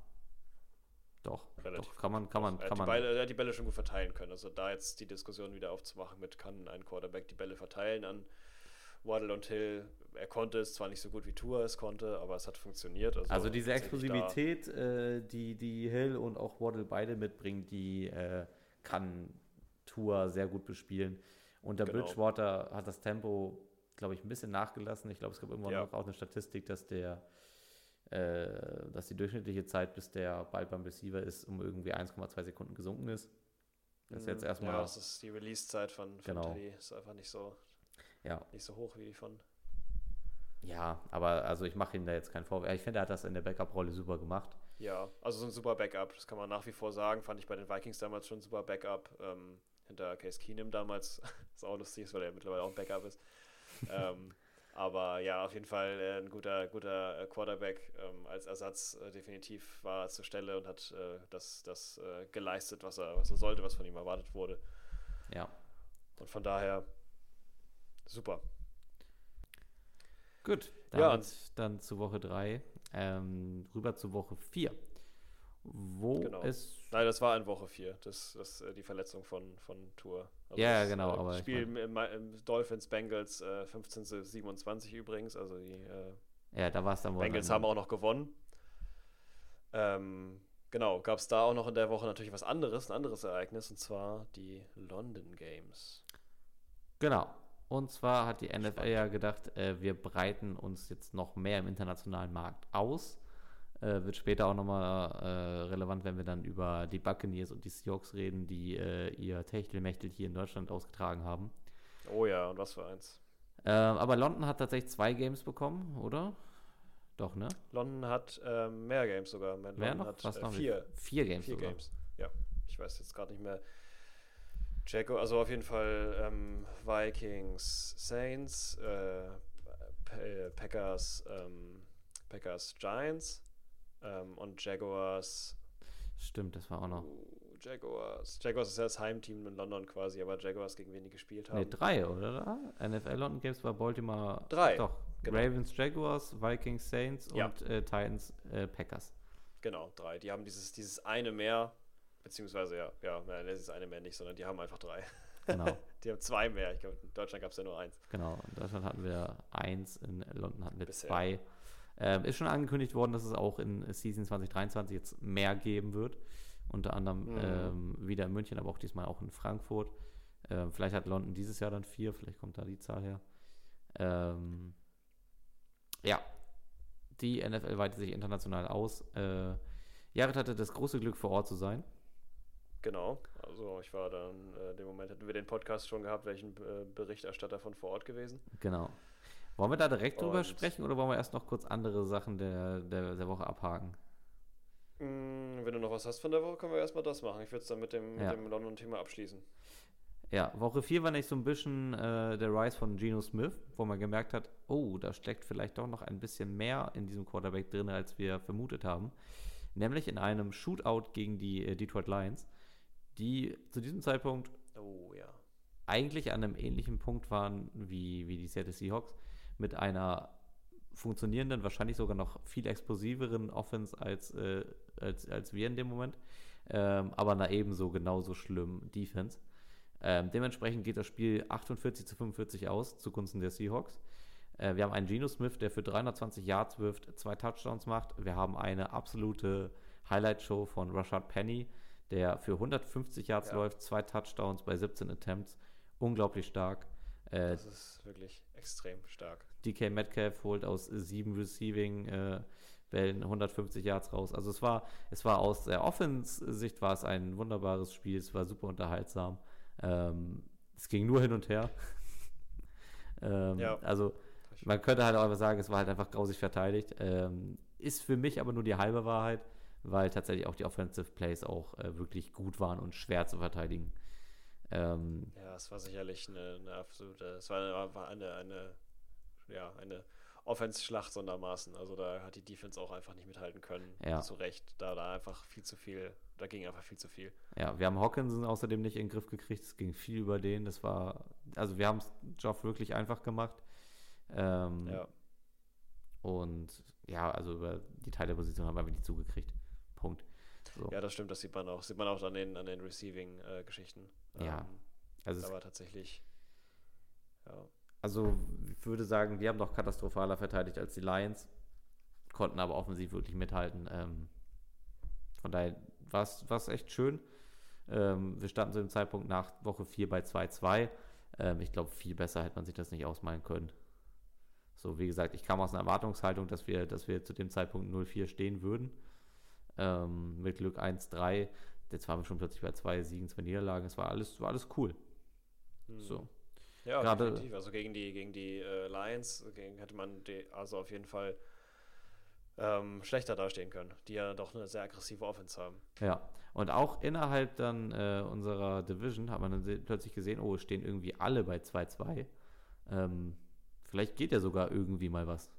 doch, Relativ doch, kann man, kann man, er kann man. Bälle, er hat die Bälle schon gut verteilen können. Also da jetzt die Diskussion wieder aufzumachen mit, kann ein Quarterback die Bälle verteilen an Waddle und Hill. Er konnte es zwar nicht so gut wie Tour es konnte, aber es hat funktioniert. Also, also diese Explosivität, äh, die, die Hill und auch Waddle beide mitbringen, die äh, kann Tour sehr gut bespielen. Und der genau. Bridgewater hat das Tempo, glaube ich, ein bisschen nachgelassen. Ich glaube, es gab irgendwann ja. noch auch eine Statistik, dass der äh, dass die durchschnittliche Zeit, bis der Ball beim Receiver ist, um irgendwie 1,2 Sekunden gesunken ist. Das ist jetzt mhm. erstmal. Ja, das ist die Release-Zeit von, von genau. Teddy. Ist einfach nicht so, ja. nicht so hoch wie die von. Ja, aber also ich mache ihm da jetzt keinen Vorwurf. Ich finde, er hat das in der Backup-Rolle super gemacht. Ja, also so ein super Backup, das kann man nach wie vor sagen. Fand ich bei den Vikings damals schon ein super Backup. Ähm, hinter Case Keenum damals, (laughs) was auch lustig ist, weil er mittlerweile auch ein Backup ist. Ähm, aber ja, auf jeden Fall äh, ein guter, guter äh, Quarterback ähm, als Ersatz äh, definitiv war er zur Stelle und hat äh, das, das äh, geleistet, was er, was er sollte, was von ihm erwartet wurde. Ja. Und von daher super. Gut, damit ja, dann zu Woche 3. Ähm, rüber zu Woche 4 wo genau. es. Nein, das war in Woche 4, das, das, äh, die Verletzung von, von Tour. Also ja, das, genau. Äh, aber Spiel ich mein, im, im, Dolphins Bengals äh, 15 zu 27 übrigens. Also die äh, ja, da war es dann wohl. Bengals haben auch noch gewonnen. Ähm, genau, gab es da auch noch in der Woche natürlich was anderes, ein anderes Ereignis, und zwar die London Games. Genau. Und zwar hat die NFL Spannend. ja gedacht, äh, wir breiten uns jetzt noch mehr im internationalen Markt aus äh, wird später auch nochmal äh, relevant, wenn wir dann über die Buccaneers und die Seahawks reden, die äh, ihr Techtelmechtel hier in Deutschland ausgetragen haben. Oh ja, und was für eins. Äh, aber London hat tatsächlich zwei Games bekommen, oder? Doch, ne? London hat ähm, mehr Games sogar. London mehr noch? hat was äh, noch vier. Vier Games Vier sogar. Games, ja. Ich weiß jetzt gerade nicht mehr. Jacko, also auf jeden Fall ähm, Vikings, Saints, äh, Packers, ähm, Packers, Giants, ähm, und Jaguars. Stimmt, das war auch noch. Jaguars. Jaguars ist ja das Heimteam in London quasi, aber Jaguars gegen wen die gespielt haben. Ne, drei, oder? NFL London Games war Baltimore. Drei. Doch. Genau. Ravens, Jaguars, Vikings, Saints ja. und äh, Titans, äh, Packers. Genau, drei. Die haben dieses, dieses eine mehr, beziehungsweise ja, ja, nein, das ist eine mehr nicht, sondern die haben einfach drei. Genau. (laughs) die haben zwei mehr. Ich glaube, in Deutschland gab es ja nur eins. Genau, in Deutschland hatten wir eins, in London hatten wir Bisher. zwei. Ähm, ist schon angekündigt worden, dass es auch in Season 2023 jetzt mehr geben wird. Unter anderem mhm. ähm, wieder in München, aber auch diesmal auch in Frankfurt. Ähm, vielleicht hat London dieses Jahr dann vier, vielleicht kommt da die Zahl her. Ähm, ja, die NFL weitet sich international aus. Äh, Jared hatte das große Glück, vor Ort zu sein. Genau, also ich war dann, äh, dem Moment hätten wir den Podcast schon gehabt, welchen äh, Berichterstatter von vor Ort gewesen. Genau. Wollen wir da direkt drüber sprechen oder wollen wir erst noch kurz andere Sachen der, der, der Woche abhaken? Mm, wenn du noch was hast von der Woche, können wir erstmal das machen. Ich würde es dann mit dem, ja. dem London-Thema abschließen. Ja, Woche 4 war nicht so ein bisschen äh, der Rise von Geno Smith, wo man gemerkt hat, oh, da steckt vielleicht doch noch ein bisschen mehr in diesem Quarterback drin, als wir vermutet haben. Nämlich in einem Shootout gegen die äh, Detroit Lions, die zu diesem Zeitpunkt Oh ja. eigentlich an einem ähnlichen Punkt waren wie, wie die Seattle Seahawks, mit einer funktionierenden, wahrscheinlich sogar noch viel explosiveren Offense als, äh, als, als wir in dem Moment, ähm, aber einer ebenso genauso schlimmen Defense. Ähm, dementsprechend geht das Spiel 48 zu 45 aus zugunsten der Seahawks. Äh, wir haben einen Geno Smith, der für 320 Yards wirft, zwei Touchdowns macht. Wir haben eine absolute Highlight-Show von Rashad Penny, der für 150 Yards Ja. läuft, zwei Touchdowns bei 17 Attempts. Unglaublich stark. Äh, Das ist wirklich extrem stark. DK Metcalf holt aus sieben Receiving äh, Bällen 150 Yards raus. Also es war, es war aus der Offense-Sicht war es ein wunderbares Spiel. Es war super unterhaltsam. Ähm, es ging nur hin und her. (laughs) ähm, Ja. Also man könnte halt auch einfach sagen, es war halt einfach grausig verteidigt. Ähm, ist für mich aber nur die halbe Wahrheit, weil tatsächlich auch die Offensive Plays auch äh, wirklich gut waren und schwer zu verteidigen. Ähm, Ja, es war sicherlich eine, eine absolute, es war, war eine, eine, ja, eine Offense-Schlacht sondermaßen. Also da hat die Defense auch einfach nicht mithalten können. Ja. Zu Recht. Da, da einfach viel zu viel, da ging einfach viel zu viel. Ja, wir haben Hawkinson außerdem nicht in den Griff gekriegt. Es ging viel über den. Das war, also wir haben es Job wirklich einfach gemacht. Ähm, Ja. Und ja, also über die Teilposition haben wir nicht zugekriegt. Punkt. So. Ja, das stimmt, das sieht man auch. Sieht man auch an den, an den Receiving-Geschichten. Ja. Also, es, da war tatsächlich, ja, also ich würde sagen, wir haben doch katastrophaler verteidigt als die Lions, konnten aber offensiv wirklich mithalten. Ähm, von daher war es echt schön. Ähm, wir standen zu dem Zeitpunkt nach Woche 4 bei 2-2. Ähm, ich glaube, viel besser hätte man sich das nicht ausmalen können. So, wie gesagt, ich kam aus einer Erwartungshaltung, dass wir, dass wir zu dem Zeitpunkt 0-4 stehen würden. Ähm, mit Glück 1-3. Jetzt waren wir schon plötzlich bei zwei Siegen, zwei Niederlagen. Es war alles, war alles cool. hm. So. Ja, Gerade- definitiv. Also gegen die, gegen die äh, Lions gegen, hätte man die, also auf jeden Fall ähm, schlechter dastehen können, die ja doch eine sehr aggressive Offense haben. Ja, und auch innerhalb dann äh, unserer Division hat man dann plötzlich gesehen, oh, es stehen irgendwie alle bei 2-2. Ähm, vielleicht geht ja sogar irgendwie mal was.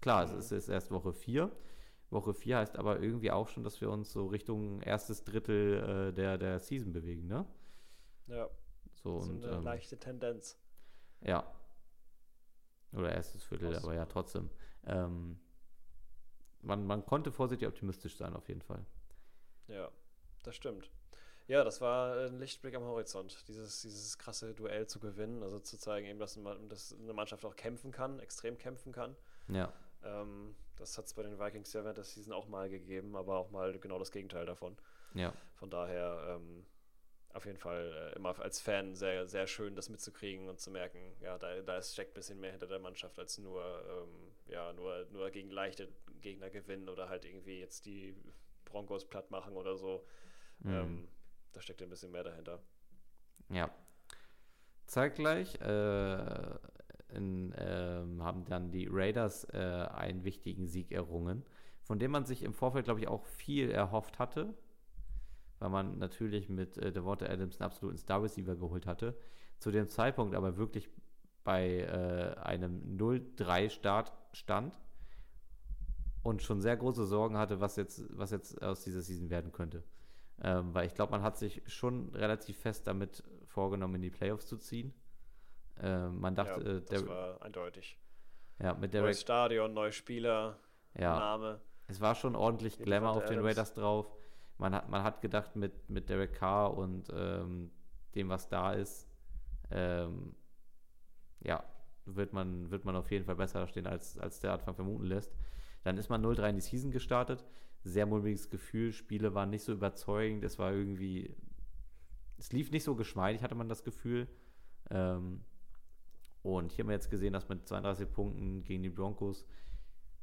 Klar, Mhm. es ist, ist erst Woche 4. Woche 4 heißt aber irgendwie auch schon, dass wir uns so Richtung erstes Drittel äh, der, der Season bewegen, ne? Ja, So, so und eine ähm, leichte Tendenz. ja. Oder erstes Viertel, Aus- aber ja, trotzdem. Ähm, man, man konnte vorsichtig optimistisch sein, auf jeden Fall. Ja, das stimmt. Ja, das war ein Lichtblick am Horizont, dieses, dieses krasse Duell zu gewinnen, also zu zeigen, eben, dass, eine- dass eine Mannschaft auch kämpfen kann, extrem kämpfen kann. Ja, Ähm, das hat es bei den Vikings ja während der Season auch mal gegeben, aber auch mal genau das Gegenteil davon. ja. Von daher ähm, auf jeden Fall äh, immer als Fan sehr, sehr schön, das mitzukriegen und zu merken, ja, da, da steckt ein bisschen mehr hinter der Mannschaft, als nur, ähm, ja, nur, nur gegen leichte Gegner gewinnen oder halt irgendwie jetzt die Broncos platt machen oder so. Mhm. Ähm, da steckt ein bisschen mehr dahinter. Ja. Zeitgleich äh, in, ähm, haben dann die Raiders äh, einen wichtigen Sieg errungen, von dem man sich im Vorfeld, glaube ich, auch viel erhofft hatte, weil man natürlich mit äh, Devonta Adams einen absoluten Star Receiver geholt hatte. Zu dem Zeitpunkt aber wirklich bei äh, einem 0-3-Start stand und schon sehr große Sorgen hatte, was jetzt, was jetzt aus dieser Season werden könnte. Ähm, weil ich glaube, man hat sich schon relativ fest damit vorgenommen, in die Playoffs zu ziehen. Ähm, man dachte, ja, äh, das war eindeutig. ja, mit Derek, Neues Stadion, neue Spieler, ja, Name. es war schon ordentlich Glamour auf den Adams. Raiders drauf. Man hat, man hat gedacht, mit, mit Derek Carr und ähm, dem, was da ist, ähm, ja, wird man, wird man auf jeden Fall besser stehen, als, als der Anfang vermuten lässt. Dann ist man 0-3 in die Season gestartet. Sehr mulmiges Gefühl. Spiele waren nicht so überzeugend. Es war irgendwie. Es lief nicht so geschmeidig, hatte man das Gefühl. Ähm, und hier haben wir jetzt gesehen, dass mit 32 Punkten gegen die Broncos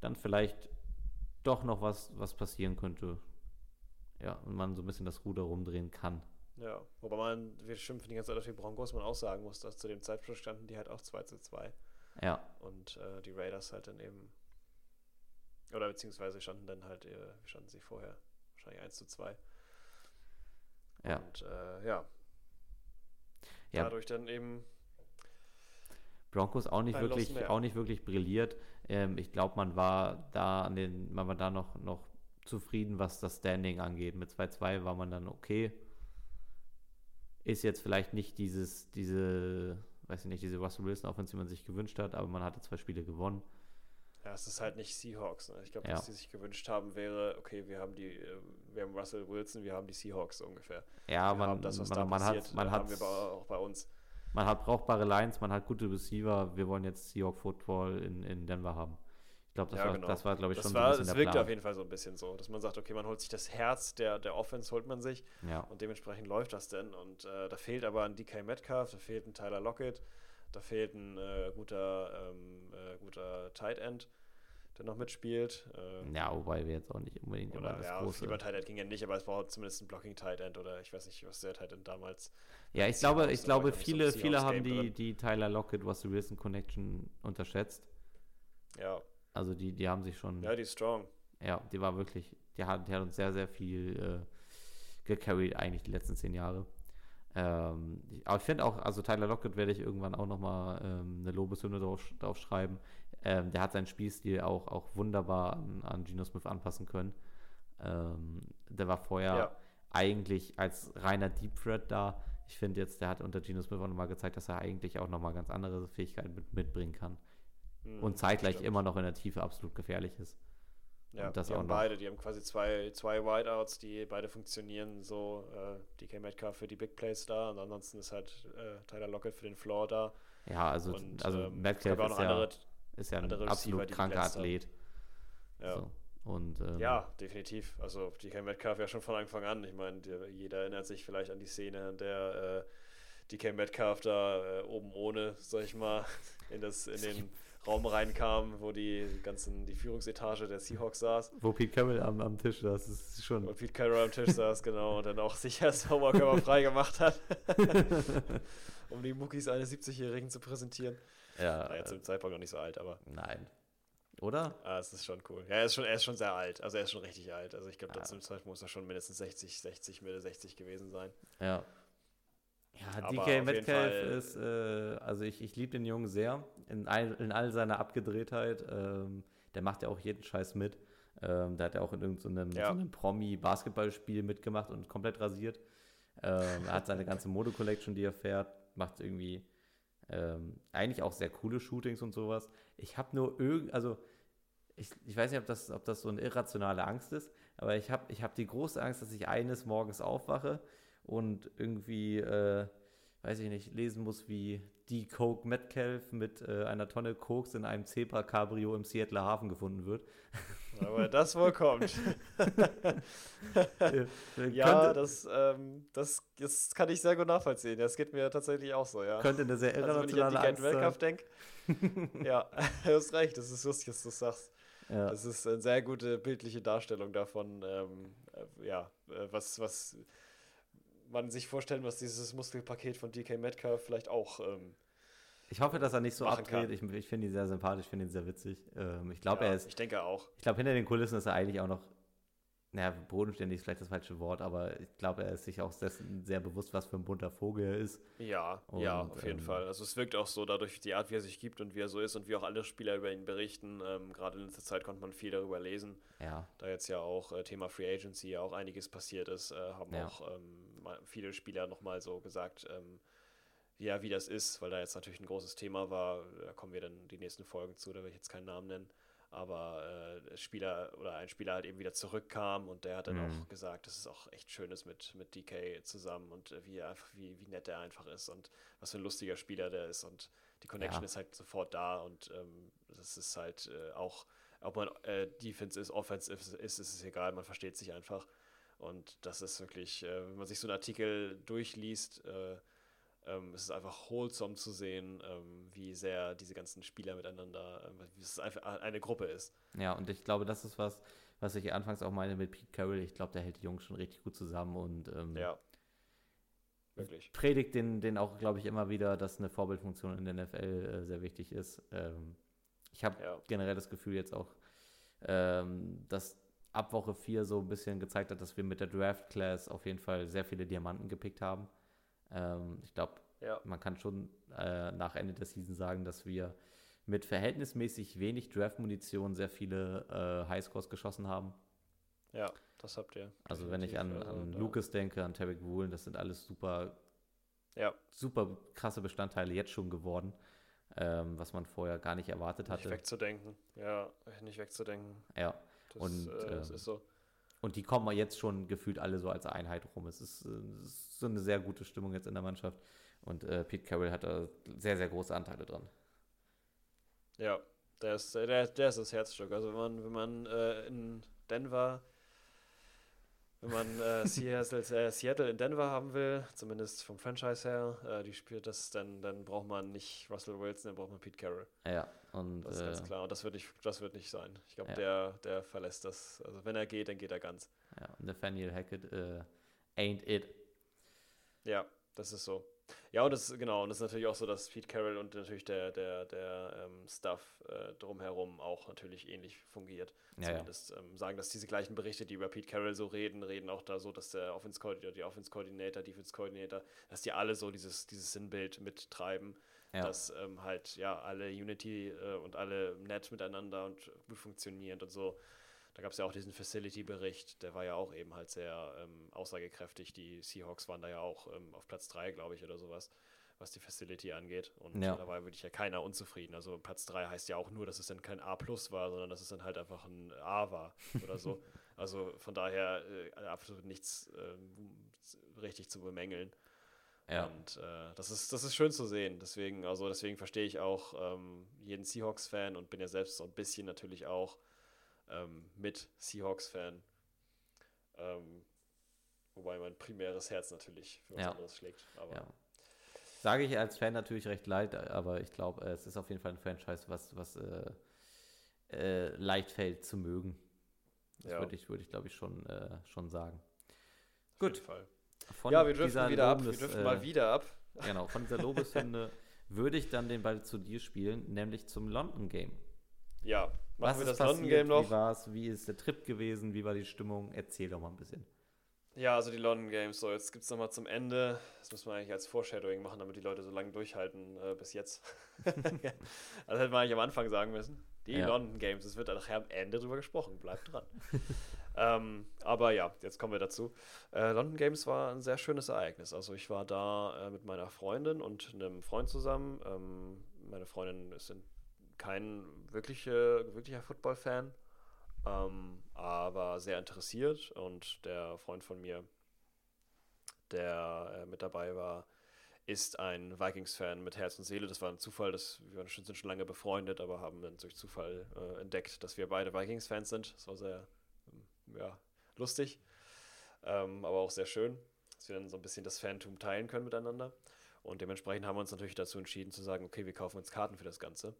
dann vielleicht doch noch was, was passieren könnte. Ja, und man so ein bisschen das Ruder rumdrehen kann. Ja, wobei man, wir schimpfen die ganze Zeit auf die Broncos, man auch sagen muss, dass zu dem Zeitpunkt standen die halt auch 2 zu 2 Ja, und äh, die Raiders halt dann eben, oder beziehungsweise standen dann halt, äh, wie standen sie vorher? Wahrscheinlich 1 zu 2. ja. Und äh, ja, Ja. dadurch dann eben Broncos auch nicht wirklich, auch nicht wirklich brilliert. Ähm, ich glaube, man war da an den, man war da noch, noch zufrieden, was das Standing angeht. Mit 2-2 war man dann okay. Ist jetzt vielleicht nicht dieses, diese, weiß ich nicht, diese Russell Wilson Offense, die man sich gewünscht hat, aber man hatte zwei Spiele gewonnen. Ja, es ist halt nicht Seahawks. Ne? Ich glaube, Ja. was die sich gewünscht haben, wäre, okay, wir haben die, äh, wir haben Russell Wilson, wir haben die Seahawks ungefähr. Ja, wir man, das, was man, da man passiert, hat, man hat, haben wir bei, auch bei uns. Man hat brauchbare Lines, man hat gute Receiver. Wir wollen jetzt Seahawk Football in, in Denver haben. Ich glaube, das, Ja, war, genau. das war, glaube ich, Das schon war, so ein es bisschen der wirkte Plan. auf jeden Fall so ein bisschen so, dass man sagt, okay, man holt sich das Herz der, der Offense, holt man sich Ja. und dementsprechend läuft das denn. Und äh, da fehlt aber ein DK Metcalf, da fehlt ein Tyler Lockett, da fehlt ein äh, guter, ähm, äh, guter Tight End, der noch mitspielt. Äh, ja, wobei wir jetzt auch nicht unbedingt immer oder das ja, große. lieber Tight End ging ja nicht, aber es war zumindest ein Blocking Tight End oder ich weiß nicht, was der Tight End damals. Ja, ich glaube, ich glaube, nicht so viele, viele haben die, drin. die Tyler Lockett, Russell Wilson Connection unterschätzt. Ja, Also die, die haben sich schon, ja, die ist strong. ja, die war wirklich, die hat, die hat uns sehr, sehr viel äh, gecarried, eigentlich die letzten zehn Jahre. Ähm, aber ich finde auch, also Tyler Lockett werde ich irgendwann auch nochmal ähm, eine Lobeshymne drauf, drauf schreiben. Ähm, der hat seinen Spielstil auch, auch wunderbar an, an Geno Smith anpassen können. Ähm, der war vorher Ja. eigentlich als reiner Deep Threat da. Ich finde jetzt, der hat unter Geno Smith auch nochmal gezeigt, dass er eigentlich auch nochmal ganz andere Fähigkeiten mit, mitbringen kann. Mhm, Und zeitgleich stimmt. immer noch in der Tiefe absolut gefährlich ist. Ja, die haben noch. beide, die haben quasi zwei, zwei Wideouts, die beide funktionieren so. Äh, DK Metcalf für die Big Plays da und ansonsten ist halt äh, Tyler Lockett für den Floor da. Ja, also, und also ähm, Metcalf ist noch ja, andere, ist ja ein andere Receiver, absolut die kranker. Athlet. ja. So. Und, ähm, Ja, definitiv. Also DK Metcalf ja schon von Anfang an. Ich meine, der- jeder erinnert sich vielleicht an die Szene, in der äh, DK Metcalf da äh, oben ohne, sag ich mal, (laughs) in, das, in den Raum reinkam, wo die ganzen, die Führungsetage der Seahawks saß. Wo Pete Carroll am, am Tisch saß, ist schon. Und Pete Carroll am Tisch saß, genau, und dann auch sich erst Homework aber (laughs) frei gemacht hat, (laughs) um die Muckis eines 70-Jährigen zu präsentieren. ja, Naja, zum äh, Zeitpunkt noch nicht so alt, aber nein. Oder? ah, es ist schon cool. Ja, er ist schon, er ist schon sehr alt. Also er ist schon richtig alt. Also ich glaube, Ja. zum Zeitpunkt muss er schon mindestens 60, 60, Mitte 60 gewesen sein. Ja. Ja, DK Metcalf ist, äh, also ich, ich liebe den Jungen sehr, in all, in all seiner Abgedrehtheit. Ähm, der macht ja auch jeden Scheiß mit. Ähm, da hat er auch in irgendeinem Ja. so Promi-Basketballspiel mitgemacht und komplett rasiert. Ähm, er hat seine ganze Mode-Collection, die er fährt, macht irgendwie ähm, eigentlich auch sehr coole Shootings und sowas. Ich habe nur irgend, also ich, ich weiß nicht, ob das, ob das so eine irrationale Angst ist, aber ich habe ich hab die große Angst, dass ich eines Morgens aufwache und irgendwie, äh, weiß ich nicht, lesen muss, wie die Coke Metcalf mit äh, einer Tonne Koks in einem Zebra-Cabrio im Seattler Hafen gefunden wird. (laughs) Aber das wohl kommt. (laughs) Ja, das, ähm, das, das kann ich sehr gut nachvollziehen. Das geht mir tatsächlich auch so, ja. könnte eine sehr Also wenn ich an die sein. denke, (laughs) ja, du hast recht, das ist lustig, dass du das sagst. Ja. Das ist eine sehr gute bildliche Darstellung davon, ähm, äh, ja, äh, was, was man sich vorstellen muss, dieses Muskelpaket von DK Metcalf vielleicht auch. Ähm, Ich hoffe, dass er nicht so abdreht. Ich, ich finde ihn sehr sympathisch, ich finde ihn sehr witzig. Ähm, ich glaube, ja, er ist Ich denke auch. Ich glaube, hinter den Kulissen ist er eigentlich auch noch, naja, bodenständig ist vielleicht das falsche Wort, aber ich glaube, er ist sich auch dessen sehr bewusst, was für ein bunter Vogel er ist. Ja, ja, Und, auf jeden ähm, Fall. Also es wirkt auch so dadurch die Art, wie er sich gibt und wie er so ist und wie auch alle Spieler über ihn berichten. Ähm, Gerade in letzter Zeit konnte man viel darüber lesen. Ja, Da jetzt ja auch äh, Thema Free Agency ja auch einiges passiert ist, äh, haben Ja. auch ähm, viele Spieler nochmal so gesagt, ähm, ja, wie das ist, weil da jetzt natürlich ein großes Thema war. Da kommen wir dann die nächsten Folgen zu, da will ich jetzt keinen Namen nennen. Aber äh, Spieler oder ein Spieler halt eben wieder zurückkam und der hat dann Mhm. auch gesagt, dass es auch echt schön ist mit, mit DK zusammen und äh, wie, einfach, wie, wie nett er einfach ist und was für ein lustiger Spieler der ist und die Connection Ja. ist halt sofort da und ähm, das ist halt äh, auch, ob man äh, Defense ist, Offense ist, ist, ist es egal, man versteht sich einfach. Und das ist wirklich, äh, wenn man sich so einen Artikel durchliest, äh, ähm, es ist einfach wholesome zu sehen, ähm, wie sehr diese ganzen Spieler miteinander, äh, wie es einfach eine Gruppe ist. ja, und ich glaube, das ist was, was ich anfangs auch meine mit Pete Carroll. Ich glaube, der hält die Jungs schon richtig gut zusammen und ähm, Ja. Wirklich. predigt den, den auch, glaube ich, immer wieder, dass eine Vorbildfunktion in der NFL äh, sehr wichtig ist. Ähm, ich habe Ja. generell das Gefühl jetzt auch, ähm, dass ab Woche 4 so ein bisschen gezeigt hat, dass wir mit der Draft Class auf jeden Fall sehr viele Diamanten gepickt haben. Ähm, ich glaube, Ja. man kann schon äh, nach Ende der Season sagen, dass wir mit verhältnismäßig wenig Draft-Munition sehr viele äh, Highscores geschossen haben. Ja, das habt ihr. Also wenn ich an. Also an da- Lucas denke, an Tarek Woolen, das sind alles super, Ja, super krasse Bestandteile jetzt schon geworden, ähm, was man vorher gar nicht erwartet nicht hatte. wegzudenken. Ja, nicht wegzudenken. Ja. Das, Und, äh, das ähm, ist so. Und die kommen jetzt schon gefühlt alle so als Einheit rum. Es ist, äh, es ist so eine sehr gute Stimmung jetzt in der Mannschaft. Und äh, Pete Carroll hat da sehr, sehr große Anteile dran. Ja, der ist, der, der ist das Herzstück. Also wenn man, wenn man äh, in Denver, wenn man äh, (laughs) Seattle, äh, Seattle in Denver haben will, zumindest vom Franchise her, äh, die spielt das, dann, dann braucht man nicht Russell Wilson, dann braucht man Pete Carroll. Ja, und Das ist äh, ganz klar. Und das wird nicht, das wird nicht sein. Ich glaube, Ja. der, der verlässt das. Also wenn er geht, dann geht er ganz. ja, Nathaniel Hackett äh, ain't it. Ja, das ist so. Ja, und das genau, und das ist natürlich auch so, dass Pete Carroll und natürlich der, der, der ähm, Stuff äh, drumherum auch natürlich ähnlich fungiert. Ja, ja. Zumindest ähm, sagen das diese gleichen Berichte, die über Pete Carroll so reden, reden auch da so, dass der Offense Coordinator, die Offense Coordinator, Defense Coordinator, dass die alle so dieses, dieses Sinnbild mittreiben, Ja. dass ähm, halt ja alle Unity äh, und alle nett miteinander und gut funktionierend und so. Da gab es ja auch diesen Facility-Bericht, der war ja auch eben halt sehr ähm, aussagekräftig. Die Seahawks waren da ja auch ähm, auf Platz 3, glaube ich, oder sowas, was die Facility angeht. Und Ja. da war wirklich ja keiner unzufrieden. Also Platz 3 heißt ja auch nur, dass es dann kein A plus war, sondern dass es dann halt einfach ein A war oder so. (laughs) also von daher äh, absolut nichts ähm, richtig zu bemängeln. Ja. Und äh, das, ist, das ist schön zu sehen. Deswegen, also deswegen verstehe ich auch ähm, jeden Seahawks-Fan und bin ja selbst so ein bisschen natürlich auch ähm, mit Seahawks-Fan. Ähm, wobei mein primäres Herz natürlich für was Ja. anderes schlägt. Aber Ja. Sage ich als Fan natürlich recht leid, aber ich glaube, äh, es ist auf jeden Fall ein Franchise, was, was äh, äh, leicht fällt zu mögen. Das Ja. würde ich, würde ich glaube ich, schon, äh, schon sagen. auf Gut. Ja, wir dürfen wieder ab. Wir Lobes- dürfen äh, mal wieder ab. Genau, von dieser (laughs) Lobeshymne würde ich dann den Ball zu dir spielen, nämlich zum London Game. Ja, machen Was wir ist das? London Game noch. Wie war es? Wie ist der Trip gewesen? Wie war die Stimmung? Erzähl doch mal ein bisschen. Ja, also die London Games. So, jetzt gibt es nochmal zum Ende. Das müssen wir eigentlich als Foreshadowing machen, damit die Leute so lange durchhalten äh, bis jetzt. (laughs) also hätten wir eigentlich am Anfang sagen müssen. Die Ja. London Games. Es wird nachher am Ende drüber gesprochen. Bleibt dran. (laughs) ähm, aber ja, jetzt kommen wir dazu. Äh, London Games war ein sehr schönes Ereignis. Also ich war da äh, mit meiner Freundin und einem Freund zusammen. Ähm, meine Freundin ist in kein wirkliche, wirklicher Football-Fan ähm, aber sehr interessiert und der Freund von mir, der äh, mit dabei war, ist ein Vikings-Fan mit Herz und Seele. Das war ein Zufall, dass wir schon- sind schon lange befreundet, aber haben dann durch Zufall äh, entdeckt, dass wir beide Vikings-Fans sind. Das war sehr ähm, ja, lustig, ähm, aber auch sehr schön, dass wir dann so ein bisschen das Fantum teilen können miteinander. Und dementsprechend haben wir uns natürlich dazu entschieden zu sagen, okay, wir kaufen uns Karten für das Ganze.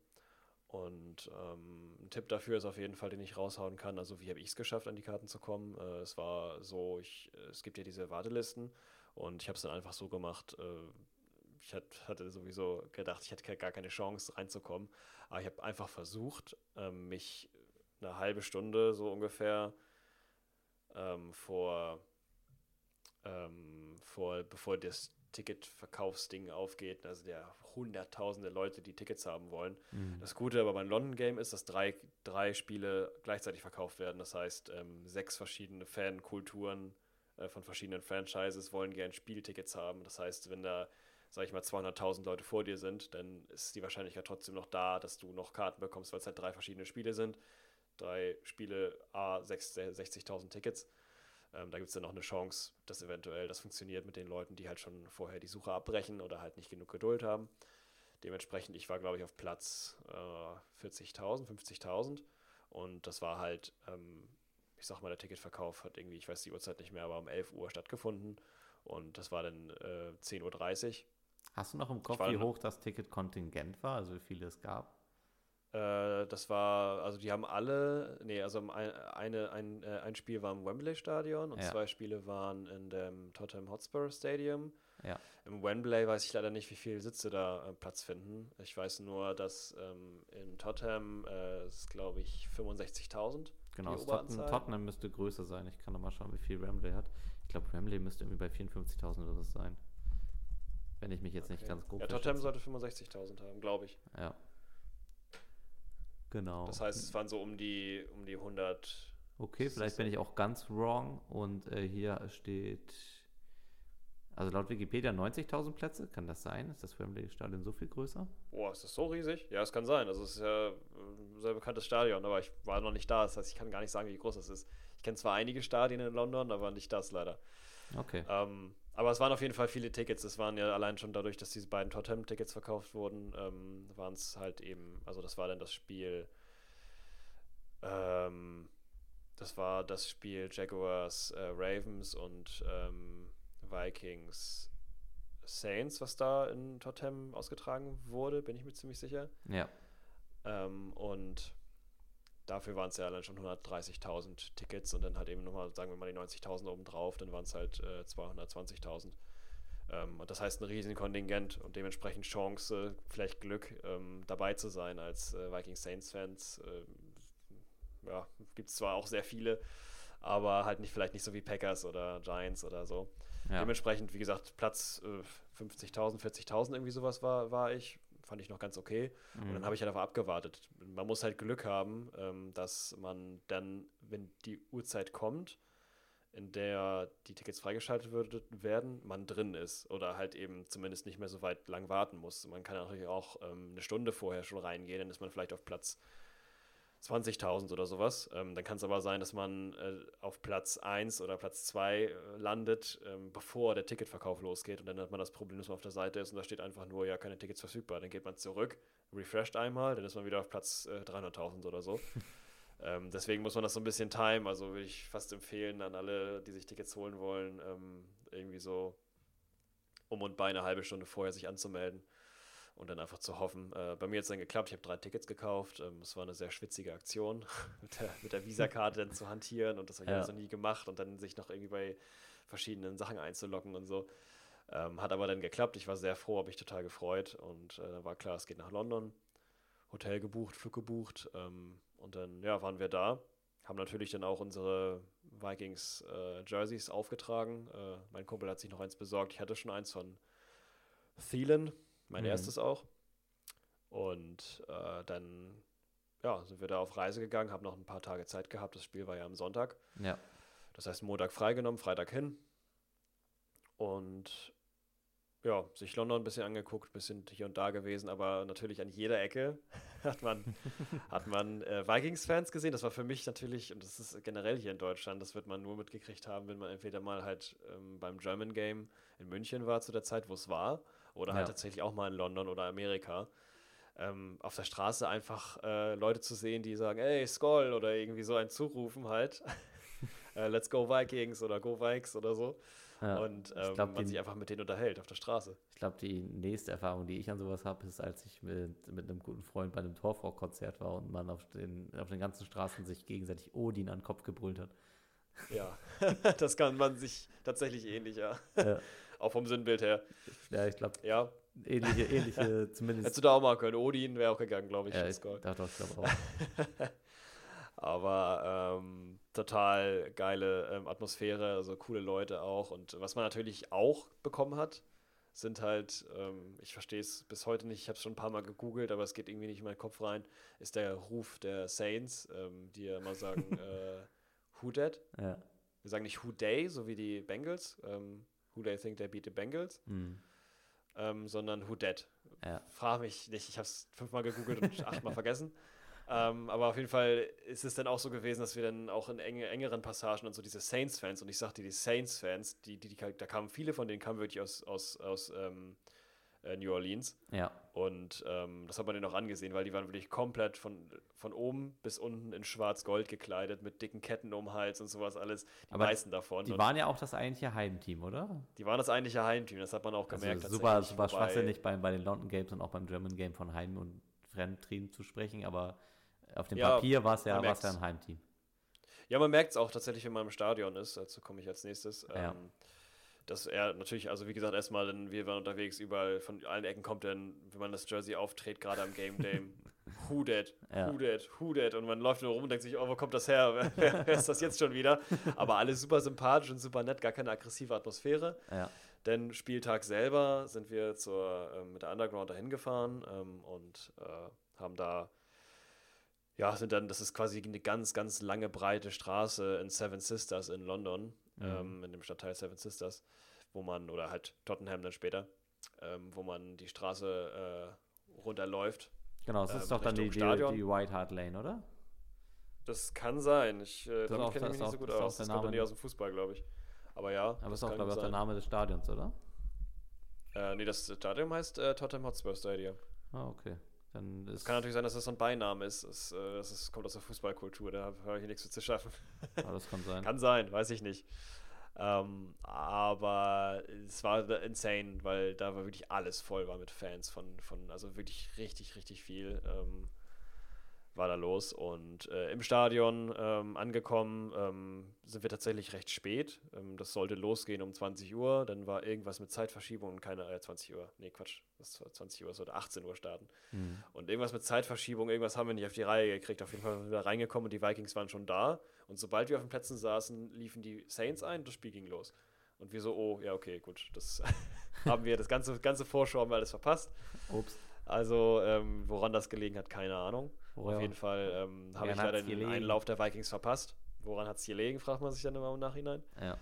Und ähm, ein Tipp dafür ist auf jeden Fall, den ich raushauen kann. Also wie habe ich es geschafft, an die Karten zu kommen? Äh, es war so, ich, äh, es gibt ja diese Wartelisten und ich habe es dann einfach so gemacht. Äh, ich hat, hatte sowieso gedacht, ich hätte gar keine Chance reinzukommen. Aber ich habe einfach versucht, ähm, mich eine halbe Stunde so ungefähr ähm, vor, ähm, vor, bevor das Ticketverkaufsding aufgeht, also der hunderttausende Leute, die Tickets haben wollen. Das Gute aber beim London Game ist, dass drei, drei Spiele gleichzeitig verkauft werden. Das heißt, ähm, sechs verschiedene Fankulturen äh, von verschiedenen Franchises wollen gern Spieltickets haben. Das heißt, wenn da, sag ich mal, 200.000 Leute vor dir sind, dann ist die Wahrscheinlichkeit trotzdem noch da, dass du noch Karten bekommst, weil es halt drei verschiedene Spiele sind. Drei Spiele, A, sechs- 60.000 Tickets. Ähm, da gibt es dann noch eine Chance, dass eventuell das funktioniert mit den Leuten, die halt schon vorher die Suche abbrechen oder halt nicht genug Geduld haben. Dementsprechend, ich war, glaube ich, auf Platz äh, 40.000, 50.000. Und das war halt, ähm, ich sag mal, der Ticketverkauf hat irgendwie, ich weiß die Uhrzeit nicht mehr, aber um 11 Uhr stattgefunden. Und das war dann äh, 10.30 Uhr. Hast du noch im Kopf, wie hoch das Ticketkontingent war, also wie viele es gab? Äh, das war, also die haben alle, nee, also ein, eine, ein, äh, ein Spiel war im Wembley Stadion und Ja. zwei Spiele waren in dem Tottenham Hotspur Stadium. Ja. Im Wembley weiß ich leider nicht, wie viele Sitze da äh, Platz finden. Ich weiß nur, dass ähm, in Tottenham äh, es, glaube ich, 65.000. Genau, die das Totten, Oberanzahl. Tottenham müsste größer sein. Ich kann noch mal schauen, wie viel Wembley hat. Ich glaube, Wembley müsste irgendwie bei 54.000 oder so sein. Wenn ich mich jetzt nicht Okay. ganz grob Ja, Tottenham sollte 65.000 haben, glaube ich. Ja. Genau. Das heißt, es waren so um die, um die 100. Okay, vielleicht bin ich auch ganz wrong und äh, hier steht, also laut Wikipedia 90.000 Plätze, kann das sein? Ist das Wembley Stadion so viel größer? Boah, ist das so riesig? Ja, es kann sein. Also, es ist ja ein sehr bekanntes Stadion, aber ich war noch nicht da. Das heißt, ich kann gar nicht sagen, wie groß das ist. Ich kenne zwar einige Stadien in London, aber nicht das leider. Okay. Ähm, aber es waren auf jeden Fall viele Tickets. Es waren ja allein schon dadurch, dass diese beiden Tottenham-Tickets verkauft wurden, ähm, waren es halt eben, also das war dann das Spiel, ähm, das war das Spiel Jaguars äh, Ravens und ähm, Vikings Saints, was da in Tottenham ausgetragen wurde, bin ich mir ziemlich sicher. Ja. Ähm, und dafür waren es ja allein schon 130.000 Tickets und dann halt eben nochmal, sagen wir mal, die 90.000 obendrauf, dann waren es halt äh, 220.000. Ähm, und das heißt ein riesen Kontingent und dementsprechend Chance, vielleicht Glück, ähm, dabei zu sein als äh, Viking Saints-Fans. Ähm, ja, gibt es zwar auch sehr viele, aber halt nicht vielleicht nicht so wie Packers oder Giants oder so. ja. Dementsprechend, wie gesagt, Platz äh, 50.000, 40.000 irgendwie sowas war, war ich. Fand ich noch ganz okay. Und dann Mhm. habe ich halt einfach abgewartet. Man muss halt Glück haben, ähm, dass man dann, wenn die Uhrzeit kommt, in der die Tickets freigeschaltet würde, werden, man drin ist oder halt eben zumindest nicht mehr so weit lang warten muss. Man kann natürlich auch ähm, eine Stunde vorher schon reingehen, dann ist man vielleicht auf Platz 20.000 oder sowas. Ähm, dann kann es aber sein, dass man äh, auf Platz 1 oder Platz 2 äh, landet, ähm, bevor der Ticketverkauf losgeht. Und dann hat man das Problem, dass man auf der Seite ist und da steht einfach nur, ja, keine Tickets verfügbar. Dann geht man zurück, refresht einmal, dann ist man wieder auf Platz äh, 300.000 oder so. (laughs) ähm, deswegen muss man das so ein bisschen timen. Also würde ich fast empfehlen an alle, die sich Tickets holen wollen, ähm, irgendwie so um und bei eine halbe Stunde vorher sich anzumelden und dann einfach zu hoffen. Äh, bei mir hat es dann geklappt. Ich habe drei Tickets gekauft. Ähm, es war eine sehr schwitzige Aktion, (laughs) mit der, mit der Visakarte dann zu hantieren und das habe ich Ja. alles noch nie gemacht und dann sich noch irgendwie bei verschiedenen Sachen einzuloggen und so. Ähm, hat aber dann geklappt. Ich war sehr froh, habe mich total gefreut und äh, dann war klar, es geht nach London. Hotel gebucht, Flug gebucht ähm, und dann ja, waren wir da. Haben natürlich dann auch unsere Vikings äh, Jerseys aufgetragen. Äh, mein Kumpel hat sich noch eins besorgt. Ich hatte schon eins von Thielen, mein Mhm. erstes auch. Und äh, dann ja, sind wir da auf Reise gegangen, haben noch ein paar Tage Zeit gehabt. Das Spiel war ja am Sonntag. Ja. Das heißt, Montag freigenommen, Freitag hin. Und ja, sich London ein bisschen angeguckt, ein bisschen hier und da gewesen, aber natürlich an jeder Ecke (laughs) hat man, (laughs) hat man äh, Vikings-Fans gesehen. Das war für mich natürlich, und das ist generell hier in Deutschland, das wird man nur mitgekriegt haben, wenn man entweder mal halt ähm, beim German Game in München war zu der Zeit, wo es war, oder halt Ja. tatsächlich auch mal in London oder Amerika. Ähm, auf der Straße einfach äh, Leute zu sehen, die sagen, ey, Skoll oder irgendwie so ein Zurufen halt. (laughs) äh, Let's go Vikings oder Go Vikes oder so. ja. Und ähm, glaub, man die- sich einfach mit denen unterhält auf der Straße. Ich glaube, die nächste Erfahrung, die ich an sowas habe, ist, als ich mit, mit einem guten Freund bei einem Torfrock-Konzert war und man auf den, auf den ganzen Straßen sich gegenseitig Odin an den Kopf gebrüllt hat. Ja, (laughs) das kann man sich tatsächlich ähnlich, ja. Ja. Auch vom Sinnbild her. Ja, ich glaube, Ja, ähnliche, ähnliche (laughs) zumindest. hättest du da auch mal können. Odin wäre auch gegangen, glaube ich. ja, ich, Skoll. doch, ich glaube auch. (laughs) Aber ähm, total geile ähm, Atmosphäre, also coole Leute auch. Und was man natürlich auch bekommen hat, sind halt, ähm, ich verstehe es bis heute nicht, ich habe es schon ein paar Mal gegoogelt, aber es geht irgendwie nicht in meinen Kopf rein, ist der Ruf der Saints, ähm, die ja immer sagen, (laughs) äh, Who dat? Ja. Wir sagen nicht Who they, so wie die Bengals, ähm, Who they think they beat the Bengals, Hm. ähm, sondern Who dat. Ja. Frag mich nicht, ich habe es fünfmal gegoogelt und (laughs) achtmal vergessen. Ähm, aber auf jeden Fall ist es dann auch so gewesen, dass wir dann auch in enge, engeren Passagen und so diese Saints-Fans, und ich sagte, die Saints-Fans, die, die, die, da kamen viele von denen, kamen wirklich aus, aus, aus ähm, äh, New Orleans. Ja. Und ähm, das hat man denen auch angesehen, weil die waren wirklich komplett von, von oben bis unten in schwarz-gold gekleidet, mit dicken Ketten um den Hals und sowas alles. Die Aber meisten davon. Die Und waren ja auch das eigentliche Heimteam, oder? die waren das eigentliche Heimteam, das hat man auch Also gemerkt. super, tatsächlich, super wobei- schwachsinnig bei, bei den London Games und auch beim German Game von Heim- und Fremdteam zu sprechen, aber auf dem Ja, Papier war es ja, war's ja ein Heimteam. Ja, man merkt es auch tatsächlich, wenn man im Stadion ist. Dazu komme ich als nächstes. Ja. Ähm, dass er natürlich, also wie gesagt, erstmal, dann, wir waren unterwegs, überall von allen Ecken kommt dann, wenn man das Jersey aufträgt, gerade am Game Day, (laughs) who that, Ja. who that, who that. Und man läuft nur rum und denkt sich, oh, wo kommt das her? Wer, (laughs) wer, wer ist das jetzt schon wieder? Aber alles super sympathisch und super nett, gar keine aggressive Atmosphäre. Ja. Denn Spieltag selber sind wir zur, äh, mit der Underground dahin gefahren ähm, und äh, haben da, ja, sind dann, das ist quasi eine ganz, ganz lange, breite Straße in Seven Sisters in London, Mhm. ähm, in dem Stadtteil Seven Sisters, wo man, oder halt Tottenham dann später, ähm, wo man die Straße äh, runterläuft. Genau, das ist Ähm, doch dann die, die, die White Hart Lane, oder? Das kann sein. Ich, äh, damit kenne ich das mich nicht so gut aus. Das kommt dann eher aus dem Fußball, glaube ich. Aber ja. Aber das ist auch, glaube ich, auch der. Name des Stadions, oder? Äh, nee, das Stadion heißt äh, Tottenham Hotspur Stadium. Ah, okay. Dann ist, Kann natürlich sein, dass das so ein Beiname ist. Das, äh, das ist, kommt aus der Fußballkultur. Da habe ich nichts mit zu schaffen. (laughs) ah, das kann sein. Kann sein, weiß ich nicht. Ähm, aber es war insane, weil da war wirklich alles voll war mit Fans von, von also wirklich richtig, richtig viel ähm, war da los. Und äh, im Stadion ähm, angekommen ähm, sind wir tatsächlich recht spät. Ähm, das sollte losgehen um 20 Uhr. Dann war irgendwas mit Zeitverschiebung und keine, äh, 20 Uhr. Nee, Quatsch, das war 20 Uhr, es sollte 18 Uhr starten. Hm. Und irgendwas mit Zeitverschiebung, irgendwas haben wir nicht auf die Reihe gekriegt. Auf jeden Fall sind wir reingekommen und die Vikings waren schon da. Und sobald wir auf den Plätzen saßen, liefen die Saints ein und das Spiel ging los. Und wir so, oh, ja, okay, gut, das (laughs) haben wir, das ganze, ganze Vorschau haben wir alles verpasst. Ups. Also, ähm, woran das gelegen hat, keine Ahnung. Oh, auf jeden Fall ähm, habe ich leider den? Einlauf der Vikings verpasst. Woran hat es gelegen, fragt man sich dann immer im Nachhinein. Ja.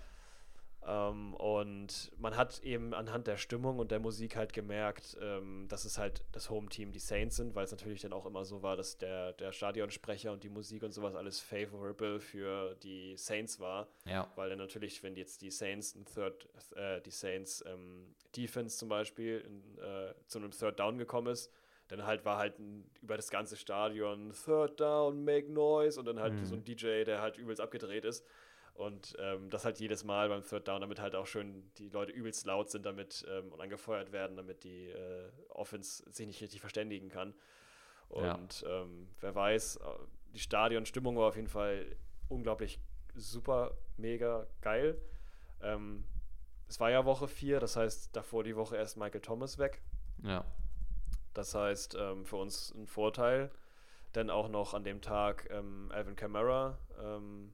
Ähm, und man hat eben anhand der Stimmung und der Musik halt gemerkt, ähm, dass es halt das Home-Team die Saints sind, weil es natürlich dann auch immer so war, dass der, der Stadionsprecher und die Musik und sowas alles favorable für die Saints war. Ja. Weil dann natürlich, wenn jetzt die Saints ein Third, äh, die Saints ähm, Defense zum Beispiel in, äh, zu einem Third Down gekommen ist, dann halt war halt ein, über das ganze Stadion Third Down, make noise und dann halt Mhm. so ein DJ, der halt übelst abgedreht ist. Und ähm, das halt jedes Mal beim Third Down, damit halt auch schön die Leute übelst laut sind damit ähm, und angefeuert werden, damit die äh, Offense sich nicht richtig verständigen kann. Ja. Und ähm, wer weiß, äh, die Stadionstimmung war auf jeden Fall unglaublich super, mega geil. Ähm, es war ja Woche 4, das heißt davor die Woche erst Michael Thomas weg. Ja. Das heißt ähm, für uns ein Vorteil. Denn auch noch an dem Tag ähm, Alvin Kamara ähm,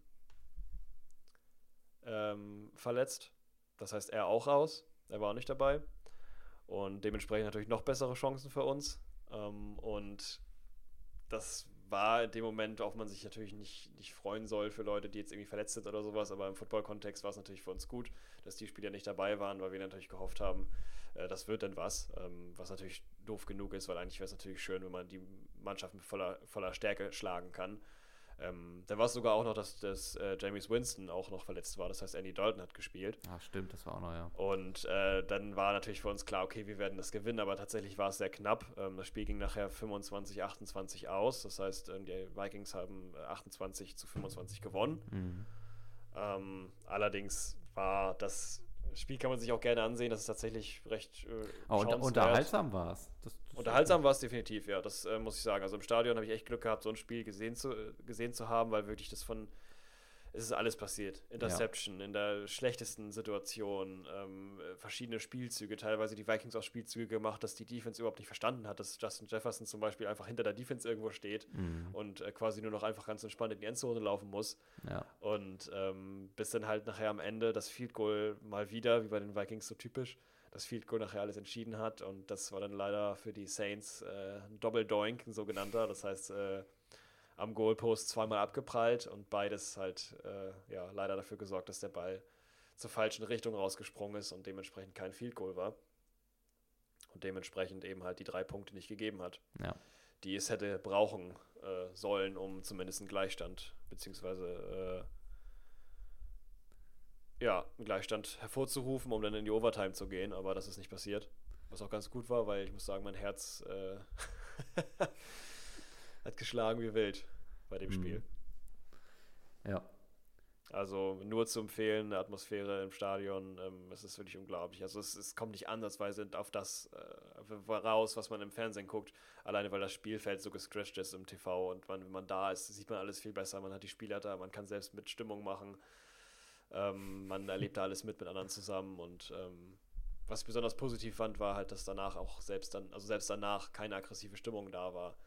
ähm, verletzt. Das heißt, er auch raus. Er war auch nicht dabei. Und dementsprechend natürlich noch bessere Chancen für uns. Ähm, und das war in dem Moment, auf man sich natürlich nicht, nicht freuen soll für Leute, die jetzt irgendwie verletzt sind oder sowas. Aber im Football-Kontext war es natürlich für uns gut, dass die Spieler nicht dabei waren, weil wir natürlich gehofft haben, äh, das wird dann was. Ähm, was natürlich doof genug ist, weil eigentlich wäre es natürlich schön, wenn man die Mannschaft mit voller, voller Stärke schlagen kann. Ähm, da war es sogar auch noch, dass, dass äh, James Winston auch noch verletzt war. Das heißt, Andy Dalton hat gespielt. Ah, stimmt, das war auch noch, ja. Und äh, dann war natürlich für uns klar, okay, wir werden das gewinnen, aber tatsächlich war es sehr knapp. Ähm, das Spiel ging nachher 25, 28 aus. Das heißt, ähm, die Vikings haben äh, 28 zu 25 gewonnen. Mhm. Ähm, allerdings war das Spiel, kann man sich auch gerne ansehen, das ist tatsächlich recht äh, Oh, unterhaltsam war es. Unterhaltsam war es definitiv, ja, das äh, muss ich sagen. Also im Stadion habe ich echt Glück gehabt, so ein Spiel gesehen zu, äh, gesehen zu haben, weil wirklich das von, es ist alles passiert. Interception in der schlechtesten Situation, ähm, äh, verschiedene Spielzüge, teilweise die Vikings auch Spielzüge gemacht, dass die Defense überhaupt nicht verstanden hat, dass Justin Jefferson zum Beispiel einfach hinter der Defense irgendwo steht Mhm. und äh, quasi nur noch einfach ganz entspannt in die Endzone laufen muss. Ja. Und ähm, bis dann halt nachher am Ende das Field Goal mal wieder, wie bei den Vikings so typisch, das Field Goal nachher alles entschieden hat. Und das war dann leider für die Saints äh, ein Doppeldoink, ein sogenannter. Das heißt, äh, am Goalpost zweimal abgeprallt und beides halt äh, ja, leider dafür gesorgt, dass der Ball zur falschen Richtung rausgesprungen ist und dementsprechend kein Field Goal war. Und dementsprechend eben halt die drei Punkte nicht gegeben hat Ja. die es hätte brauchen äh, sollen, um zumindest einen Gleichstand, beziehungsweise äh, ja, einen Gleichstand hervorzurufen, um dann in die Overtime zu gehen, aber das ist nicht passiert. Was auch ganz gut war, weil ich muss sagen, mein Herz äh, (laughs) hat geschlagen wie wild bei dem Mhm. Spiel. Ja. Also nur zu empfehlen, eine Atmosphäre im Stadion, ähm, es ist wirklich unglaublich. Also es, es kommt nicht ansatzweise auf das äh, raus, was man im Fernsehen guckt, alleine weil das Spielfeld so gescratcht ist im TV und man, wenn man da ist, sieht man alles viel besser, man hat die Spieler da, man kann selbst mit Stimmung machen, ähm, man erlebt da alles mit mit anderen zusammen und ähm, was ich besonders positiv fand, war halt, dass danach auch selbst dann, also selbst danach keine aggressive Stimmung da war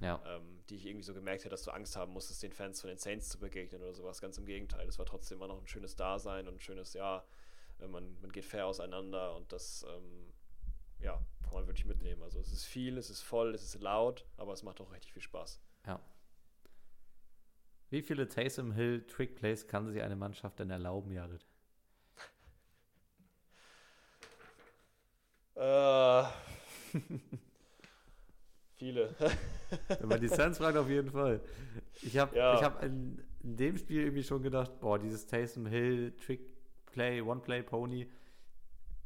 Ja. ähm, die ich irgendwie so gemerkt hätte, dass du Angst haben musstest, den Fans von den Saints zu begegnen oder sowas. Ganz im Gegenteil. Es war trotzdem immer noch ein schönes Dasein und ein schönes, ja, Äh, man, man geht fair auseinander und das ähm, ja, kann man wirklich mitnehmen. Also es ist viel, es ist voll, es ist laut, aber es macht auch richtig viel Spaß. Ja. Wie viele Taysom Hill Trick Plays kann sich eine Mannschaft denn erlauben, Jared? (laughs) Äh, (laughs) viele. (laughs) Wenn man die Suns fragt, auf jeden Fall. Ich habe Ja. ich hab in, in dem Spiel irgendwie schon gedacht, boah, dieses Taysom Hill Trick Play, One Play Pony,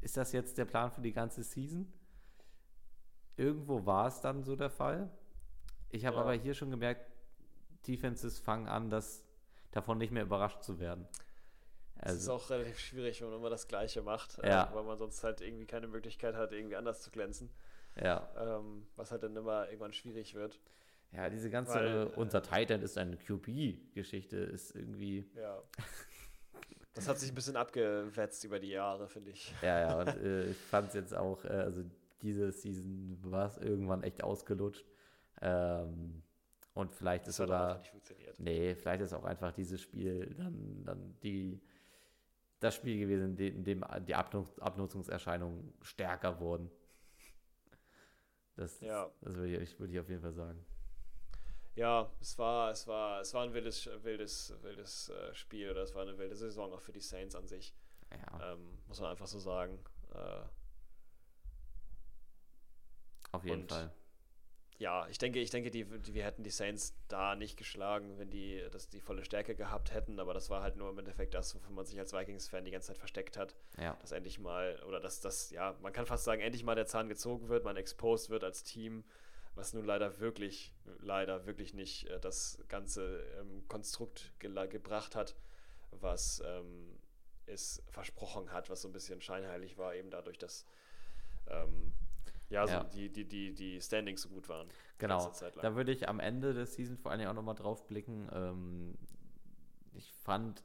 ist das jetzt der Plan für die ganze Season? Irgendwo war es dann so der Fall. Ich habe Ja. aber hier schon gemerkt, Defenses fangen an, das, davon nicht mehr überrascht zu werden. Es ist Also, auch relativ schwierig, wenn man immer das Gleiche macht, Ja. äh, weil man sonst halt irgendwie keine Möglichkeit hat, irgendwie anders zu glänzen. Ja. Ähm, was halt dann immer irgendwann schwierig wird. ja, diese ganze Weil, äh, unser Titan ist eine QB-Geschichte, ist irgendwie Ja. Das hat sich ein bisschen abgewetzt über die Jahre, finde ich. Ja, ja, und äh, ich fand es jetzt auch, äh, also diese Season war es irgendwann echt ausgelutscht. Ähm, und vielleicht ist Das einfach sogar, nicht funktioniert. nee, vielleicht ist auch einfach dieses Spiel dann, dann die, das Spiel gewesen, in dem, in dem die Abnutz, Abnutzungserscheinungen stärker wurden. Das, Ja. das würde ich, würde ich auf jeden Fall sagen. Ja, es war, es war, es war ein wildes, wildes, wildes äh, Spiel oder es war eine wilde Saison auch für die Saints an sich. Ja, Ähm, muss man einfach so sagen. Äh, auf jeden Fall. Ja, ich denke, ich denke, die, die, wir hätten die Saints da nicht geschlagen, wenn die das die volle Stärke gehabt hätten, aber das war halt nur im Endeffekt das, wofür man sich als Vikings-Fan die ganze Zeit versteckt hat. Ja, dass endlich mal, oder dass das, ja, man kann fast sagen, endlich mal der Zahn gezogen wird, man exposed wird als Team, was nun leider wirklich, leider wirklich nicht äh, das ganze ähm, Konstrukt gela- gebracht hat, was ähm, es versprochen hat, was so ein bisschen scheinheilig war, eben dadurch, dass ähm, ja, so Ja. Die, die, die, die Standings so gut waren. Genau. Da würde ich am Ende der Season vor allen Dingen auch nochmal drauf blicken. Ähm, ich fand,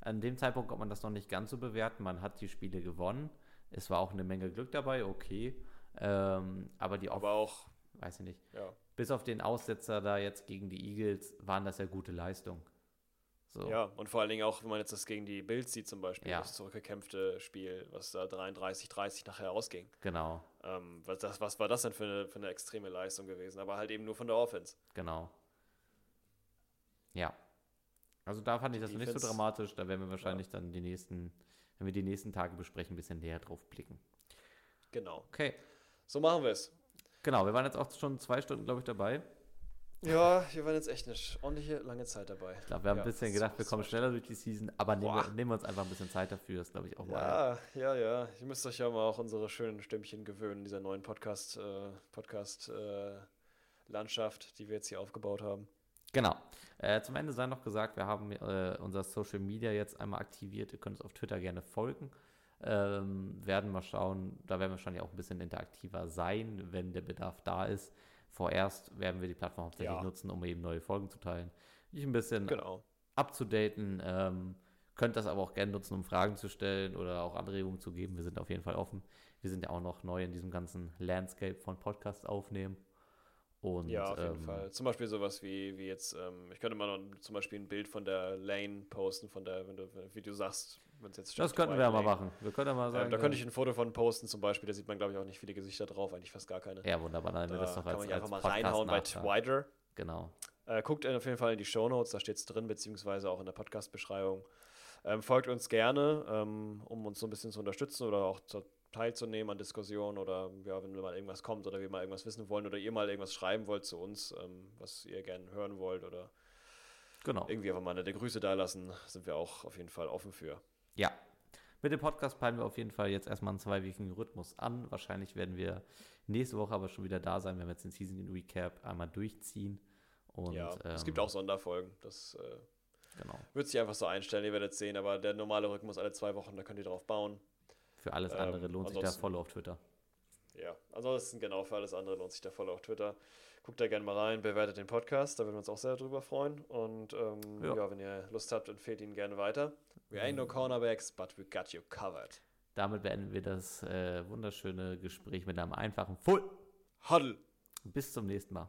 an dem Zeitpunkt konnte man das noch nicht ganz so bewerten. Man hat die Spiele gewonnen. Es war auch eine Menge Glück dabei, okay. Ähm, aber die Aber auch, weiß ich nicht. ja, Bis auf den Aussetzer da jetzt gegen die Eagles waren das ja gute Leistungen. So. Ja, und vor allen Dingen auch, wenn man jetzt das gegen die Bills sieht, zum Beispiel, Ja. das zurückgekämpfte Spiel, was da 33-30 nachher ausging. Genau, Ähm, was, das, was war das denn für eine, für eine extreme Leistung gewesen? Aber halt eben nur von der Offense. genau. Ja. Also da fand ich das nicht so dramatisch. Da werden wir wahrscheinlich dann die nächsten, wenn wir die nächsten Tage besprechen, ein bisschen näher drauf blicken. Genau. Okay. So machen wir es. Genau, wir waren jetzt auch schon zwei Stunden, glaube ich, dabei. Ja, wir waren jetzt echt eine ordentliche lange Zeit dabei. Ich glaube, wir haben Ja, ein bisschen gedacht, wir kommen schneller durch die Season, aber nehmen wir, nehmen wir uns einfach ein bisschen Zeit dafür. Das glaube ich auch mal. Ja, ja, ja. Ihr müsst euch ja mal auch unsere schönen Stimmchen gewöhnen, dieser neuen Podcast, äh, Podcast äh, Landschaft, die wir jetzt hier aufgebaut haben. Genau. Äh, zum Ende sei noch gesagt, wir haben äh, unser Social Media jetzt einmal aktiviert. Ihr könnt uns auf Twitter gerne folgen. Ähm, werden mal schauen, da werden wir wahrscheinlich auch ein bisschen interaktiver sein, wenn der Bedarf da ist. Vorerst werden wir die Plattform hauptsächlich Ja. nutzen, um eben neue Folgen zu teilen. Ich ein bisschen Genau. abzudaten. Ähm, könnt das aber auch gerne nutzen, um Fragen zu stellen oder auch Anregungen zu geben. Wir sind auf jeden Fall offen. Wir sind ja auch noch neu in diesem ganzen Landscape von Podcasts aufnehmen. Und, Ja, auf jeden ähm, Fall. Zum Beispiel sowas wie, wie jetzt, ähm, ich könnte mal noch zum Beispiel ein Bild von der Lane posten, von der, wenn du, wie du sagst, wenn es jetzt Das könnten wir ja mal machen. Wir können ja mal sagen. Ähm, da könnte äh, ich ein Foto von posten zum Beispiel, da sieht man, glaube ich, auch nicht viele Gesichter drauf, eigentlich fast gar keine. Ja, wunderbar. Dann da das doch kann als, man ja einfach mal reinhauen bei. Twitter. Genau. Äh, guckt auf jeden Fall in die Show Notes, da steht es drin, beziehungsweise auch in der Podcast-Beschreibung. Ähm, folgt uns gerne, ähm, um uns so ein bisschen zu unterstützen oder auch zu, teilzunehmen an Diskussionen oder ja, wenn mal irgendwas kommt oder wir mal irgendwas wissen wollen oder ihr mal irgendwas schreiben wollt zu uns, ähm, was ihr gerne hören wollt oder Genau. irgendwie einfach mal eine Grüße da lassen, sind wir auch auf jeden Fall offen für. Ja. Mit dem Podcast peilen wir auf jeden Fall jetzt erstmal einen zweiwöchigen Rhythmus an. Wahrscheinlich werden wir nächste Woche aber schon wieder da sein, wenn wir jetzt den Season Recap einmal durchziehen. Und, ja, es ähm, gibt auch Sonderfolgen, das äh, Genau. wird sich einfach so einstellen, ihr werdet sehen, aber der normale Rhythmus alle zwei Wochen, da könnt ihr drauf bauen. Für alles Ähm, andere lohnt sich der Follow auf Twitter. Ja, ansonsten genau, für alles andere lohnt sich der Follow auf Twitter. Guckt da gerne mal rein, bewertet den Podcast, da würden wir uns auch sehr drüber freuen. Und ähm, Ja. ja. wenn ihr Lust habt, empfehlt ihn gerne weiter. We ain't no cornerbacks, but we got you covered. Damit beenden wir das äh, wunderschöne Gespräch mit einem einfachen Full. Huddle! Bis zum nächsten Mal.